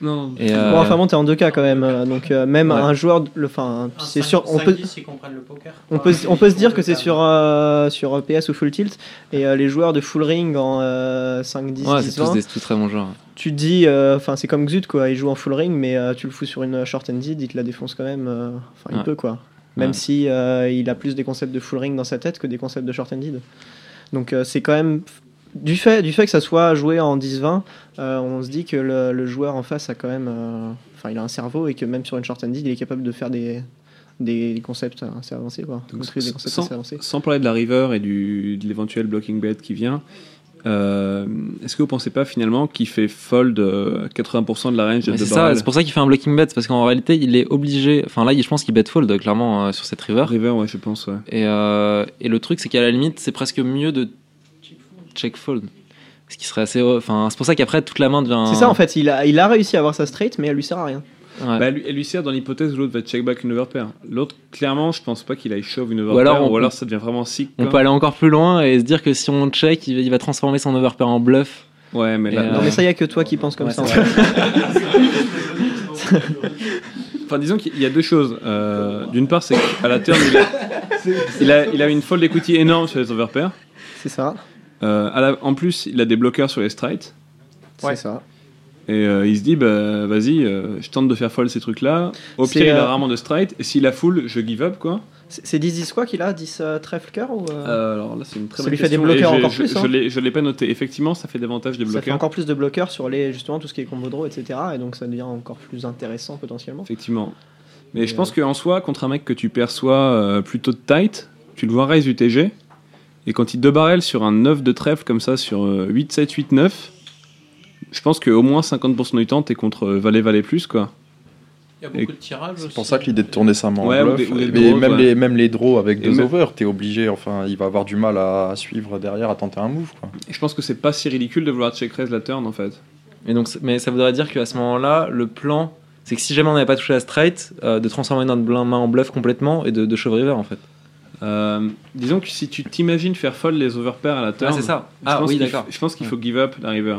Non. Et, euh, Bon, enfin bon, t'es en 2K quand même, euh, donc euh, même Ouais. un joueur, le, enfin, c'est sûr, on peut, 5-10, ils comprennent le poker. on peut, on peut se dire que c'est sur, euh, sur PS ou full tilt, et euh, les joueurs de full ring en euh, 5, 10, ouais, 10, c'est tous 20, des tous très bons joueurs. tu te dis, euh, enfin c'est comme Xut quoi, il joue en full ring, mais euh, tu le fous sur une short ended, il te la défonce quand même, euh, enfin il Ouais. peut quoi. Même Ouais. si euh, il a plus des concepts de full ring dans sa tête que des concepts de short ended. Donc euh, c'est quand même du fait, du fait que ça soit joué en 10-20, euh, on se dit que le, le joueur en face a quand même, enfin il a un cerveau et que même sur une short ended, il est capable de faire des, des concepts assez avancés quoi. Donc, des concepts sans, assez avancés. sans parler de la river et du, de l'éventuel blocking bet qui vient, euh, est-ce que vous pensez pas finalement qu'il fait fold euh, 80% de la range de C'est ça, barrel c'est pour ça qu'il fait un blocking bet, parce qu'en réalité, il est obligé. Enfin, là, il- je pense qu'il bet fold clairement euh, sur cette river. River, ouais, je pense, ouais. Et, euh, et le truc, c'est qu'à la limite, c'est presque mieux de check fold. Ce qui serait assez. Enfin, c'est pour ça qu'après, toute la main devient. C'est ça en fait, il a, il a réussi à avoir sa straight, mais elle lui sert à rien. Ouais. Bah, elle, lui- elle lui sert dans l'hypothèse où l'autre va check back une overpair. L'autre, clairement, je pense pas qu'il aille shove une overpair. Ou alors, on- alors ça devient vraiment sick. On quoi. peut aller encore plus loin et se dire que si on check, il va, il va transformer son overpair en bluff. Ouais, mais là- Et, Non, euh, mais ça, y a que toi qui penses comme ouais, ça. Enfin, disons qu'il y a deux choses. Euh, D'une part, c'est qu'à la turn, il a, il a, il a une fold equity énorme sur les overpairs. C'est ça. Euh, à la- en plus, il a des bloqueurs sur les straight. C'est ça. Et euh, il se dit, bah, vas-y, euh, je tente de faire fold ces trucs-là. Au pire, il a euh, rarement de straight. Et s'il a full, je give up, quoi. C'est c'est 10-10 quoi qu'il a 10 euh, trèfle cœur ou alors là, c'est une très Ça bonne lui fait des question. bloqueurs encore je- plus, Je, hein. l'ai- je l'ai pas noté. Effectivement, ça fait davantage des Ça fait bloqueurs. encore plus de bloqueurs sur les justement tout ce qui est combo draw, etc. Et donc ça devient encore plus intéressant potentiellement. Effectivement. Mais je pense qu'en soi, contre un mec que tu perçois plutôt tight, tu le vois raise UTG. Et quand il deux barrel sur un 9 de trèfle comme ça, sur euh, 8, 7, 8, 9, je pense qu'au moins 50% du temps, t'es contre euh, valet, valet plus, quoi. Il y a beaucoup de tirages C'est pour ça que l'idée de tourner sa main en Ouais, ou bluff, des- ou des mais draws, même, ouais. les, même les draws avec Et deux même- over, t'es obligé, enfin, il va avoir du mal à, suivre derrière, à tenter un move. Quoi. Et je pense que c'est pas si ridicule de vouloir check raise la turn, en fait. Et donc, mais ça voudrait dire qu'à ce moment-là, le plan, c'est que si jamais on n'avait pas touché la straight, euh, de transformer notre main en bluff complètement et de, de shove river en fait. Euh, disons que si tu t'imagines faire fold les overpairs à la turn, Ah, c'est ça. je Ah, pense oui, qu'il d'accord. f- Je pense qu'il faut give up la river.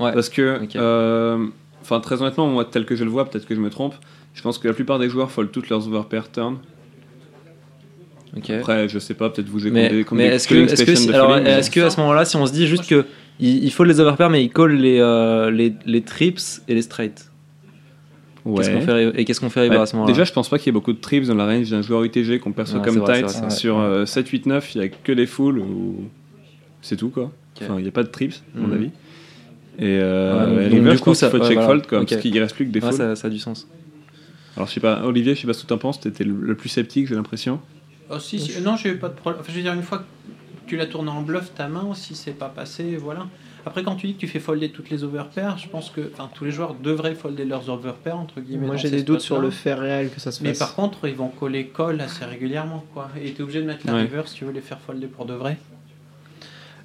Ouais. Parce que, euh, enfin, très honnêtement, moi, tel que je le vois, peut-être que je me trompe, je pense que la plupart des joueurs fold toutes leurs overpairs turn. Ok. Après, je sais pas, peut-être vous j'ai Mais, mais est-ce que, est-ce que, stations si- de alors, folding, mais- est-ce que à ce moment-là, si on se dit juste que il, il faut les overpairs, mais il colle les, euh, les, les trips et les straight. Qu'est-ce Ouais. qu'on fait river- et qu'est-ce qu'on fait Bah, à ce moment-là? Déjà, je pense pas qu'il y ait beaucoup de trips dans la range d'un joueur UTG qu'on perçoit Ouais, comme tight. vrai, Sur euh, 7, 8, 9, il y a que des fulls ou c'est tout quoi. Enfin, il n'y a pas de trips, à mon Mhm. avis. Et euh, Ouais, donc, et du river, je coup, ça- faut ouais, check voilà. fold quoi, Ok. parce qu'il reste plus que des Ouais, fulls. ça, ça a du sens. Alors, je sais pas, Olivier, je sais pas ce que tu en penses, t'étais le, le plus sceptique, j'ai l'impression. Oh, si, si. Non, j'ai eu pas de problème. Enfin, je veux dire, une fois que tu l'as tourné en bluff, ta main aussi, c'est pas passé, voilà. Après, quand tu dis que tu fais folder toutes les overpairs, je pense que tous les joueurs devraient folder leurs overpairs, entre guillemets. Moi j'ai des doutes sur le fait réel que ça se Mais fasse. par contre, ils vont coller call assez régulièrement, quoi. Et t'es obligé de mettre la Ouais. river si tu veux les faire folder pour de vrai.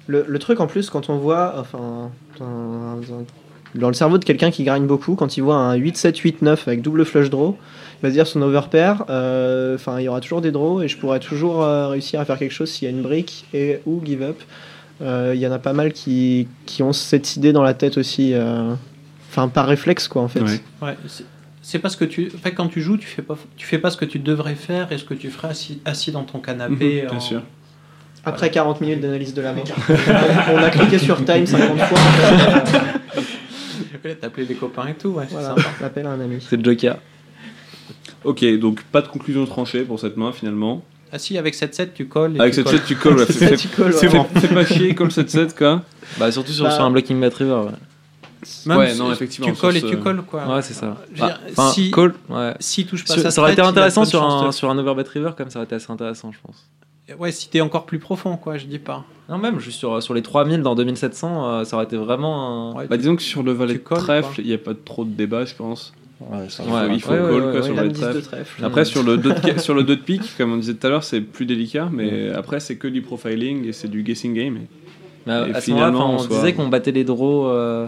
Le, le truc en plus, quand on voit, enfin, dans, le cerveau de quelqu'un qui gagne beaucoup, quand il voit un 8, 7, 8, 9 avec double flush draw, il va se dire son overpair, euh, enfin, il y aura toujours des draws et je pourrais toujours euh, réussir à faire quelque chose s'il y a une brique et ou give up. Euh, Il y en a pas mal qui, qui ont cette idée dans la tête aussi, euh, enfin, par réflexe quoi en fait. Ouais, c'est- c'est parce que tu. En fait, quand tu joues, tu fais pas, tu fais pas ce que tu devrais faire et ce que tu ferais assis, assis dans ton canapé. Mhm, bien en- sûr. Après 40 minutes d'analyse de la main. on a cliqué sur time 50 fois. Ouais, T'as appelé des copains et tout, ouais, c'est Voilà, à un ami. C'est le Joker. Ok, donc pas de conclusion tranchée pour cette main finalement. Ah si, avec 7-7, tu colles. Avec tu 7-7, tu colles, ouais, fais pas chier, colle 7-7 quoi. Bah, surtout sur, Bah, sur un blocking bet river. Ouais. Même Ouais, si- non, effectivement, Tu colles et tu colles, quoi. Ouais, c'est ça. Bah, dire, si, call, ouais. S'il touche pas Sur- sa ça aurait été intéressant sur un, sur un overbet river, comme ça aurait été assez intéressant, je pense. Ouais, si t'es encore plus profond, quoi, je dis pas. Non, même juste sur, sur les 3000 dans 2700, euh, ça aurait été vraiment un. Bah, disons que sur le valet de trèfle, il n'y a pas trop de débat, je pense. ça il faut, va. il faut Ouais, call ouais, quoi, ouais, sur ouais. le 10 de trèfle. Après, sur le, deux de, sur le deux de pique, comme on disait tout à l'heure, c'est plus délicat, mais après, c'est que du profiling et c'est du guessing game. Et, Mais et à ce moment-là, enfin, on disait qu'on battait les draws, euh,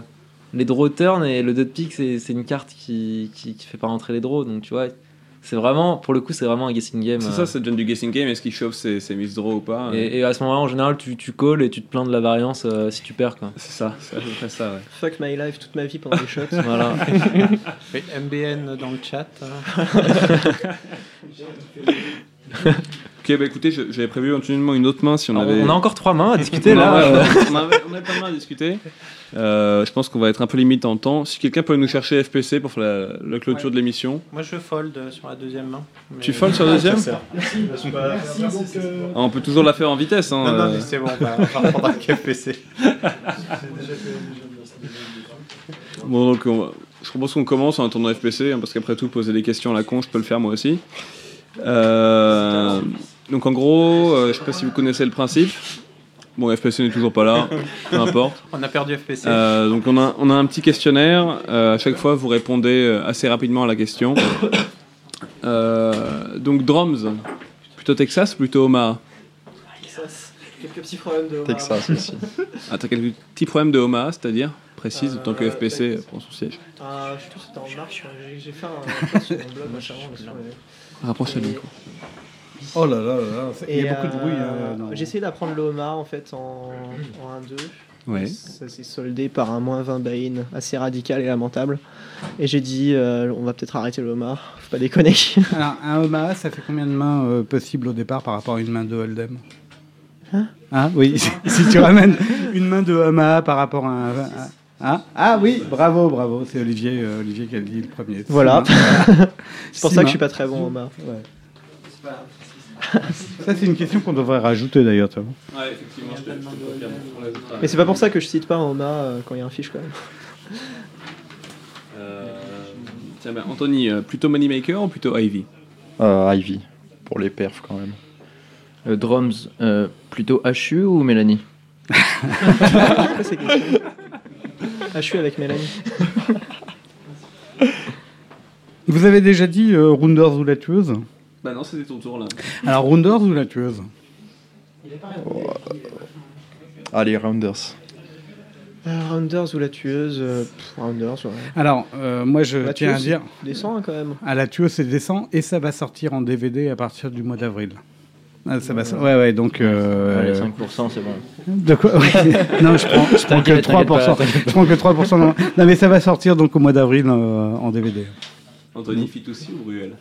les draws turn et le 2 de pique, c'est c'est une carte qui, qui, qui fait pas rentrer les draws. Donc tu vois, c'est vraiment, pour le coup, c'est vraiment un guessing game. C'est euh. ça, ça donne du guessing game. Est-ce qu'il chauffe ses, ses miss draw ou pas Et, et à ce moment-là, en général, tu, tu calls et tu te plains de la variance euh, si tu perds. quoi. C'est ça, c'est à peu près ça, ouais. Fuck my life toute ma vie pendant les shots. Voilà. Oui, MBN dans le chat. Ok, bah écoutez, je- j'avais prévu éventuellement une autre main si on Alors, avait. on a encore trois mains à discuter, Non, là. ouais, on, avait, on avait pas de main à discuter. Euh, je pense qu'on va être un peu limite en temps. Si quelqu'un peut nous chercher FPC pour faire la, la clôture Ouais. de l'émission. Moi, je fold euh, sur la deuxième main. Tu folds sur la deuxième Merci. Ah, On peut toujours la faire en vitesse. Hein, Non, non, euh. mais c'est bon, bah, on va reprendre un FPC. Bon, donc on va- je propose qu'on commence en attendant FPC, hein, parce qu'après tout, poser des questions à la con, je peux le faire moi aussi. Euh, donc en gros, euh, je sais pas si vous connaissez le principe. Bon, FPC n'est toujours pas là, peu importe. On a perdu FPC. Euh, donc on a, on a un petit questionnaire. Euh, à chaque fois, vous répondez assez rapidement à la question. Euh, donc drums, plutôt Texas, plutôt Omaha? Texas. Quelques petits problèmes de. Texas aussi. Ah, t'as quelques petits problèmes de Omaha, c'est-à-dire? Précise, tant que FPC prend son siège. Ah, je trouve que c'était en marche. J'ai- fait un post sur mon blog Rapproche-toi du micro. Oh là là là là, c'est- il y Et, a beaucoup de bruit. euh, hein, dans- J'ai essayé d'apprendre le homard en fait en, en 1-2. Ouais. Ça s'est soldé par un moins 20 buy-in assez radical et lamentable. Et j'ai dit, euh, on va peut-être arrêter le homard. Faut pas déconner. Alors, un Omaha, ça fait combien de mains euh, possibles au départ par rapport à une main de Hold'em? Hein? Ah oui, si, tu ramènes une main de Omaha par rapport à un... à- Hein ah oui, bravo, bravo, c'est Olivier, euh, Olivier qui a dit le premier. Voilà. C'est pour ça que je suis pas très bon homard. Ouais. Ça, c'est une question qu'on devrait rajouter d'ailleurs. Ouais, effectivement, Mais c'est pas pour ça que je cite pas un homard euh, quand il y a un fiche quand même. Tiens, ben, Anthony, euh, plutôt Moneymaker ou plutôt Ivy? Euh, Ivy, pour les perfs quand même. Euh, drums, euh, plutôt HU ou Mélanie? Pourquoi ces questions Ah, je suis avec Mélanie. Vous avez déjà dit euh, Rounders ou la tueuse Bah non, c'était ton tour là. Alors, Rounders ou la tueuse Allez, Rounders. Euh, Rounders ou la tueuse euh, pff, Rounders, ouais. Alors, euh, moi, je La tiens à tueuse, dire... c'est Descend hein, quand même. À la tueuse, c'est descend et ça va sortir en DVD à partir du mois d'avril. Ah, ça va so- ouais, ouais, donc. euh, Allez, 5%, c'est bon. De quoi? Ouais. Non, je prends, je prends que T'inquiète, t'inquiète 3%. pas, Je prends que 3%. Non. non, mais ça va sortir donc au mois d'avril euh, en DVD. Anthony, Fitoussi ou Ruel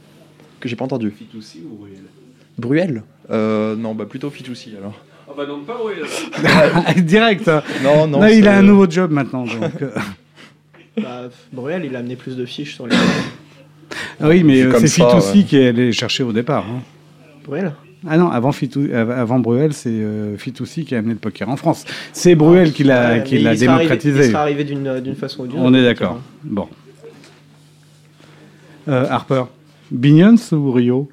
Que j'ai pas entendu. Fitoussi ou Ruel Bruel? Euh, Non, bah plutôt Fitoussi alors. Oh bah non, pas Ruel Direct. hein. Non, non, Là, il a un nouveau job maintenant. Donc, euh. Bah, Bruel, il a amené plus de fiches sur les. Ah oui, mais C'est euh, c'est Fitoussi ouais. qui est allé chercher au départ. hein. Bruel? Ah non, avant, Fitou, avant Bruel, c'est euh, Fitoussi qui a amené le poker en France. C'est Bruel qui l'a Ouais, qui l'a sera arrivé- démocratisé. il sera arrivé d'une d'une façon ou d'une On autre. est d'accord. Bon. Euh, Harper, Binions ou Rio?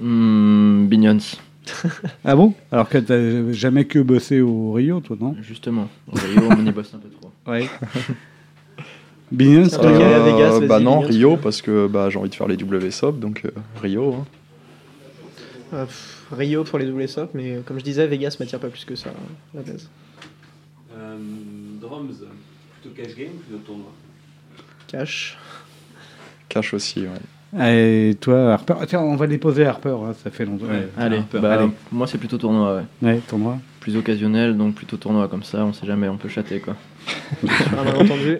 Hmm, Binions. Ah bon? Alors que t'as jamais que bossé au Rio, toi, non? Justement. Au Rio, on y bosse un peu trop. Ouais. Binions Vegas, vas-y, Bah non, Binions. Rio, parce que bah, j'ai envie de faire les WSOP, donc euh, Rio. hein. Euh, pff, Rio pour les doubles SOP, mais comme je disais, Vegas m'attire pas plus que ça, à la base. Euh, drums, plutôt cash game plutôt tournoi Cash. Cash aussi, ouais. Et toi, Harper? Tiens, on va les poser à Harper, hein, ça fait longtemps. Ouais. Allez, Harper, bah, allez. moi c'est plutôt tournoi, ouais. Ouais, tournoi. Plus occasionnel, donc plutôt tournoi comme ça, on sait jamais, on peut chatter quoi. Sur un malentendu,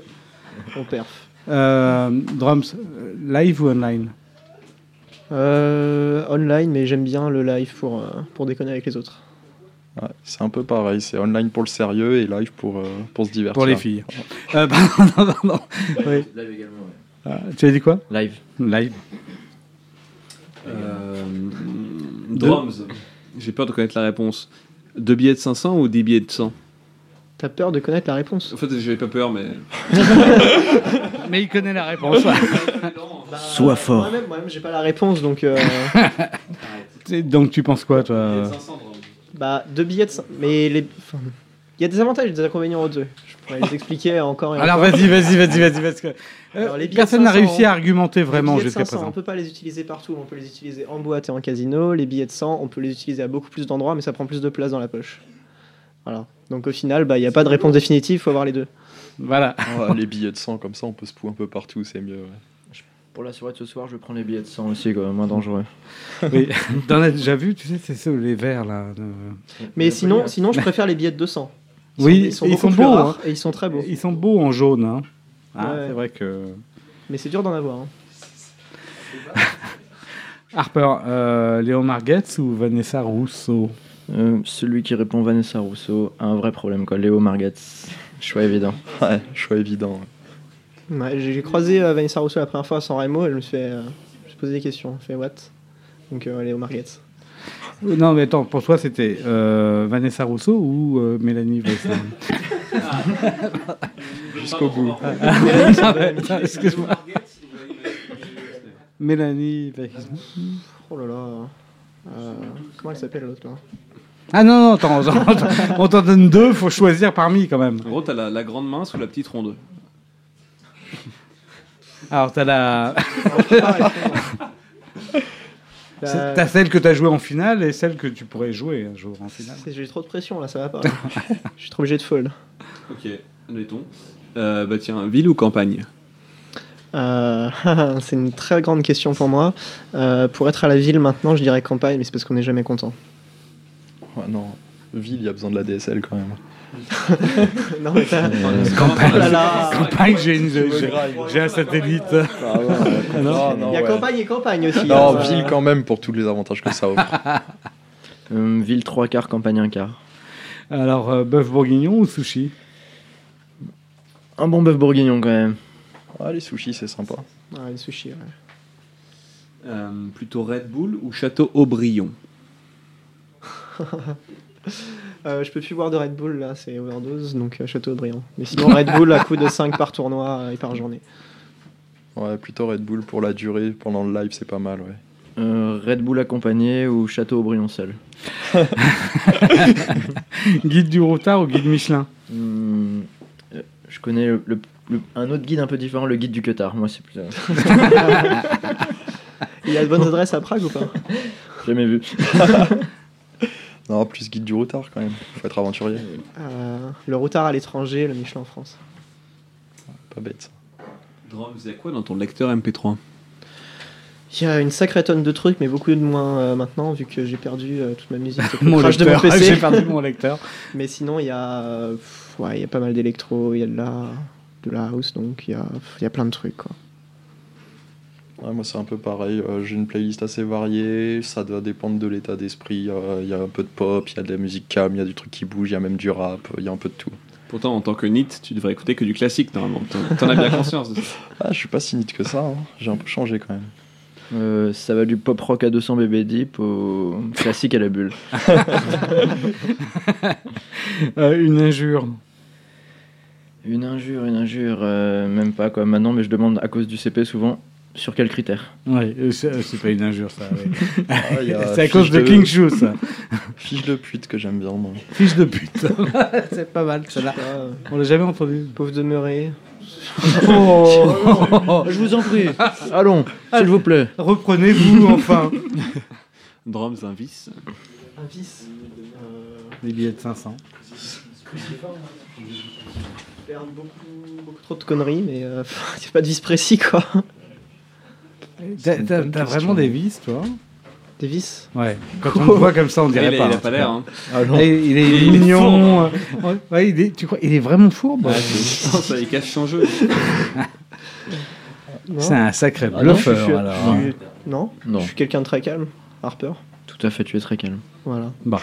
on perf. Euh, drums, live ou online? Euh, online, mais j'aime bien le live pour, euh, pour déconner avec les autres. Ouais, c'est un peu pareil, c'est online pour le sérieux et live pour, euh, pour se divertir. Pour les filles. Euh, pardon, non, non, non. Oui. Live également, ouais. Ah, tu as dit quoi? Live. Live. Euh, drums, j'ai peur de connaître la réponse. Deux billets de 500 ou 10 billets de 100 T'as peur de connaître la réponse En fait, j'avais pas peur, mais. Mais il connaît la réponse. Sois fort. Moi-même, moi-même, j'ai pas la réponse, donc. euh, Donc tu penses quoi, toi bah, deux billets de. Mais les. enfin, Il y a des avantages et des inconvénients aux deux. Je pourrais les expliquer encore et Alors vas-y, vas-y, vas-y, vas-y, parce que euh, Alors, les personne n'a 500, réussi à argumenter les vraiment billets de jusqu'à 500, présent. On peut pas les utiliser partout, on peut les utiliser en boîte et en casino. Les billets de 100, on peut les utiliser à beaucoup plus d'endroits, mais ça prend plus de place dans la poche. Voilà. Donc au final, bah, il n'y a pas de réponse définitive, il faut avoir les deux. Voilà. Ouais, les billets de sang, comme ça, on peut se pouler un peu partout, c'est mieux. ouais. Pour la soirée de ce soir, je prends les billets de 100 aussi, quoi, moins dangereux. Oui, t'en as déjà vu, tu sais, c'est ceux, les verts là. de- Mais sinon, sinon, je préfère les billets de 200. Ils oui, sont, ils sont beaux. rares hein. et ils sont très beaux. Ils sont beaux en jaune. Hein. Ah, Ouais. C'est vrai que. Mais c'est dur d'en avoir. hein. Harper, euh, Léo Margetz ou Vanessa Rousseau? Euh, celui qui répond Vanessa Rousseau a un vrai problème, quoi. Léo Margetz. Choix évident. Ouais, choix évident. ouais. J'ai croisé euh, Vanessa Rousseau la première fois à San Remo et je me suis fait, euh, je me suis posé des questions. Je fait what? Donc euh, Léo Marguerite. Non, mais attends, pour toi, c'était euh, Vanessa Rousseau ou euh, Mélanie Weiss Jusqu'au bout. Excuse-moi. Mélanie Weiss. Oh là là. Euh, comment elle s'appelle l'autre là? Ah non, non, attends, attends, on t'en donne deux, faut choisir parmi quand même. En gros, t'as la, la grande mince ou la petite ronde Alors, t'as la. La- T'as celle que t'as jouée en finale et celle que tu pourrais jouer un jour en finale. C'est- J'ai trop de pression là, ça va pas. Je suis trop obligé de fold. Ok. Admettons. Euh, bah tiens, ville ou campagne? Euh, c'est une très grande question pour moi. Euh, pour être à la ville maintenant, je dirais campagne, mais c'est parce qu'on n'est jamais content. Ouais, non, ville, il y a besoin de la DSL quand même. non, mais t'as- Campagne, Oh là là. campagne, j'ai une- j'ai- j'ai un satellite. Ah ouais, Il non, y a ouais. campagne et campagne aussi. Non, hein. ville quand même pour tous les avantages que ça offre. Euh, ville 3 quarts, campagne 1 quart. Alors, euh, bœuf bourguignon ou sushi? Un bon bœuf bourguignon quand même. Ah, les sushis, c'est sympa. Ah, les sushis, ouais. Euh, Plutôt Red Bull ou Château Aubryon Euh, je peux plus boire de Red Bull là, c'est overdose, donc euh, Château Brillant. Mais sinon, Red Bull à coup de 5 par tournoi euh, et par journée. Ouais, plutôt Red Bull pour la durée, pendant le live, c'est pas mal, ouais. Euh, Red Bull accompagné ou Château Aubryon seul? Guide du routard ou guide Michelin? Hmm, euh, Je connais le- le- le- un autre guide un peu différent, le guide du Cutard. Moi, c'est plus. Il y a de bonnes adresses à Prague ou pas? Jamais vu. Non, plus guide du routard quand même. Faut être aventurier. Euh, Le routard à l'étranger, le Michelin en France. Pas bête ça. Drums, il y a quoi dans ton lecteur MP3 Il y a une sacrée tonne de trucs, mais beaucoup de moins euh, maintenant, vu que j'ai perdu euh, toute ma musique. Mon crash de mon lecteur, PC. j'ai perdu mon lecteur. Mais sinon, il y a, euh, pff, ouais, il y a pas mal d'électro, il y a de la, de la house, donc il y a, il y a plein de trucs. Quoi. Ouais, moi c'est un peu pareil, euh, j'ai une playlist assez variée, ça doit dépendre de l'état d'esprit, euh, il y a un peu de pop, il y a de la musique calme, il y a du truc qui bouge, il y a même du rap, il y a un peu de tout. Pourtant, en tant que NIT, tu devrais écouter que du classique normalement. T'en- as bien conscience de ça. Ah, je suis pas si nid que ça, hein. j'ai un peu changé quand même. Euh, ça va du pop rock à 200 bébé deep au classique à la bulle. Euh, une injure. Une injure, une injure, euh, même pas quoi. Maintenant, mais je demande à cause du CP souvent sur quels critères. Ouais, euh, c'est c'est pas une injure, ça. ouais. Ah, c'est à cause fiche de King Shoe, ça. Fiche de pute que j'aime bien, moi. Fiche de pute. c'est pas mal, ça là. On l'a jamais entendu. Pauvre demeuré. Oh. Je vous en prie. Allons, s'il vous plaît. Reprenez-vous, enfin. Drums, un vice. Un vice. Des billets de 500. Faire beaucoup, beaucoup trop de conneries, mais euh, il n'y a pas de vice précis, quoi. T'as t'as- t'as vraiment des vis, toi Des vices Ouais. Quand on le voit comme ça, on dirait Il pas. il a pas l'air, hein. Ah non. Il est- il est il est mignon. ouais, ouais, il est, tu crois, il est vraiment fourbe. Ah, c'est- ça, il cache son jeu. Non. C'est un sacré Ah non, bluffeur, je suis- alors. je suis- Non, Non. je suis quelqu'un de très calme. Harper. Tout à fait, tu es très calme. Voilà. Bah.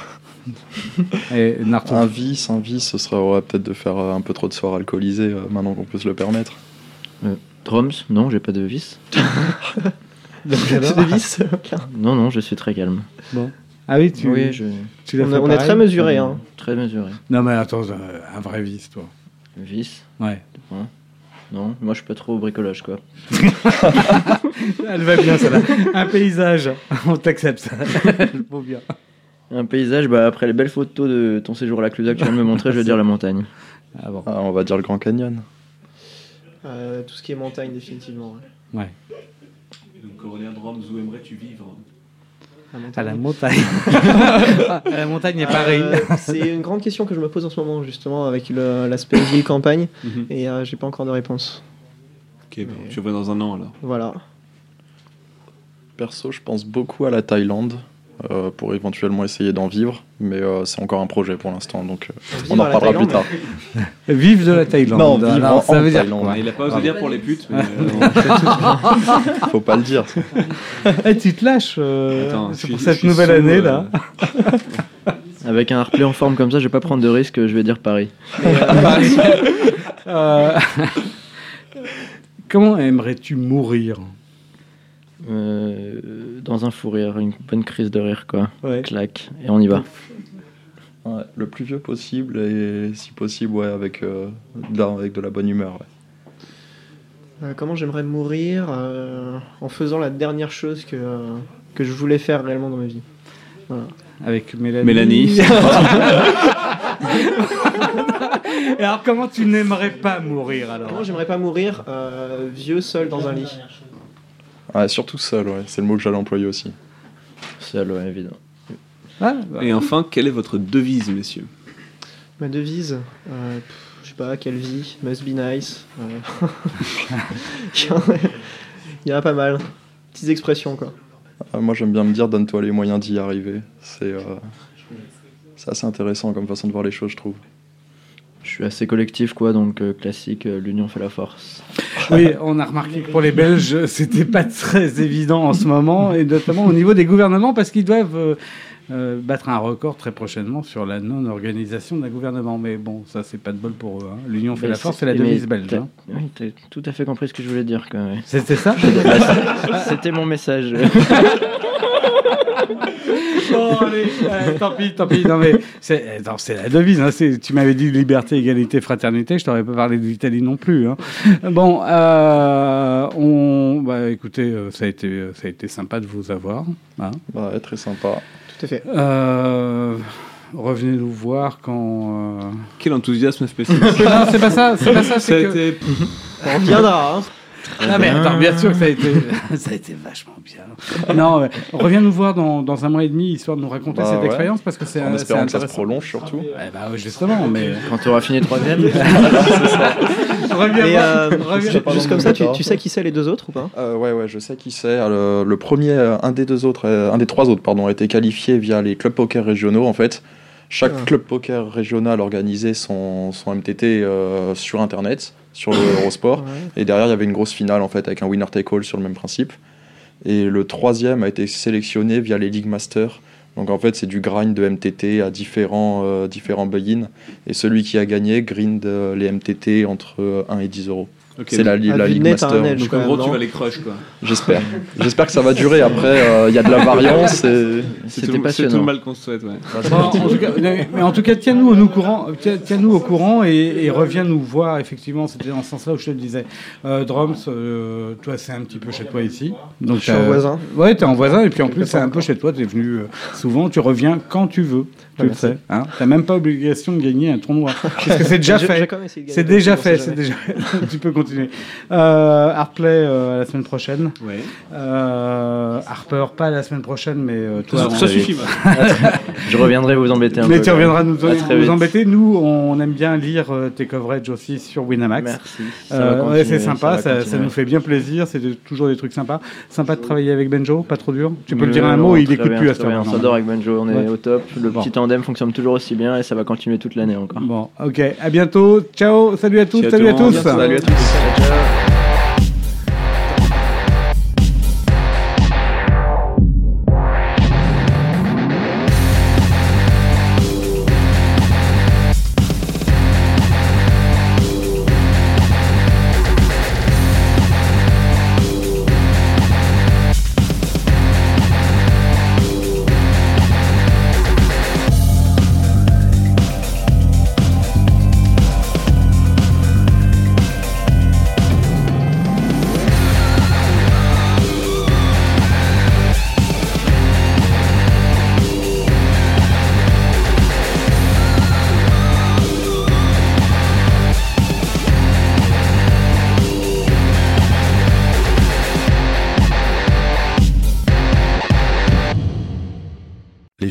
Et Narton. Un vice, un vice, ce serait ouais, peut-être de faire un peu trop de soirs alcoolisés, euh, maintenant qu'on peut se le permettre. Euh, drums Non, j'ai pas de vice. C'est des vices Non, non, je suis très calme. Bon. Ah oui, tu. Oui, je... tu On fait est- on est pareil très mesuré, hein. Très mesuré. Non, mais attends, un vrai vice, toi. Vice Ouais. Non, moi je suis pas trop au bricolage quoi. Elle va bien, celle-là. Un paysage. On t'accepte ça. Elle vaut bien. Un paysage, bah après les belles photos de ton séjour à la Clusa que tu viens de me montrer, je vais dire la montagne. Ah bon. Ah, on va dire le Grand Canyon. Euh, tout ce qui est montagne, définitivement. ouais. Ouais. Donc, Aurélien Drums, où aimerais-tu vivre À la montagne. à la montagne et Paris. Euh, c'est une grande question que je me pose en ce moment, justement, avec le- l'aspect ville-campagne. Mhm. Et euh, j'ai pas encore de réponse. Ok, bon, je vois dans un an alors. Voilà. Perso, je pense beaucoup à la Thaïlande euh, pour éventuellement essayer d'en vivre, mais euh, c'est encore un projet pour l'instant, donc euh, on en reparlera plus tard. Vive de la Thaïlande. Non, vivre Alors, en- ça en veut dire Thaïlande. quoi Il a pas osé dire pour les putes, mais. euh, Faut pas le dire. Eh, tu te lâches euh, c'est pour cette nouvelle sous, année euh, là. Avec un harpley en forme comme ça, je vais pas prendre de risque, je vais dire Paris. Comment aimerais-tu mourir? Euh, dans un fou rire, une bonne crise de rire quoi. Ouais. Clac, et on y va. Ouais, le plus vieux possible et si possible, ouais, avec, euh, de la, avec de la bonne humeur. ouais. Euh, comment j'aimerais mourir euh, en faisant la dernière chose que, euh, que je voulais faire réellement dans ma vie. Voilà. Avec Mélanie. Mélanie. Et alors comment tu n'aimerais pas mourir alors? Comment j'aimerais pas mourir euh, vieux seul dans un lit? Ouais, surtout seul, ouais, c'est le mot que j'allais employer aussi. Seul, ouais, évidemment. Ah, bah. Et enfin, quelle est votre devise, messieurs? Ma devise euh, pff, je sais pas, quelle vie, must be nice. euh. Il y en a- pas mal. Petites expressions, quoi. Ah, moi, j'aime bien me dire donne-toi les moyens d'y arriver. C'est euh, c'est assez intéressant comme façon de voir les choses, je trouve. Je suis assez collectif, quoi, donc euh, classique, euh, l'union fait la force. Oui, on a remarqué que pour les Belges, c'était pas très évident en ce moment, et notamment au niveau des gouvernements, parce qu'ils doivent euh, battre un record très prochainement sur la non-organisation d'un gouvernement. Mais bon, ça, c'est pas de bol pour eux. hein. L'union fait Mais la force, c'est la devise belge. hein. Oui, t'as tout à fait compris ce que je voulais dire. C'était ça C'était mon message. Bon, allez, euh, tant pis, tant pis. Non, mais c'est euh, non, c'est la devise. hein. C'est- Tu m'avais dit liberté, égalité, fraternité. Je t'aurais pas parlé de l'Italie non plus. hein. Bon, euh, on, bah, écoutez, euh, ça a été, euh, ça a été sympa de vous avoir. hein. Bah, ouais, très sympa. Tout à fait. Euh, revenez nous voir quand. euh, Quel enthousiasme spécial. non, c'est pas ça. C'est pas ça. Ça que. été- On reviendra, hein. Non mais attends, bien sûr que ça a été, ça a été vachement bien. Non, ouais. reviens nous voir dans, dans un mois et demi, histoire de nous raconter Bah cette ouais. expérience, parce que c'est En c'est espérant que ça se prolonge, surtout. Eh bah, ouais, justement, mais... Quand tu auras fini troisième. Reviens euh, reviens. ju- juste comme ça, tu, tu sais qui c'est les deux autres ou pas? Euh, ouais, ouais, je sais qui c'est. Euh, le premier, euh, un des deux autres, euh, un des trois autres, pardon, a été qualifié via les clubs poker régionaux. En fait, chaque Ah. club poker régional organisait son, son MTT euh, sur Internet, sur le Eurosport. Ouais. Et derrière, il y avait une grosse finale en fait avec un winner take all sur le même principe. Et le troisième a été sélectionné via les League Masters. Donc en fait, c'est du grind de MTT à différents, euh, différents buy-in. Et celui qui a gagné grind euh, les MTT entre euh, 1 et 10 euros. C'est la, la nez, t'as Master. Donc en gros, tu vas les crush quoi. J'espère. J'espère que ça va durer. Après, euh, il y a de la variance. Et... C'est C'était tout, c'est tout le mal qu'on se souhaite, ouais. Bon, en tout cas, mais en tout cas, tiens-nous au, courant, tiens- au courant et, et reviens nous voir. Effectivement, c'était dans ce sens-là où je te le disais. Euh, Drums, euh, toi, c'est un petit peu chez toi ici. Donc, Je suis en voisin. Ouais, t'es en voisin et puis en plus, c'est un peu chez toi. T'es venu euh, souvent. Tu reviens quand tu veux. Tu le sais. Hein T'as même pas obligation de gagner un tournoi parce que c'est déjà fait. C'est déjà fait. C'est déjà. tu peux continuer. Euh, Artplay euh, la semaine prochaine. Ouais. Euh, Harper pas la semaine prochaine, mais euh, toi. Ça, ça suffit. Je reviendrai vous embêter un mais peu. tu quand même. reviendras nous, nous embêter. Nous, on aime bien lire euh, tes coverages aussi sur Winamax. Merci. Euh, ouais, c'est sympa, ça, nous fait bien plaisir. C'est de- toujours des trucs sympas. Sympa de travailler avec Benjo, pas trop dur. Tu peux le Mais dire un mot, il écoute plus à bien. heure. On s'adore avec Benjo, on est au top. Le petit tandem fonctionne toujours aussi bien et ça va continuer toute l'année encore. Bon, ok, à bientôt. Ciao, salut à toutes, Ciao salut à tous. Salut à tous.